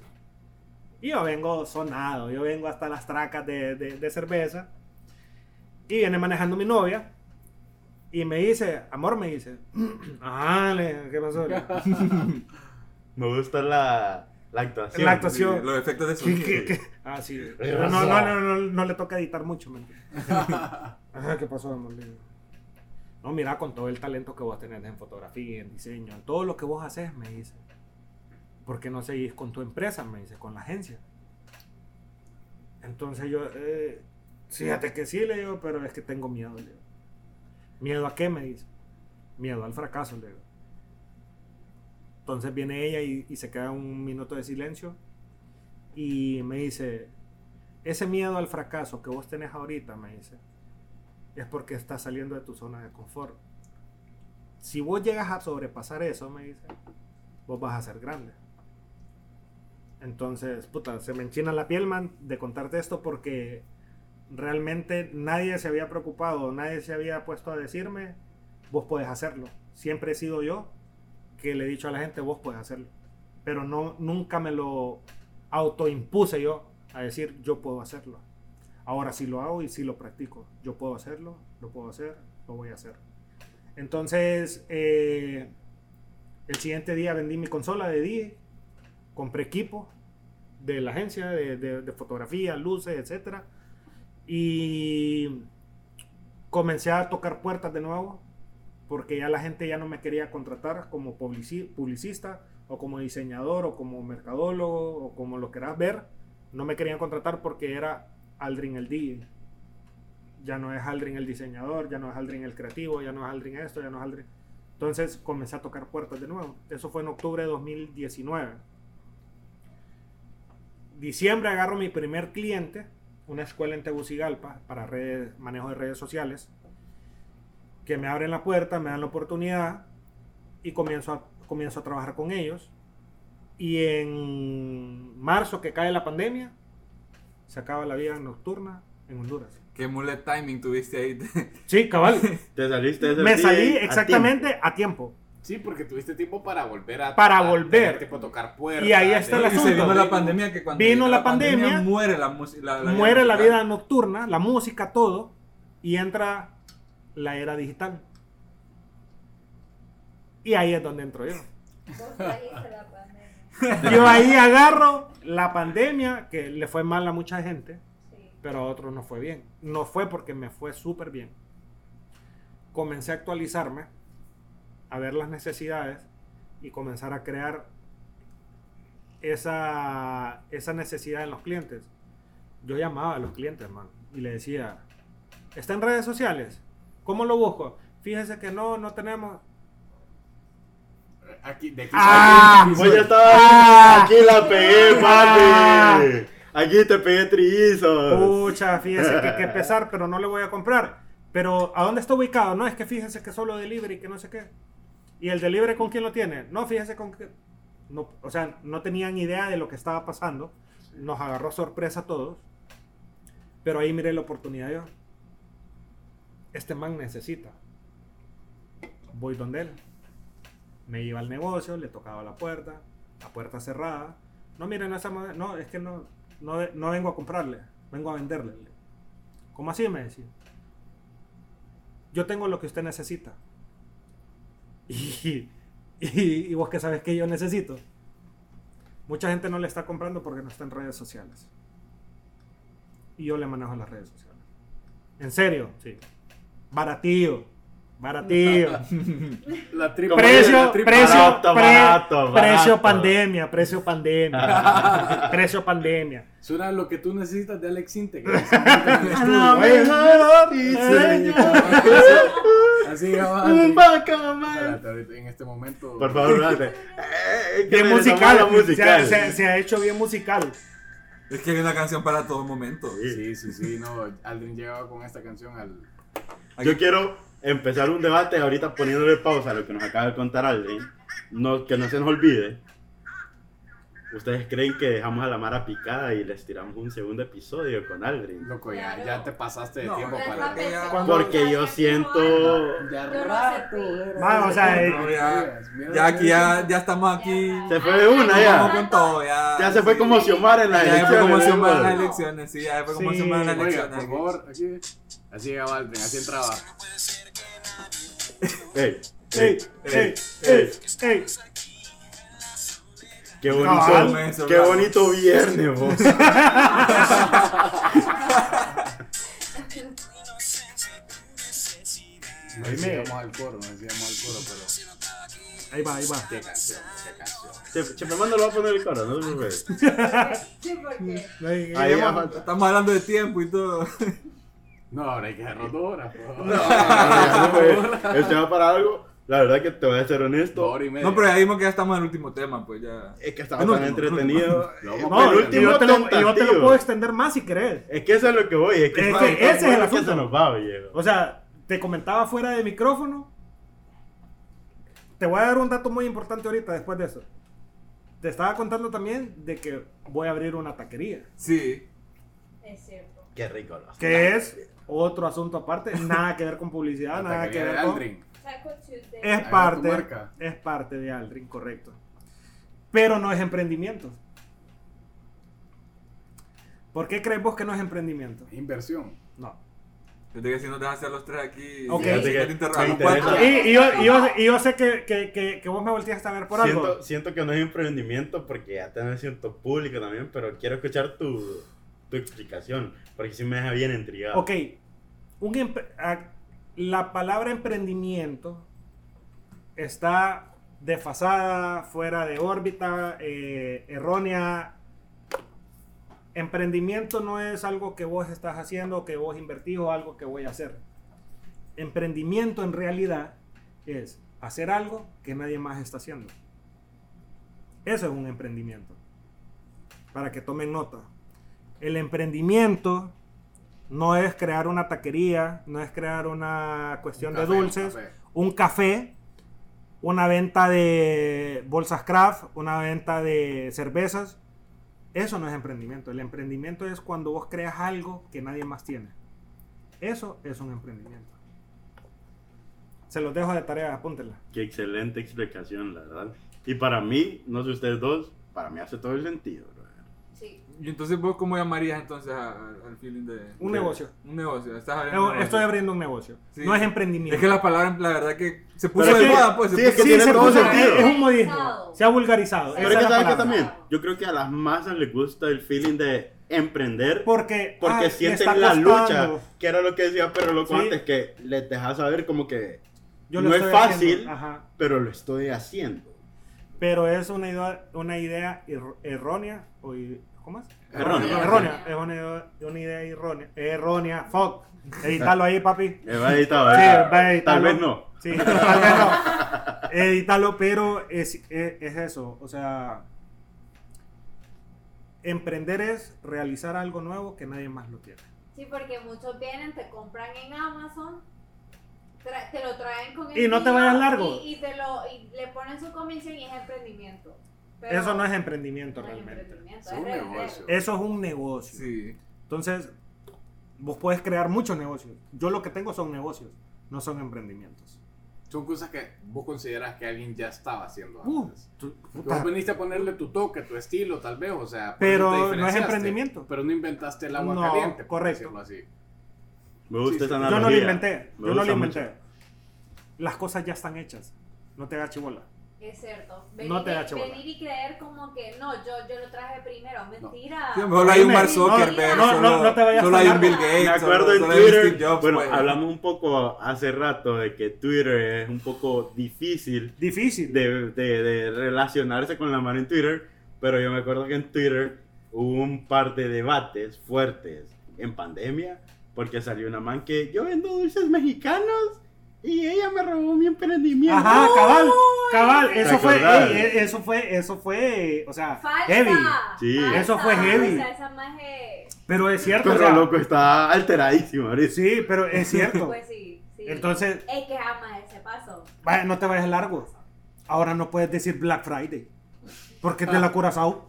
Y yo vengo sonado, yo vengo hasta las tracas de, de- de cerveza. Y viene manejando mi novia. Y me dice, amor, me dice, ah, le- ¿qué pasó? Me gusta la, la actuación. La actuación. Los efectos de ¿Qué- sonido. qué- qué? Ah, sí. No, no, no, no, no, le toca editar mucho, ¿me? Ajá, ¿qué pasó, amor? Le digo, No, mira, con todo el talento que vos tenés en fotografía, en diseño, en todo lo que vos haces, me dice. ¿Por qué no seguís con tu empresa? Me dice, con la agencia. Entonces yo, eh, fíjate que sí, le digo, pero es que tengo miedo, le digo. ¿Miedo a qué? Me dice. Miedo al fracaso, le digo. Entonces viene ella y, y se queda un minuto de silencio y me dice, ese miedo al fracaso que vos tenés ahorita, me dice, es porque estás saliendo de tu zona de confort. Si vos llegas a sobrepasar eso, me dice, vos vas a ser grande. Entonces, puta, se me enchina la piel, man, de contarte esto porque realmente nadie se había preocupado, nadie se había puesto a decirme, vos puedes hacerlo. Siempre he sido yo que le he dicho a la gente, vos puedes hacerlo. Pero no, nunca me lo autoimpuse yo a decir, yo puedo hacerlo. Ahora sí lo hago y sí lo practico. Yo puedo hacerlo, lo puedo hacer, lo voy a hacer. Entonces, eh, el siguiente día vendí mi consola de DJ, compré equipo de la agencia de, de- de fotografía, luces, etc. Y comencé a tocar puertas de nuevo, porque ya la gente ya no me quería contratar como publici- publicista o como diseñador o como mercadólogo o como lo quieras ver. No me querían contratar porque era Aldrin el DJ. Ya no es Aldrin el diseñador, ya no es Aldrin el creativo, ya no es Aldrin esto, ya no es Aldrin... Entonces comencé a tocar puertas de nuevo. Eso fue en octubre de 2019. Diciembre agarro mi primer cliente, una escuela en Tegucigalpa para redes, manejo de redes sociales, que me abren la puerta, me dan la oportunidad y comienzo a, comienzo a trabajar con ellos. Y en marzo que cae la pandemia, se acaba la vida nocturna en Honduras. ¿Qué mullet timing tuviste ahí? Sí, cabal. Te saliste de me salí a exactamente a tiempo. Sí, porque tuviste tiempo para volver a... Para a volver. tener tiempo a tocar puertas. Y ahí está el tener- y se vino asunto. la pandemia que cuando Vino la pandemia, muere la música. Muere la vida nocturna, la música, todo, y entra la era digital. Y ahí es donde entro yo. La pandemia. Yo ahí agarro la pandemia, que le fue mal a mucha gente, Sí. pero a otros no fue bien. No fue porque me fue súper bien. Comencé a actualizarme, a ver las necesidades y comenzar a crear esa, esa necesidad en los clientes. Yo llamaba a los clientes, man, y le decía, ¿está en redes sociales? ¿Cómo lo busco? Fíjese que no, no tenemos... Aquí, de aquí Ah, sale- Pues ya estaba. Ah. Aquí la pegué, Ah. papi. Aquí te pegué trillizos. Pucha, fíjese que, que pesar, pero no le voy a comprar. Pero, ¿a dónde está ubicado? No, es que fíjese que solo delivery, que no sé qué. ¿Y el delivery con quién lo tiene? No, fíjese con qué. No, o sea, no tenían idea de lo que estaba pasando. Nos agarró sorpresa a todos. Pero ahí miré la oportunidad yo. Este man necesita. Voy donde él. Me iba al negocio, le tocaba la puerta, la puerta cerrada. No, miren, esa no, es que no, no, no vengo a comprarle, vengo a venderle. ¿Cómo así? Me decía. Yo tengo lo que usted necesita. Y, vos que sabes que yo necesito. Mucha gente no le está comprando porque no está en redes sociales. Y yo le manejo las redes sociales. En serio, sí. Baratillo. Baratillo. La precio, la triple- precio, Barato, pre- barato, precio barato. pandemia, precio pandemia. precio pandemia. Suena lo que tú necesitas de Alex Intec. que se mete en el A lo estudio. mejor diseño. Así En este momento. Por favor. Eh, Bien musical, musical. Se, ha- se- se ha hecho bien musical. Es que hay una canción para todo momento. Sí, sí, sí. No, Aldrin llegaba con esta canción al. Yo quiero empezar un debate ahorita poniéndole pausa a lo que nos acaba de contar Aldrin. No, que no se nos olvide. ¿Ustedes creen que dejamos a la Mara picada y les tiramos un segundo episodio con Aldrin? Loco, ya, Claro. ya te pasaste de No, tiempo Ya para... Cuando- Porque yo ya siento... Ya Yo no rato, sé, era- Va, o sea, eh, No, ya, ya aquí ya, ya estamos aquí. Se fue de una ya. Vamos con todo, ya. Ya se fue como Xiomara en la Ya fue como. Xiomara en las elecciones, sí, ya fue como Sí. Xiomara en las Oiga, elecciones. por favor, aquí. Así llegaba Aldrin, así entraba. Ey, ¡Ey! ¡Ey! ¡Ey! ¡Ey! Qué bonito, qué bonito viernes, vos. No Ahí me- decíamos al coro, no decíamos al coro, pero. Ahí va, ahí va. Qué canción, qué canción. Che, che, me mando lo va a poner el coro, no te preocupes. Ahí, va. Estamos hablando de tiempo y todo. No, ahora hay que dejarlo dos horas. pues. No, ya no fue. Este va para algo. La verdad que te voy a ser honesto. horas y media. No, pero ya vimos que ya estamos en el último tema, pues ya. Es que estaba El tan último, el entretenido. último. Eh, No, el último yo te, lo, yo te lo puedo extender más si querés. Es que eso es lo que voy. Es que, Es que ese es el bueno que asunto. se nos va, viejo. O sea, te comentaba fuera de micrófono. Te voy a dar un dato muy importante ahorita después de eso. Te estaba contando también de que voy a abrir una taquería. Sí. Es cierto. Qué rico. los Que es otro asunto aparte. Nada que ver con publicidad, La nada que ver con... Aldrin. Es parte, es parte de Aldrin, correcto. Pero no es emprendimiento. ¿Por qué crees vos que no es emprendimiento? Inversión. No. Desde que si nos dejas hacer los tres aquí. Ok. te. Y, y yo, y yo- y yo sé que, que- que- que vos me volteaste a ver por algo. Siento, siento que no es emprendimiento porque ya tenés cierto público también, pero quiero escuchar tu, tu explicación, porque sí me deja bien intrigado. Ok, un empre- a- la palabra emprendimiento está desfasada, fuera de órbita, eh, errónea. Emprendimiento no es algo que vos estás haciendo, que vos invertís o algo que voy a hacer. Emprendimiento en realidad es hacer algo que nadie más está haciendo. Eso es un emprendimiento. Para que tomen nota. El emprendimiento no es crear una taquería, no es crear una cuestión Un de un dulces, café. un café, una venta de bolsas craft, una venta de cervezas. Eso no es emprendimiento. El emprendimiento es cuando vos creas algo que nadie más tiene. Eso es un emprendimiento. Se los dejo de tarea, apúntenla. Qué excelente explicación, la verdad. Y para mí, no sé ustedes dos, para mí hace todo el sentido. Sí. Y entonces vos cómo llamarías entonces a- a- al feeling de... Un de- negocio. Un negocio. Estás abriendo un Estoy negocio. abriendo un negocio. Sí. No es emprendimiento. Es que la palabra, la verdad que se puso de es que- moda, pues. se sí, es puso- que tiene se todo puso- sentido. es un modismo. Se ha vulgarizado. Pero es que es sabes que también, yo creo que a las masas les gusta el feeling de emprender Porque, porque ah, sienten la costando. lucha, que era lo que decía Pero Loco Sí. antes, que les dejas saber como que Yo no es estoy fácil, pero lo estoy haciendo. Pero es una idea, una idea err- errónea. O, ¿Cómo es? Errónea. Errónea. Es una, idea- una idea errónea. Errónea. Fuck. Edítalo ahí, papi. Va editado, Sí, va. Tal vez no. Sí, tal vez no. Edítalo, pero es, es, es eso. O sea, emprender es realizar algo nuevo que nadie más lo tiene. Sí, porque muchos vienen, te compran en Amazon, te lo traen con Y no te vayas largo. Y, y te lo, y le ponen su comisión y es emprendimiento. Pero Eso no es emprendimiento no es realmente. emprendimiento, Es un revender. negocio. Eso es un negocio. Sí. Entonces, vos puedes crear muchos negocios. Yo lo que tengo son negocios, no son emprendimientos. Son cosas que vos consideras que alguien ya estaba haciendo Uh, antes. tú- puta. vos veniste a ponerle tu toque, tu estilo, tal vez, o sea. Pero no es emprendimiento. Pero no inventaste el agua No, caliente, correcto. así. Me gusta Sí, Yo no lo inventé. Me Yo no lo inventé. mucho. Las cosas ya están hechas. No te hagas chibola. Es cierto. No te da venir y creer como que no, yo, yo lo traje primero. Mentira. Sí, mejor hay un Mark No, Zuckerberg, no, solo, no, no te vayas solo tan hay un. Bill Gates, Me acuerdo solo, en Twitter, Steve Jobs, bueno, pues. hablamos un poco hace rato de que Twitter es un poco difícil Difícil. de, de- de relacionarse con la mano en Twitter, pero yo me acuerdo que en Twitter hubo un par de debates fuertes en pandemia, porque salió una man que yo vendo dulces mexicanos y ella me robó mi emprendimiento. Ajá, cabal, cabal. Eso fue, ey, eh, eso fue, eso fue, o sea, Falsa. heavy. Sí. falsa. Eso fue heavy. O sea, esa maje- Pero es cierto, o Pero sea, loco está alteradísimo ahorita. sí, pero es cierto. Pues sí, sí. Entonces, Es que jamás ese paso. vaya, no te vayas largo. Ahora no puedes decir Black Friday. Porque es de la Curazao.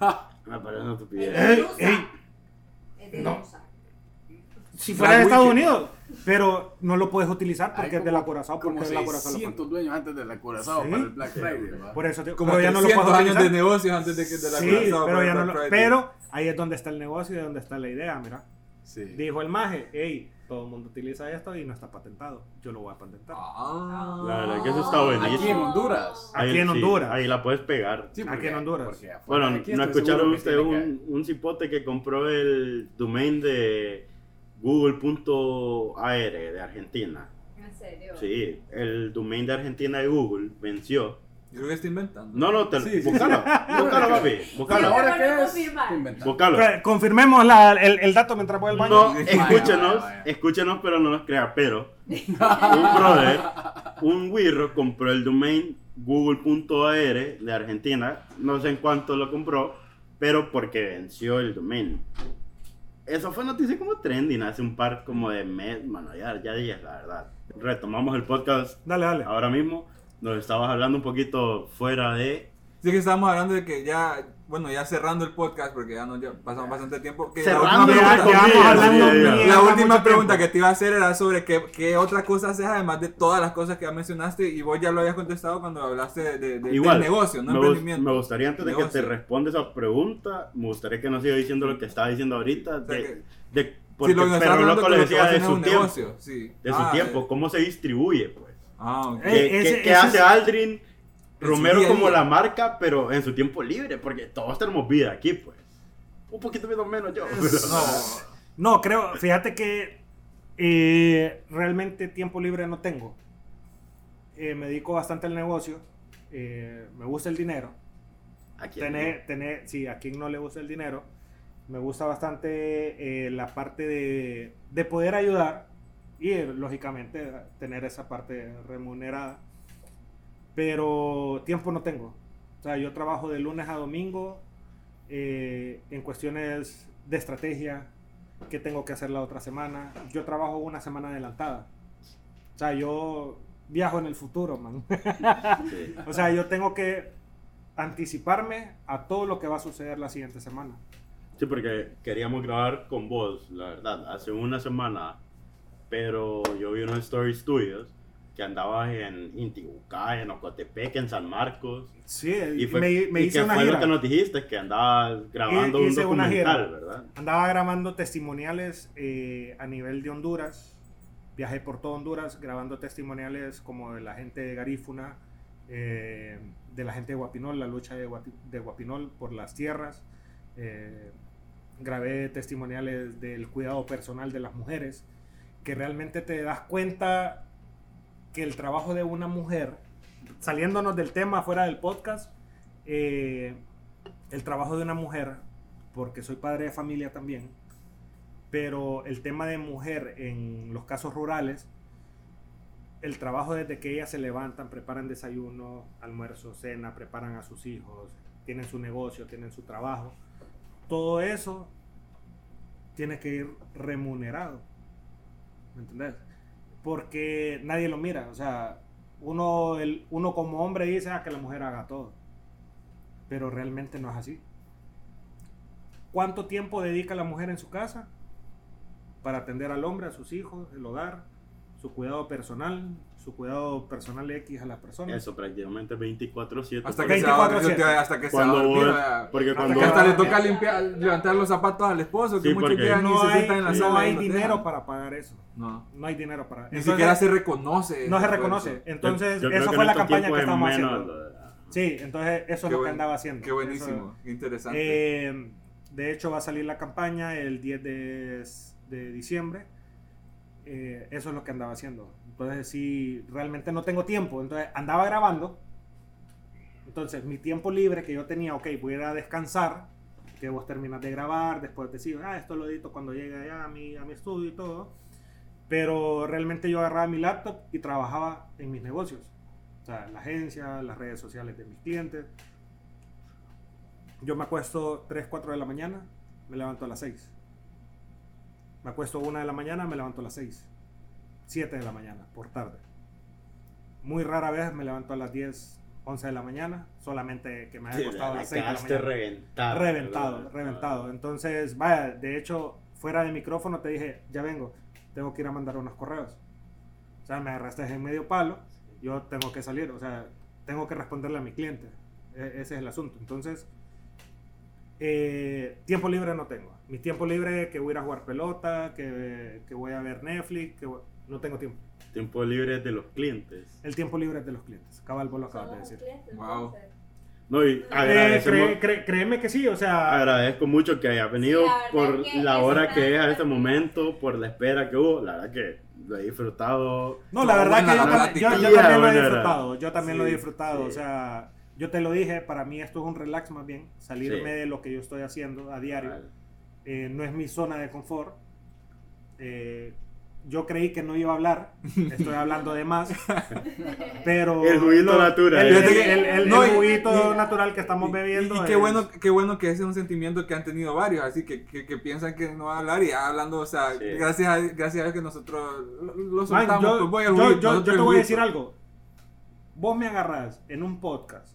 Me parece una estupidez. Ey, Medusa. ey. Es de No. Si fuera de Estados. Unidos, pero no lo puedes utilizar porque Hay es de como- la Curazao, porque Como es de la Curazao. 600 dueños antes del acorazado Sí. para el Black Friday, ¿va? Por eso te, Como pero ya no lo 300 puedes años utilizar. de negocios antes de que de la Sí, Curazao pero, para ya el no lo- Friday. pero ahí es donde está el negocio y donde está la idea, mira. Sí. Dijo el maje, hey, todo el mundo utiliza esto y no está patentado. Yo lo voy a patentar. Ah. La verdad que eso está buenísimo. Aquí en Honduras. Aquí en sí, Honduras. ahí la puedes pegar. Sí, Aquí en Honduras. porque Bueno, ¿no escucharon que ustedes un, un cipote que compró el domain de google.ar de Argentina? En serio. Sí, el domain de Argentina de Google venció. Yo creo que está inventando. No, no, te, Sí, sí, búscalo, búscalo, papi, Ahora ¿Ahora qué es? búscalo. Ok, Confirmemos la- el, el dato mientras voy al baño. No, escúchenos, vaya, vaya. escúchenos, pero no nos crea. Pero un brother, un wirro compró el domain google.ar de Argentina. No sé en cuánto lo compró, pero porque venció el domain. Eso fue noticia como trending hace un par como de meses, bueno, ya, ya días, la verdad. Retomamos el podcast Dale, dale. ahora mismo. Nos estabas hablando un poquito fuera de... Sí que estábamos hablando de que ya, bueno, ya cerrando el podcast, porque ya nos ya pasamos bastante tiempo. Que la Cerrando, última ya, pregunta- ya ya. La última pregunta que te iba a hacer era sobre qué, qué otra cosa haces además de todas las cosas que ya mencionaste y vos ya lo habías contestado cuando hablaste de, de- de- Igual, del negocio, no me, emprendimiento. me gustaría antes de que te responda esa pregunta, me gustaría que nos siga diciendo lo que estaba diciendo ahorita. O sea de, que- de- porque Sí, lo pero loco le decía de su tiempo. negocio, sí. De su Ah, tiempo, eh, cómo se distribuye, pues. Ah, ok. Eh, ¿Qué, ese- qué- qué ese hace es- Aldrin Romero día a como día. la marca, pero en su tiempo libre? Porque todos tenemos vida aquí, pues. Un poquito menos yo. No, no, creo, fíjate que eh, realmente tiempo libre no tengo. Eh, me dedico bastante al negocio. eh, me gusta el dinero. Aquí Tener, tener, sí, a quien no le gusta el dinero. Me gusta bastante la parte de, de poder ayudar y lógicamente tener esa parte remunerada. Pero tiempo no tengo. O sea, yo trabajo de lunes a domingo eh, en cuestiones de estrategia, qué tengo que hacer la otra semana. Yo trabajo una semana adelantada. O sea, yo viajo en el futuro, man. Sí. O sea, yo tengo que anticiparme a todo lo que va a suceder la siguiente semana. Sí, porque queríamos grabar con vos, la verdad, hace una semana. Pero yo vi unos stories tuyos que andabas en Intibucá, en Ocotepec, en San Marcos. Sí, Y, fue, me, me y hice que una fue gira. lo que nos dijiste, que andabas grabando un una gira. documental, ¿verdad? Andaba grabando testimoniales eh, a nivel de Honduras. Viajé por todo Honduras grabando testimoniales como de la gente de Garífuna, eh, de la gente de Guapinol, la lucha de, de Guapinol por las tierras. Eh, grabé testimoniales del cuidado personal de las mujeres, que realmente te das cuenta que el trabajo de una mujer, saliéndonos del tema fuera del podcast, eh, el trabajo de una mujer, porque soy padre de familia también, pero el tema de mujer en los casos rurales, el trabajo desde que ellas se levantan, preparan desayuno, almuerzo, cena, preparan a sus hijos, tienen su negocio, tienen su trabajo, todo eso tiene que ir remunerado. ¿Me entendés? Porque nadie lo mira. O sea, uno, el, uno como hombre dice "Ah, que la mujer haga todo. Pero realmente no es así. ¿Cuánto tiempo dedica la mujer en su casa para atender al hombre, a sus hijos, el hogar, su cuidado personal, su cuidado personal X a las personas? Eso prácticamente 24-7. Hasta que, porque se va, 24/7. hasta que se cuando va a dormir, porque Hasta cuando que hasta le toca limpiar, levantar los zapatos al esposo, que Sí, muchos y No se hay, sientan en la no sala. hay y no dinero para pagar eso. No. No hay dinero para Ni siquiera se reconoce. No se ese reconoce. Entonces, Yo eso que fue en la campaña que tiempos es estamos menos haciendo. de- Sí, entonces eso es lo que andaba haciendo. Qué buenísimo, Eso- qué interesante. Eh, de hecho, va a salir la campaña el 10 de, de diciembre. Eh, eso es lo que andaba haciendo. Entonces, sí, realmente no tengo tiempo. Entonces, andaba grabando. Entonces, mi tiempo libre que yo tenía, ok, voy a a descansar. Que vos terminas de grabar, después decís, ah, esto lo edito cuando llegue a mi, a mi estudio y todo. Pero realmente yo agarraba mi laptop y trabajaba en mis negocios. O sea, la agencia, las redes sociales de mis clientes. Yo me acuesto 3, 4 de la mañana, me levanto a las 6. Me acuesto 1 de la mañana, me levanto a las 6. 7 de la mañana, por tarde. Muy rara vez me levanto a las 10 11 de la mañana, solamente que me haya costado a las 6 de la mañana. reventado. Reventado, ¿verdad? reventado. Entonces, vaya, de hecho, fuera de micrófono te dije, ya vengo, tengo que ir a mandar unos correos. O sea, me agarraste en medio palo, yo tengo que salir, o sea, tengo que responderle a mi cliente. E- ese es el asunto. Entonces, eh, tiempo libre no tengo. Mi tiempo libre que voy a ir a jugar pelota, que, que voy a ver Netflix, que voy- no tengo tiempo. Tiempo libre de los clientes. El tiempo libre es de los clientes. Cabal, vos lo acabas de decir. clientes, Wow. No, y Eh, agradecemos- cree- cree- créeme que sí, o sea, agradezco mucho que haya venido Sí, la verdad por es que la hora que es a este momento, por la espera que hubo. La verdad que lo he disfrutado. No, la verdad que yo, también lo he disfrutado. Yo también lo he disfrutado. sí. O sea, yo te lo dije, para mí esto es un relax más bien. Salirme Sí. de lo que yo estoy haciendo a diario. Vale. Eh, no es mi zona de confort. Eh, yo creí que no iba a hablar. Estoy hablando de más. Pero. El juguito natural. El, el- Fíjate que- el- el- no, el y- juguito y- natural que estamos Y- bebiendo. Y, y qué es- bueno, qué bueno que ese es un sentimiento que han tenido varios, así que, que, que piensan que no va a hablar y ya hablando, o sea, Sí. gracias, a, gracias a Dios que nosotros lo, Man, soltamos. yo, pues voy al yo- juguito, yo- nosotros yo te voy a decir algo. Vos me agarrás en un podcast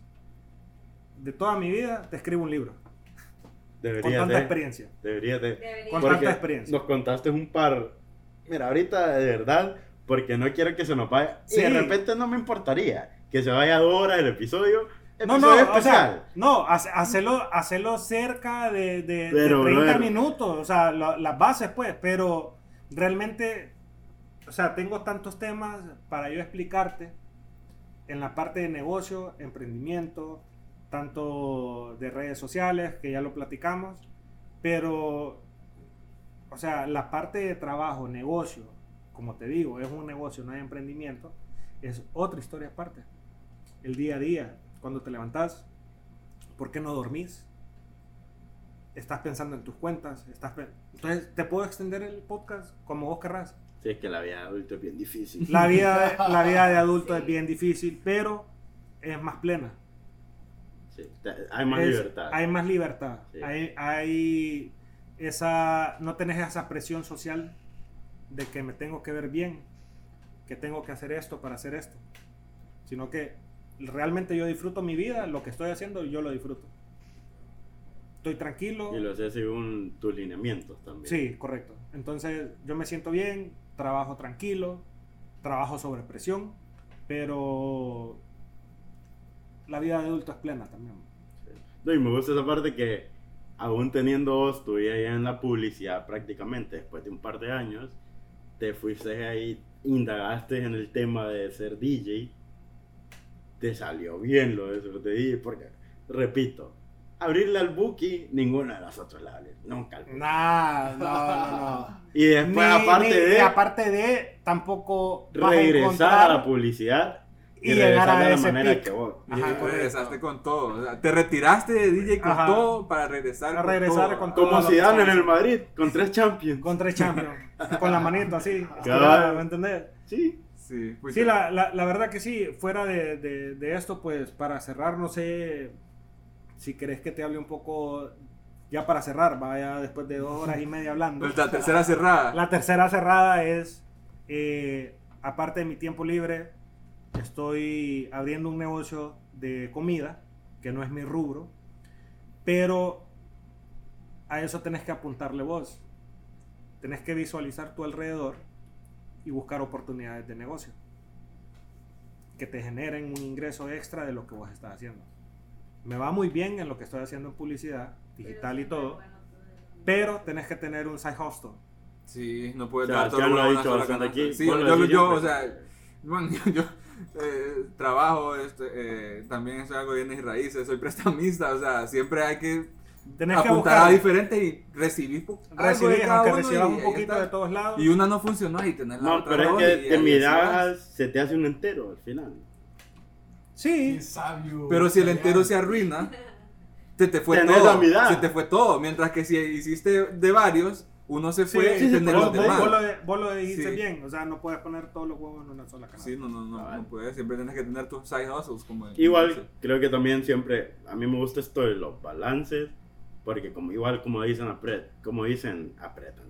de toda mi vida, te escribo un libro. Con Debería tanta de. experiencia. Debería de. Debería. Con Porque tanta experiencia. Nos contaste un par. Mira, ahorita de verdad, porque no quiero que se nos vaya. Sí. Y de repente no me importaría que se vaya dos horas el episodio. No, no, o especial. sea, no, hace- hacelo, hacelo cerca de, de, de Pero, 30 brother. minutos, o sea, las bases, pues, pero realmente, o sea, tengo tantos temas para yo explicarte en la parte de negocio, emprendimiento, tanto de redes sociales, que ya lo platicamos, pero, o sea, la parte de trabajo, negocio, como te digo, es un negocio, no hay emprendimiento, es otra historia aparte. El día a día, cuando te levantás, ¿por qué no dormís? Estás pensando en tus cuentas, estás pe- entonces te puedo extender el podcast como vos querrás. Sí, es que la vida de adulto es bien difícil. La vida, de- la vida de adulto Sí. es bien difícil, pero es más plena. Sí, hay más Es- libertad. Hay más libertad. Sí. Hay, hay esa, no tenés esa presión social de que me tengo que ver bien, que tengo que hacer esto para hacer esto, sino que realmente yo disfruto mi vida, lo que estoy haciendo yo lo disfruto. Estoy tranquilo. Y lo sé según tus lineamientos también. Sí, correcto. Entonces yo me siento bien, trabajo tranquilo, trabajo sobre presión, pero la vida de adulto es plena también. No, y me gusta esa parte que aún teniendo vos tu vida en la publicidad prácticamente después de un par de años, te fuiste ahí, indagaste en el tema de ser DJ, te salió bien lo de ser DJ, porque, repito, abrirle al Buki, ninguno de nosotros le abre, nunca. al Buki. Nah, no, no, no. Y después, Ni- aparte ni- de y aparte de, tampoco vas a regresar encontrar a la publicidad y, y llegar a de la ese manera pic. que vos. Ajá, regresaste con todo. o sea, te retiraste de DJ con Ajá. todo para regresar Para con regresar todo. con todo. Como Zidane en el Madrid, con tres Champions. con tres champions, con la manito así, Cabal. ¿me entendés? Sí. Sí, pues, Sí, la, la, la verdad que sí, fuera de, de, de esto, pues para cerrar, no sé si querés que te hable un poco, ya para cerrar, vaya después de dos horas y media hablando. pues, la tercera cerrada. La tercera cerrada es, eh, aparte de mi tiempo libre, estoy abriendo un negocio de comida, que no es mi rubro, pero a eso tenés que apuntarle vos. Tenés que visualizar tu alrededor y buscar oportunidades de negocio que te generen un ingreso extra de lo que vos estás haciendo. Me va muy bien en lo que estoy haciendo en publicidad, digital y todo, pero tenés que tener un side hustle. Sí, no puedes O sea, dar todo ya lo sola bastante canasta. aquí, Sí, lo yo, decís yo, o sea, man, yo, yo, eh, trabajo, este, eh, también soy algo bienes y raíces, soy prestamista, o sea, siempre hay que Tenés que apuntar a diferentes y recibir po- algo de recibir, cada aunque uno recibas y un poquito está. de todos lados. Y una no funcionó y tenés la No, otra pero es que vas. migajas se te hace un entero al final. Sí, sabio. Pero si el entero se arruina, te, te fue Tenés todo. Se te fue todo. Mientras que si hiciste de varios, uno se sí, fue sí, y sí, los vos, demás. vos lo, vos lo dijiste Sí. bien, o sea, no puedes poner todos los huevos en una sola canasta. Sí, no, no, no, Cabal. no puedes. Siempre tienes que tener tus side hustles. Como Igual, creo que también siempre, a mí me gusta esto de los balances, porque como igual como dicen apret, como dicen apretan,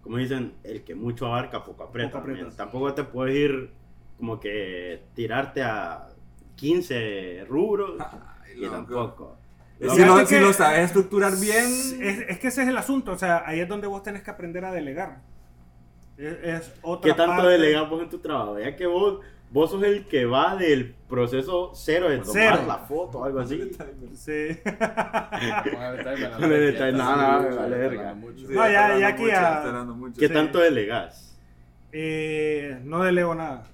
como dicen el que mucho abarca poco aprieta. Poco. Tampoco te puedes ir como que tirarte a 15 rubros y loco. tampoco. Si lo, que- si lo sabes estructurar bien, Es, es que ese es el asunto, o sea, ahí es donde vos tenés que aprender a delegar. Es, es otra ¿Qué tanto parte- delegas vos en tu trabajo? Ya que vos, vos sos el que va del proceso cero de tomar Cero. la foto o algo así. Sí. No No, ya- ya aquí ya-. ¿Qué tanto delegas? Eh, no delego nada,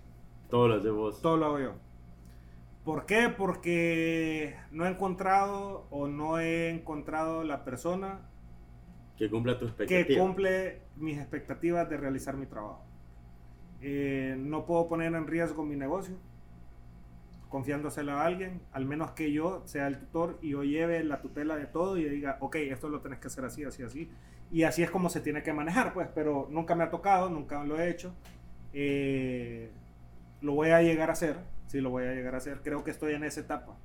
Todo lo haces vos. todo lo hago yo. ¿Por qué? Porque no he encontrado o no he encontrado la persona Que cumpla tu que expectativa. cumple mis expectativas de realizar mi trabajo. Eh, no puedo poner en riesgo mi negocio confiándoselo a alguien, al menos que yo sea el tutor y yo lleve la tutela de todo y diga, ok, esto lo tenés que hacer así, así, así. Y así es como se tiene que manejar, pues, pero nunca me ha tocado, nunca lo he hecho. Eh, lo voy a llegar a hacer, sí lo voy a llegar a hacer. Creo que estoy en esa etapa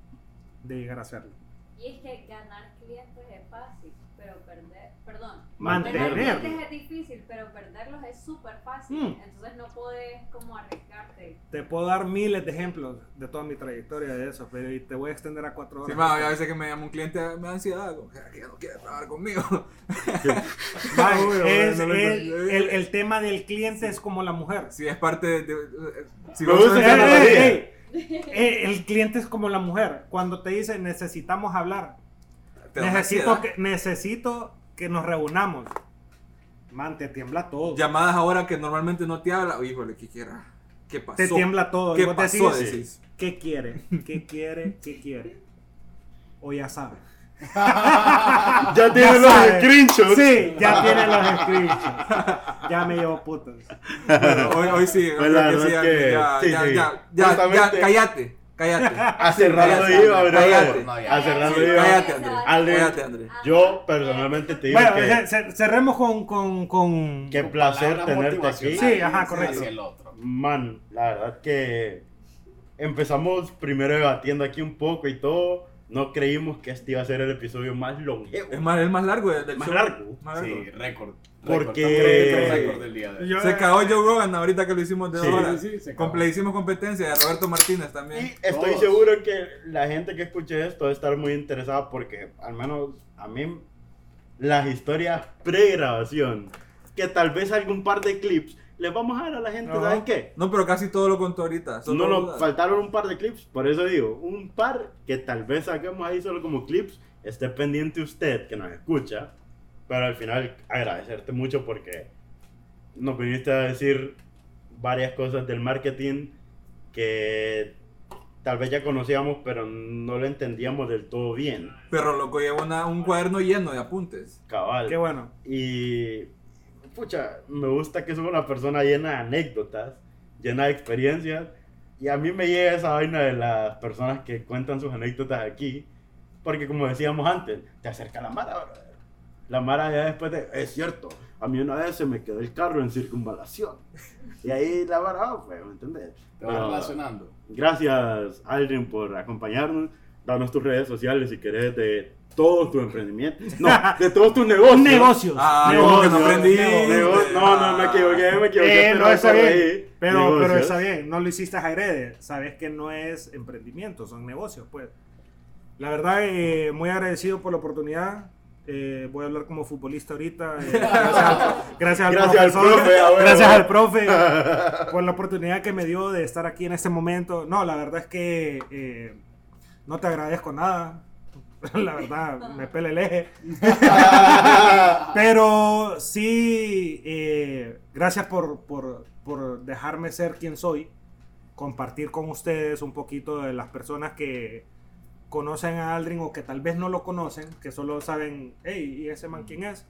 de llegar a hacerlo. Y es que ganar clientes es fácil, pero perder, perdón, Mantener. ganar clientes es difícil, pero perderlos es súper fácil. Mm. Entonces no puedes como arriesgarte. Te puedo dar miles de ejemplos de toda mi trayectoria de eso, pero y te voy a extender a cuatro horas. Sí, ma, a veces que me llama un cliente me da ansiedad, como que no quiere trabajar conmigo. Uy, es- no sé. el, el tema del cliente es como la mujer. Si es parte de. de- si Me gusta Eh, el cliente es como la mujer. Cuando te dice necesitamos hablar, necesito que, necesito que nos reunamos. Man, te tiembla todo. Llamadas ahora que normalmente no te habla. Híjole, ¿qué quiera? ¿Qué pasó? te tiembla todo. y ¿Qué vos pasó? decís, Decís. ¿Qué quiere? ¿Qué quiere? ¿Qué quiere? O ya sabe. Ya tiene Ya los screenshots. Sí, ya tiene los screenshots. Ya me llevo putos. Bueno, hoy, hoy sí, Pues que verdad sí, es que- ya, sí, ya, sí. ya, ya, Justamente- ya, cállate, cállate. Rato Cállate, iba, bro. cállate. Ya. Rato Sí, iba. cállate. Aldrin, Cállate, Andrés. Yo personalmente te digo Bueno, que ce- ce- cerremos con. con, con... qué placer tenerte aquí. Sí, ajá, correcto. El otro. Man, la verdad que empezamos primero debatiendo aquí un poco y todo. No creímos que este iba a ser el episodio más longevo. Es más, el más largo del Más show. largo. Más largo. Sí, récord. Porque- récord. Del día de hoy. Yo- Se cagó Joe Rogan ahorita que lo hicimos de Sí, dos horas. sí, sí. Comple- hicimos competencia de Roberto Martínez también. Y estoy Todos. seguro que la gente que escuche esto va a estar muy interesada porque al menos a mí las historias pre-grabación, que tal vez algún par de clips, les vamos a dar a la gente, Ajá. ¿saben qué? No, pero casi todo lo contó ahorita. No dudas. faltaron un par de clips, por eso digo, un par que tal vez saquemos ahí solo como clips, esté pendiente usted que nos escucha, pero al final agradecerte mucho porque nos viniste a decir varias cosas del marketing que tal vez ya conocíamos, pero no lo entendíamos del todo bien, Pero loco lleva una- un cuaderno lleno de apuntes. cabal. Qué bueno. Y, pucha, me gusta que sos una persona llena de anécdotas, llena de experiencias. Y a mí me llega esa vaina de las personas que cuentan sus anécdotas aquí. Porque como decíamos antes, te acerca la Mara. La Mara ya después de, es cierto, a mí una vez se me quedó el carro en circunvalación. Y ahí la Mara, ah, pues, ¿me entendés? Te vas relacionando. Gracias, Aldrin, por acompañarnos. Danos tus redes sociales si querés de todos tus emprendimientos. No, de todos tus negocios. Negocios. Ah, Negocios, no aprendí. negocios. No, no, me equivoqué, me equivoqué. Eh, pero no está bien. Pero, pero está bien, no lo hiciste agrede. Sabes que no es emprendimiento, son negocios, pues. La verdad, eh, muy agradecido por la oportunidad. Eh, voy a hablar como futbolista ahorita. eh, gracias, al- gracias al Gracias al profesor, profe, a huevo. gracias al profe por la oportunidad que me dio de estar aquí en este momento. No, la verdad es que eh, no te agradezco nada. La verdad, me pele el eje. Pero sí, eh, gracias por, por- por dejarme ser quien soy, compartir con ustedes un poquito de las personas que conocen a Aldrin o que tal vez no lo conocen, que solo saben, hey, ¿y ese man quién es?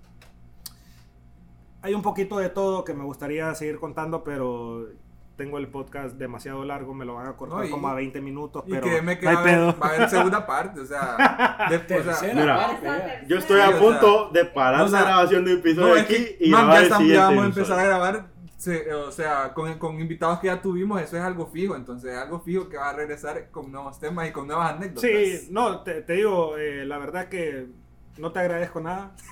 Hay un poquito de todo que me gustaría seguir contando, pero tengo el podcast demasiado largo, me lo van a cortar No, y- como a 20 minutos, Y pero créeme que no hay va, a haber, pedo. va a haber segunda parte, o sea, después, o sea, mira, parte ya. Yo estoy Sí, a o punto de parar o sea, la grabación de un episodio no, es aquí que, y man, ya, estamos, ya vamos a empezar a grabar, se- o sea, con, con invitados que ya tuvimos, eso es algo fijo, entonces es algo fijo que va a regresar con nuevos temas y con nuevas anécdotas. Sí, no, te, te digo, eh, la verdad que no te agradezco nada.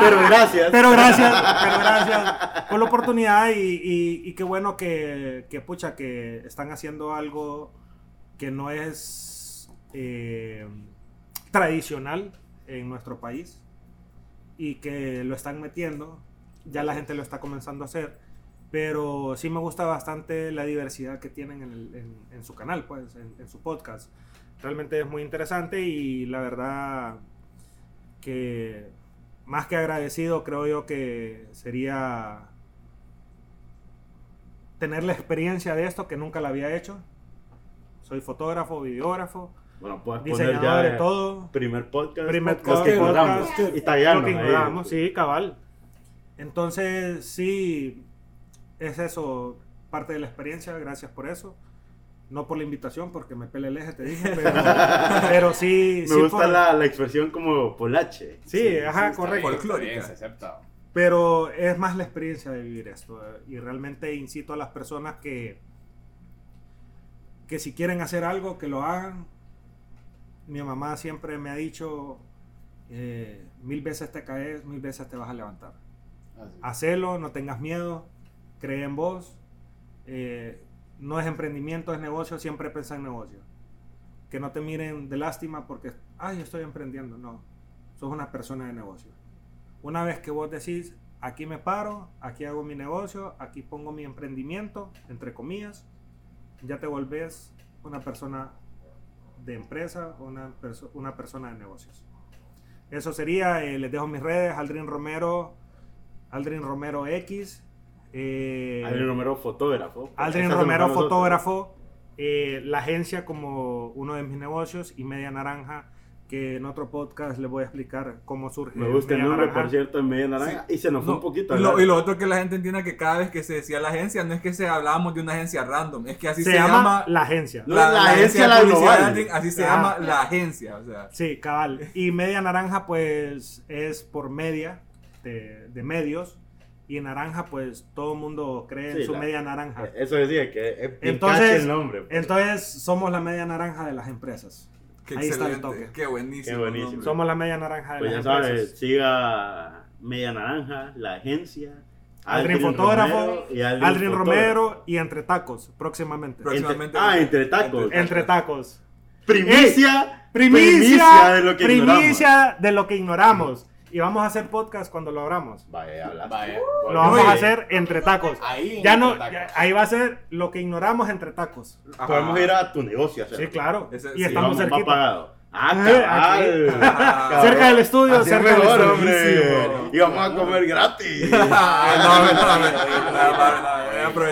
Pero gracias. Pero gracias, pero gracias por la oportunidad y, y- y qué bueno que, que, pucha, que están haciendo algo que no es eh, tradicional en nuestro país y que lo están metiendo. Ya la gente lo está comenzando a hacer. Pero sí me gusta bastante la diversidad que tienen en, el- en- en su canal, pues, en, en su podcast. Realmente es muy interesante y la verdad que más que agradecido creo yo que sería tener la experiencia de esto que nunca la había hecho. Soy fotógrafo, videógrafo, Bueno, puedes poner diseñador ya de todo. primer podcast. Primer podcast que podcast, podcast, ignoramos, sí, cabal. Entonces, sí, es eso, parte de la experiencia, gracias por eso. No por la invitación, porque me pele el eje, te dije, pero, pero sí, Me sí gusta por- la, la expresión como polache. Sí, ajá, está correcto. Folclórica. Pero es más la experiencia de vivir esto. eh, Y realmente incito a las personas que, que si quieren hacer algo, que lo hagan. Mi mamá siempre me ha dicho, eh, mil veces te caes, mil veces te vas a levantar. Así. Hacelo, no tengas miedo, cree en vos. eh, no es emprendimiento, es negocio, siempre piensa en negocio. Que no te miren de lástima porque, ay, estoy emprendiendo. No, sos una persona de negocio. Una vez que vos decís, aquí me paro, aquí hago mi negocio, aquí pongo mi emprendimiento, entre comillas, ya te volvés una persona de empresa, una persona de negocios. Eso sería, eh, les dejo mis redes, Aldrin Romero, Aldrin Romero X, eh, Adrián Romero, fotógrafo. Esa Romero, fotógrafo, eh, la agencia como uno de mis negocios y Media Naranja, que en otro podcast les voy a explicar cómo surge. Me gusta el nombre, Naranja. por cierto, en media naranja. Y se nos fue No, un poquito. y, lo, y lo otro que la gente entienda que cada vez que se decía la agencia, no es que se hablábamos de una agencia random, es que así se, se, llama, llama la agencia. No, la agencia de la global. así se Ah. llama la agencia. O sea, Sí, cabal. Y Media Naranja, pues, es por media de, de medios. Y naranja, pues, todo el mundo cree en Sí, su la- media naranja. Eh, Eso decía que es Entonces- el nombre. pues. Entonces, somos la media naranja de las empresas. qué Ahí está el excelente, toque. qué buenísimo. Qué buenísimo. Somos la media naranja de Pues ya las sabes, empresas. siga Media Naranja, la agencia. Aldrin Fotógrafo, Romero y Aldrin. Romero y Entre Tacos, próximamente. Pro- Entre- próximamente- ah, entre tacos. Entre Tacos. Primicia. Primicia, de lo que primicia de lo que ignoramos. Y vamos a hacer podcast cuando lo abramos. Vaya. Vaya. Lo vamos Oye, a hacer entre tacos. Ahí. Ya no, ya- ahí va a ser lo que ignoramos entre tacos. Ajá. Podemos ir a tu negocio a. Sí, claro. Ese- y sí, estamos Vamos, va cerquita. pagado. Ah, Eh, cabal. aquí. Cabal. Cerca del estudio, Así es cerca del mejor, estudio. hombre. Y vamos a comer gratis. Ah, no, no, no,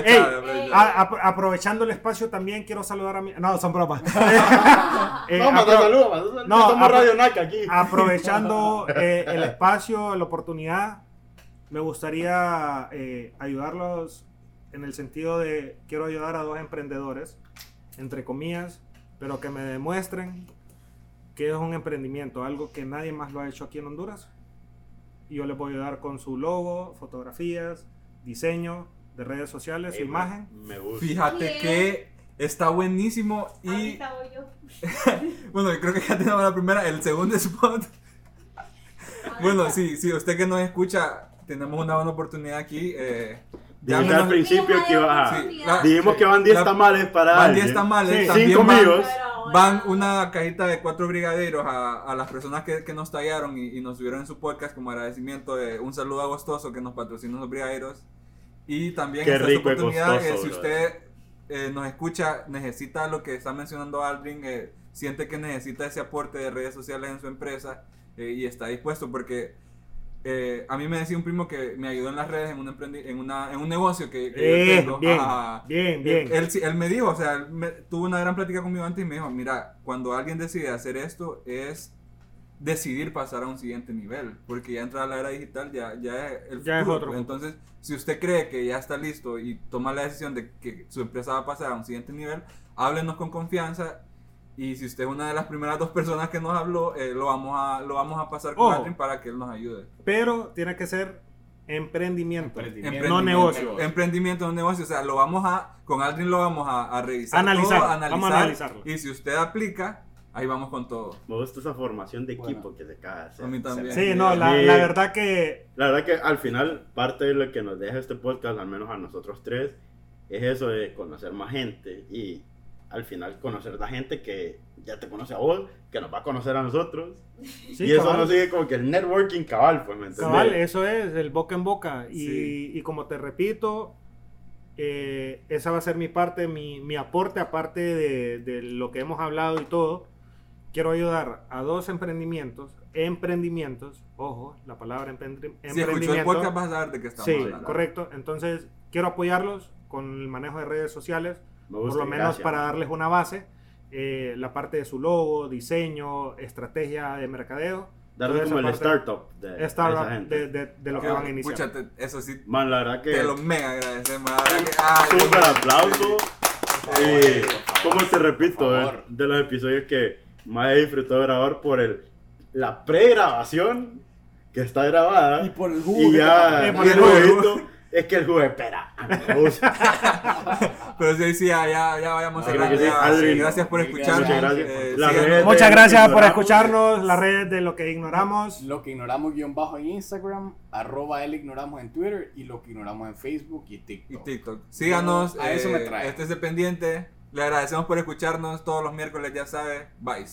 a- aprovechando el espacio también quiero saludar a mi... No, son bromas. Eh, No, manda saludos, manda. No, apro- Radio Naca aquí. aprovechando eh, el espacio, la oportunidad, me gustaría eh, ayudarlos en el sentido de quiero ayudar a dos emprendedores, entre comillas, pero que me demuestren que es un emprendimiento, algo que nadie más lo ha hecho aquí en Honduras. Y yo les voy a ayudar con su logo, fotografías, diseño de redes sociales, su imagen. Me gusta. Fíjate Bien. que está buenísimo y Ahorita voy yo. bueno, yo creo que ya tenemos la primera, el segundo spot. Bueno, sí, sí, usted que nos escucha, tenemos una buena oportunidad aquí. Eh, Dijiste al principio que iba a... Sí, la- Dijimos que van 10 La- tamales para van alguien. 10 tamales, Sí. también Van, una cajita de cuatro brigadeiros a, a las personas que, que nos tallaron y, y nos subieron en su podcast como agradecimiento de un saludo a Gostoso que nos patrocinó los brigadeiros. Y también Qué esta rico es oportunidad, eh, si bro. usted eh, nos escucha, necesita lo que está mencionando Aldrin, eh, siente que necesita ese aporte de redes sociales en su empresa eh, y está dispuesto porque eh, a mí me decía un primo que me ayudó en las redes en un, emprendi- en una, en un negocio que, que yo Eh, tengo. bien, Ajá. bien, bien. Él, me dijo, o sea, él me- tuvo una gran plática conmigo antes y me dijo, mira, cuando alguien decide hacer esto es decidir pasar a un siguiente nivel, porque ya entra a la era digital, ya, ya es el Ya es futuro. otro. Entonces, si usted cree que ya está listo y toma la decisión de que su empresa va a pasar a un siguiente nivel, háblenos con confianza. Y si usted es una de las primeras dos personas que nos habló, eh, lo, vamos a, lo vamos a pasar con Ojo. Aldrin para que él nos ayude. Pero tiene que ser emprendimiento. Emprendimiento. No negocio. Emprendimiento, no negocio. O sea, lo vamos a, con Aldrin lo vamos a, a revisar. Analizar, todo, vamos a analizarlo. Y si usted aplica, ahí vamos con todo. Me gusta esa formación de equipo Bueno. que se acaba de hacer. A mí también. Sí, no, la, Sí. la verdad que La verdad que al final parte de lo que nos deja este podcast, al menos a nosotros tres, es eso de conocer más gente y al final conocer a gente que ya te conoce a vos, que nos va a conocer a nosotros. Sí, y eso cabal. no sigue como que el networking cabal, pues, ¿me entendés? Cabal, eso es, el boca en boca. Y, Sí. y como te repito, eh, esa va a ser mi parte, mi, mi aporte, aparte de, de lo que hemos hablado y todo. Quiero ayudar a dos emprendimientos, emprendimientos, ojo, la palabra emprendi- Si escuchó el emprendimiento. podcast vas a saber de qué estamos sí, hablando. correcto. Entonces, quiero apoyarlos con el manejo de redes sociales, Me por gusta, lo menos gracias. para darles una base, eh, la parte de su logo, diseño, estrategia de mercadeo. Darle como el startup de, startup esa gente. de, de- de lo que Que, van a iniciar. pucha, te- eso sí, Man, la verdad que... te lo mega agradecemos. Súper aplauso. Y como te repito, por eh, de los episodios que más he disfrutado de grabar por el, la pregrabación que está grabada. Y por el Y ya, Eh, por y el jugo. juguito, es que el jugo espera. Pero sí, sí, ya, ya, ya vayamos Ah, sí. ya. Aldrin, gracias por escucharnos. Muchas gracias. Eh, Muchas gracias por escucharnos, las redes de lo que ignoramos. Lo que ignoramos guion bajo en Instagram, arroba el ignoramos en Twitter y lo que ignoramos en Facebook y y TikTok. Síganos, No, a eso me eh, trae. estése pendiente. Le agradecemos por escucharnos todos los miércoles, ya sabe. Bye.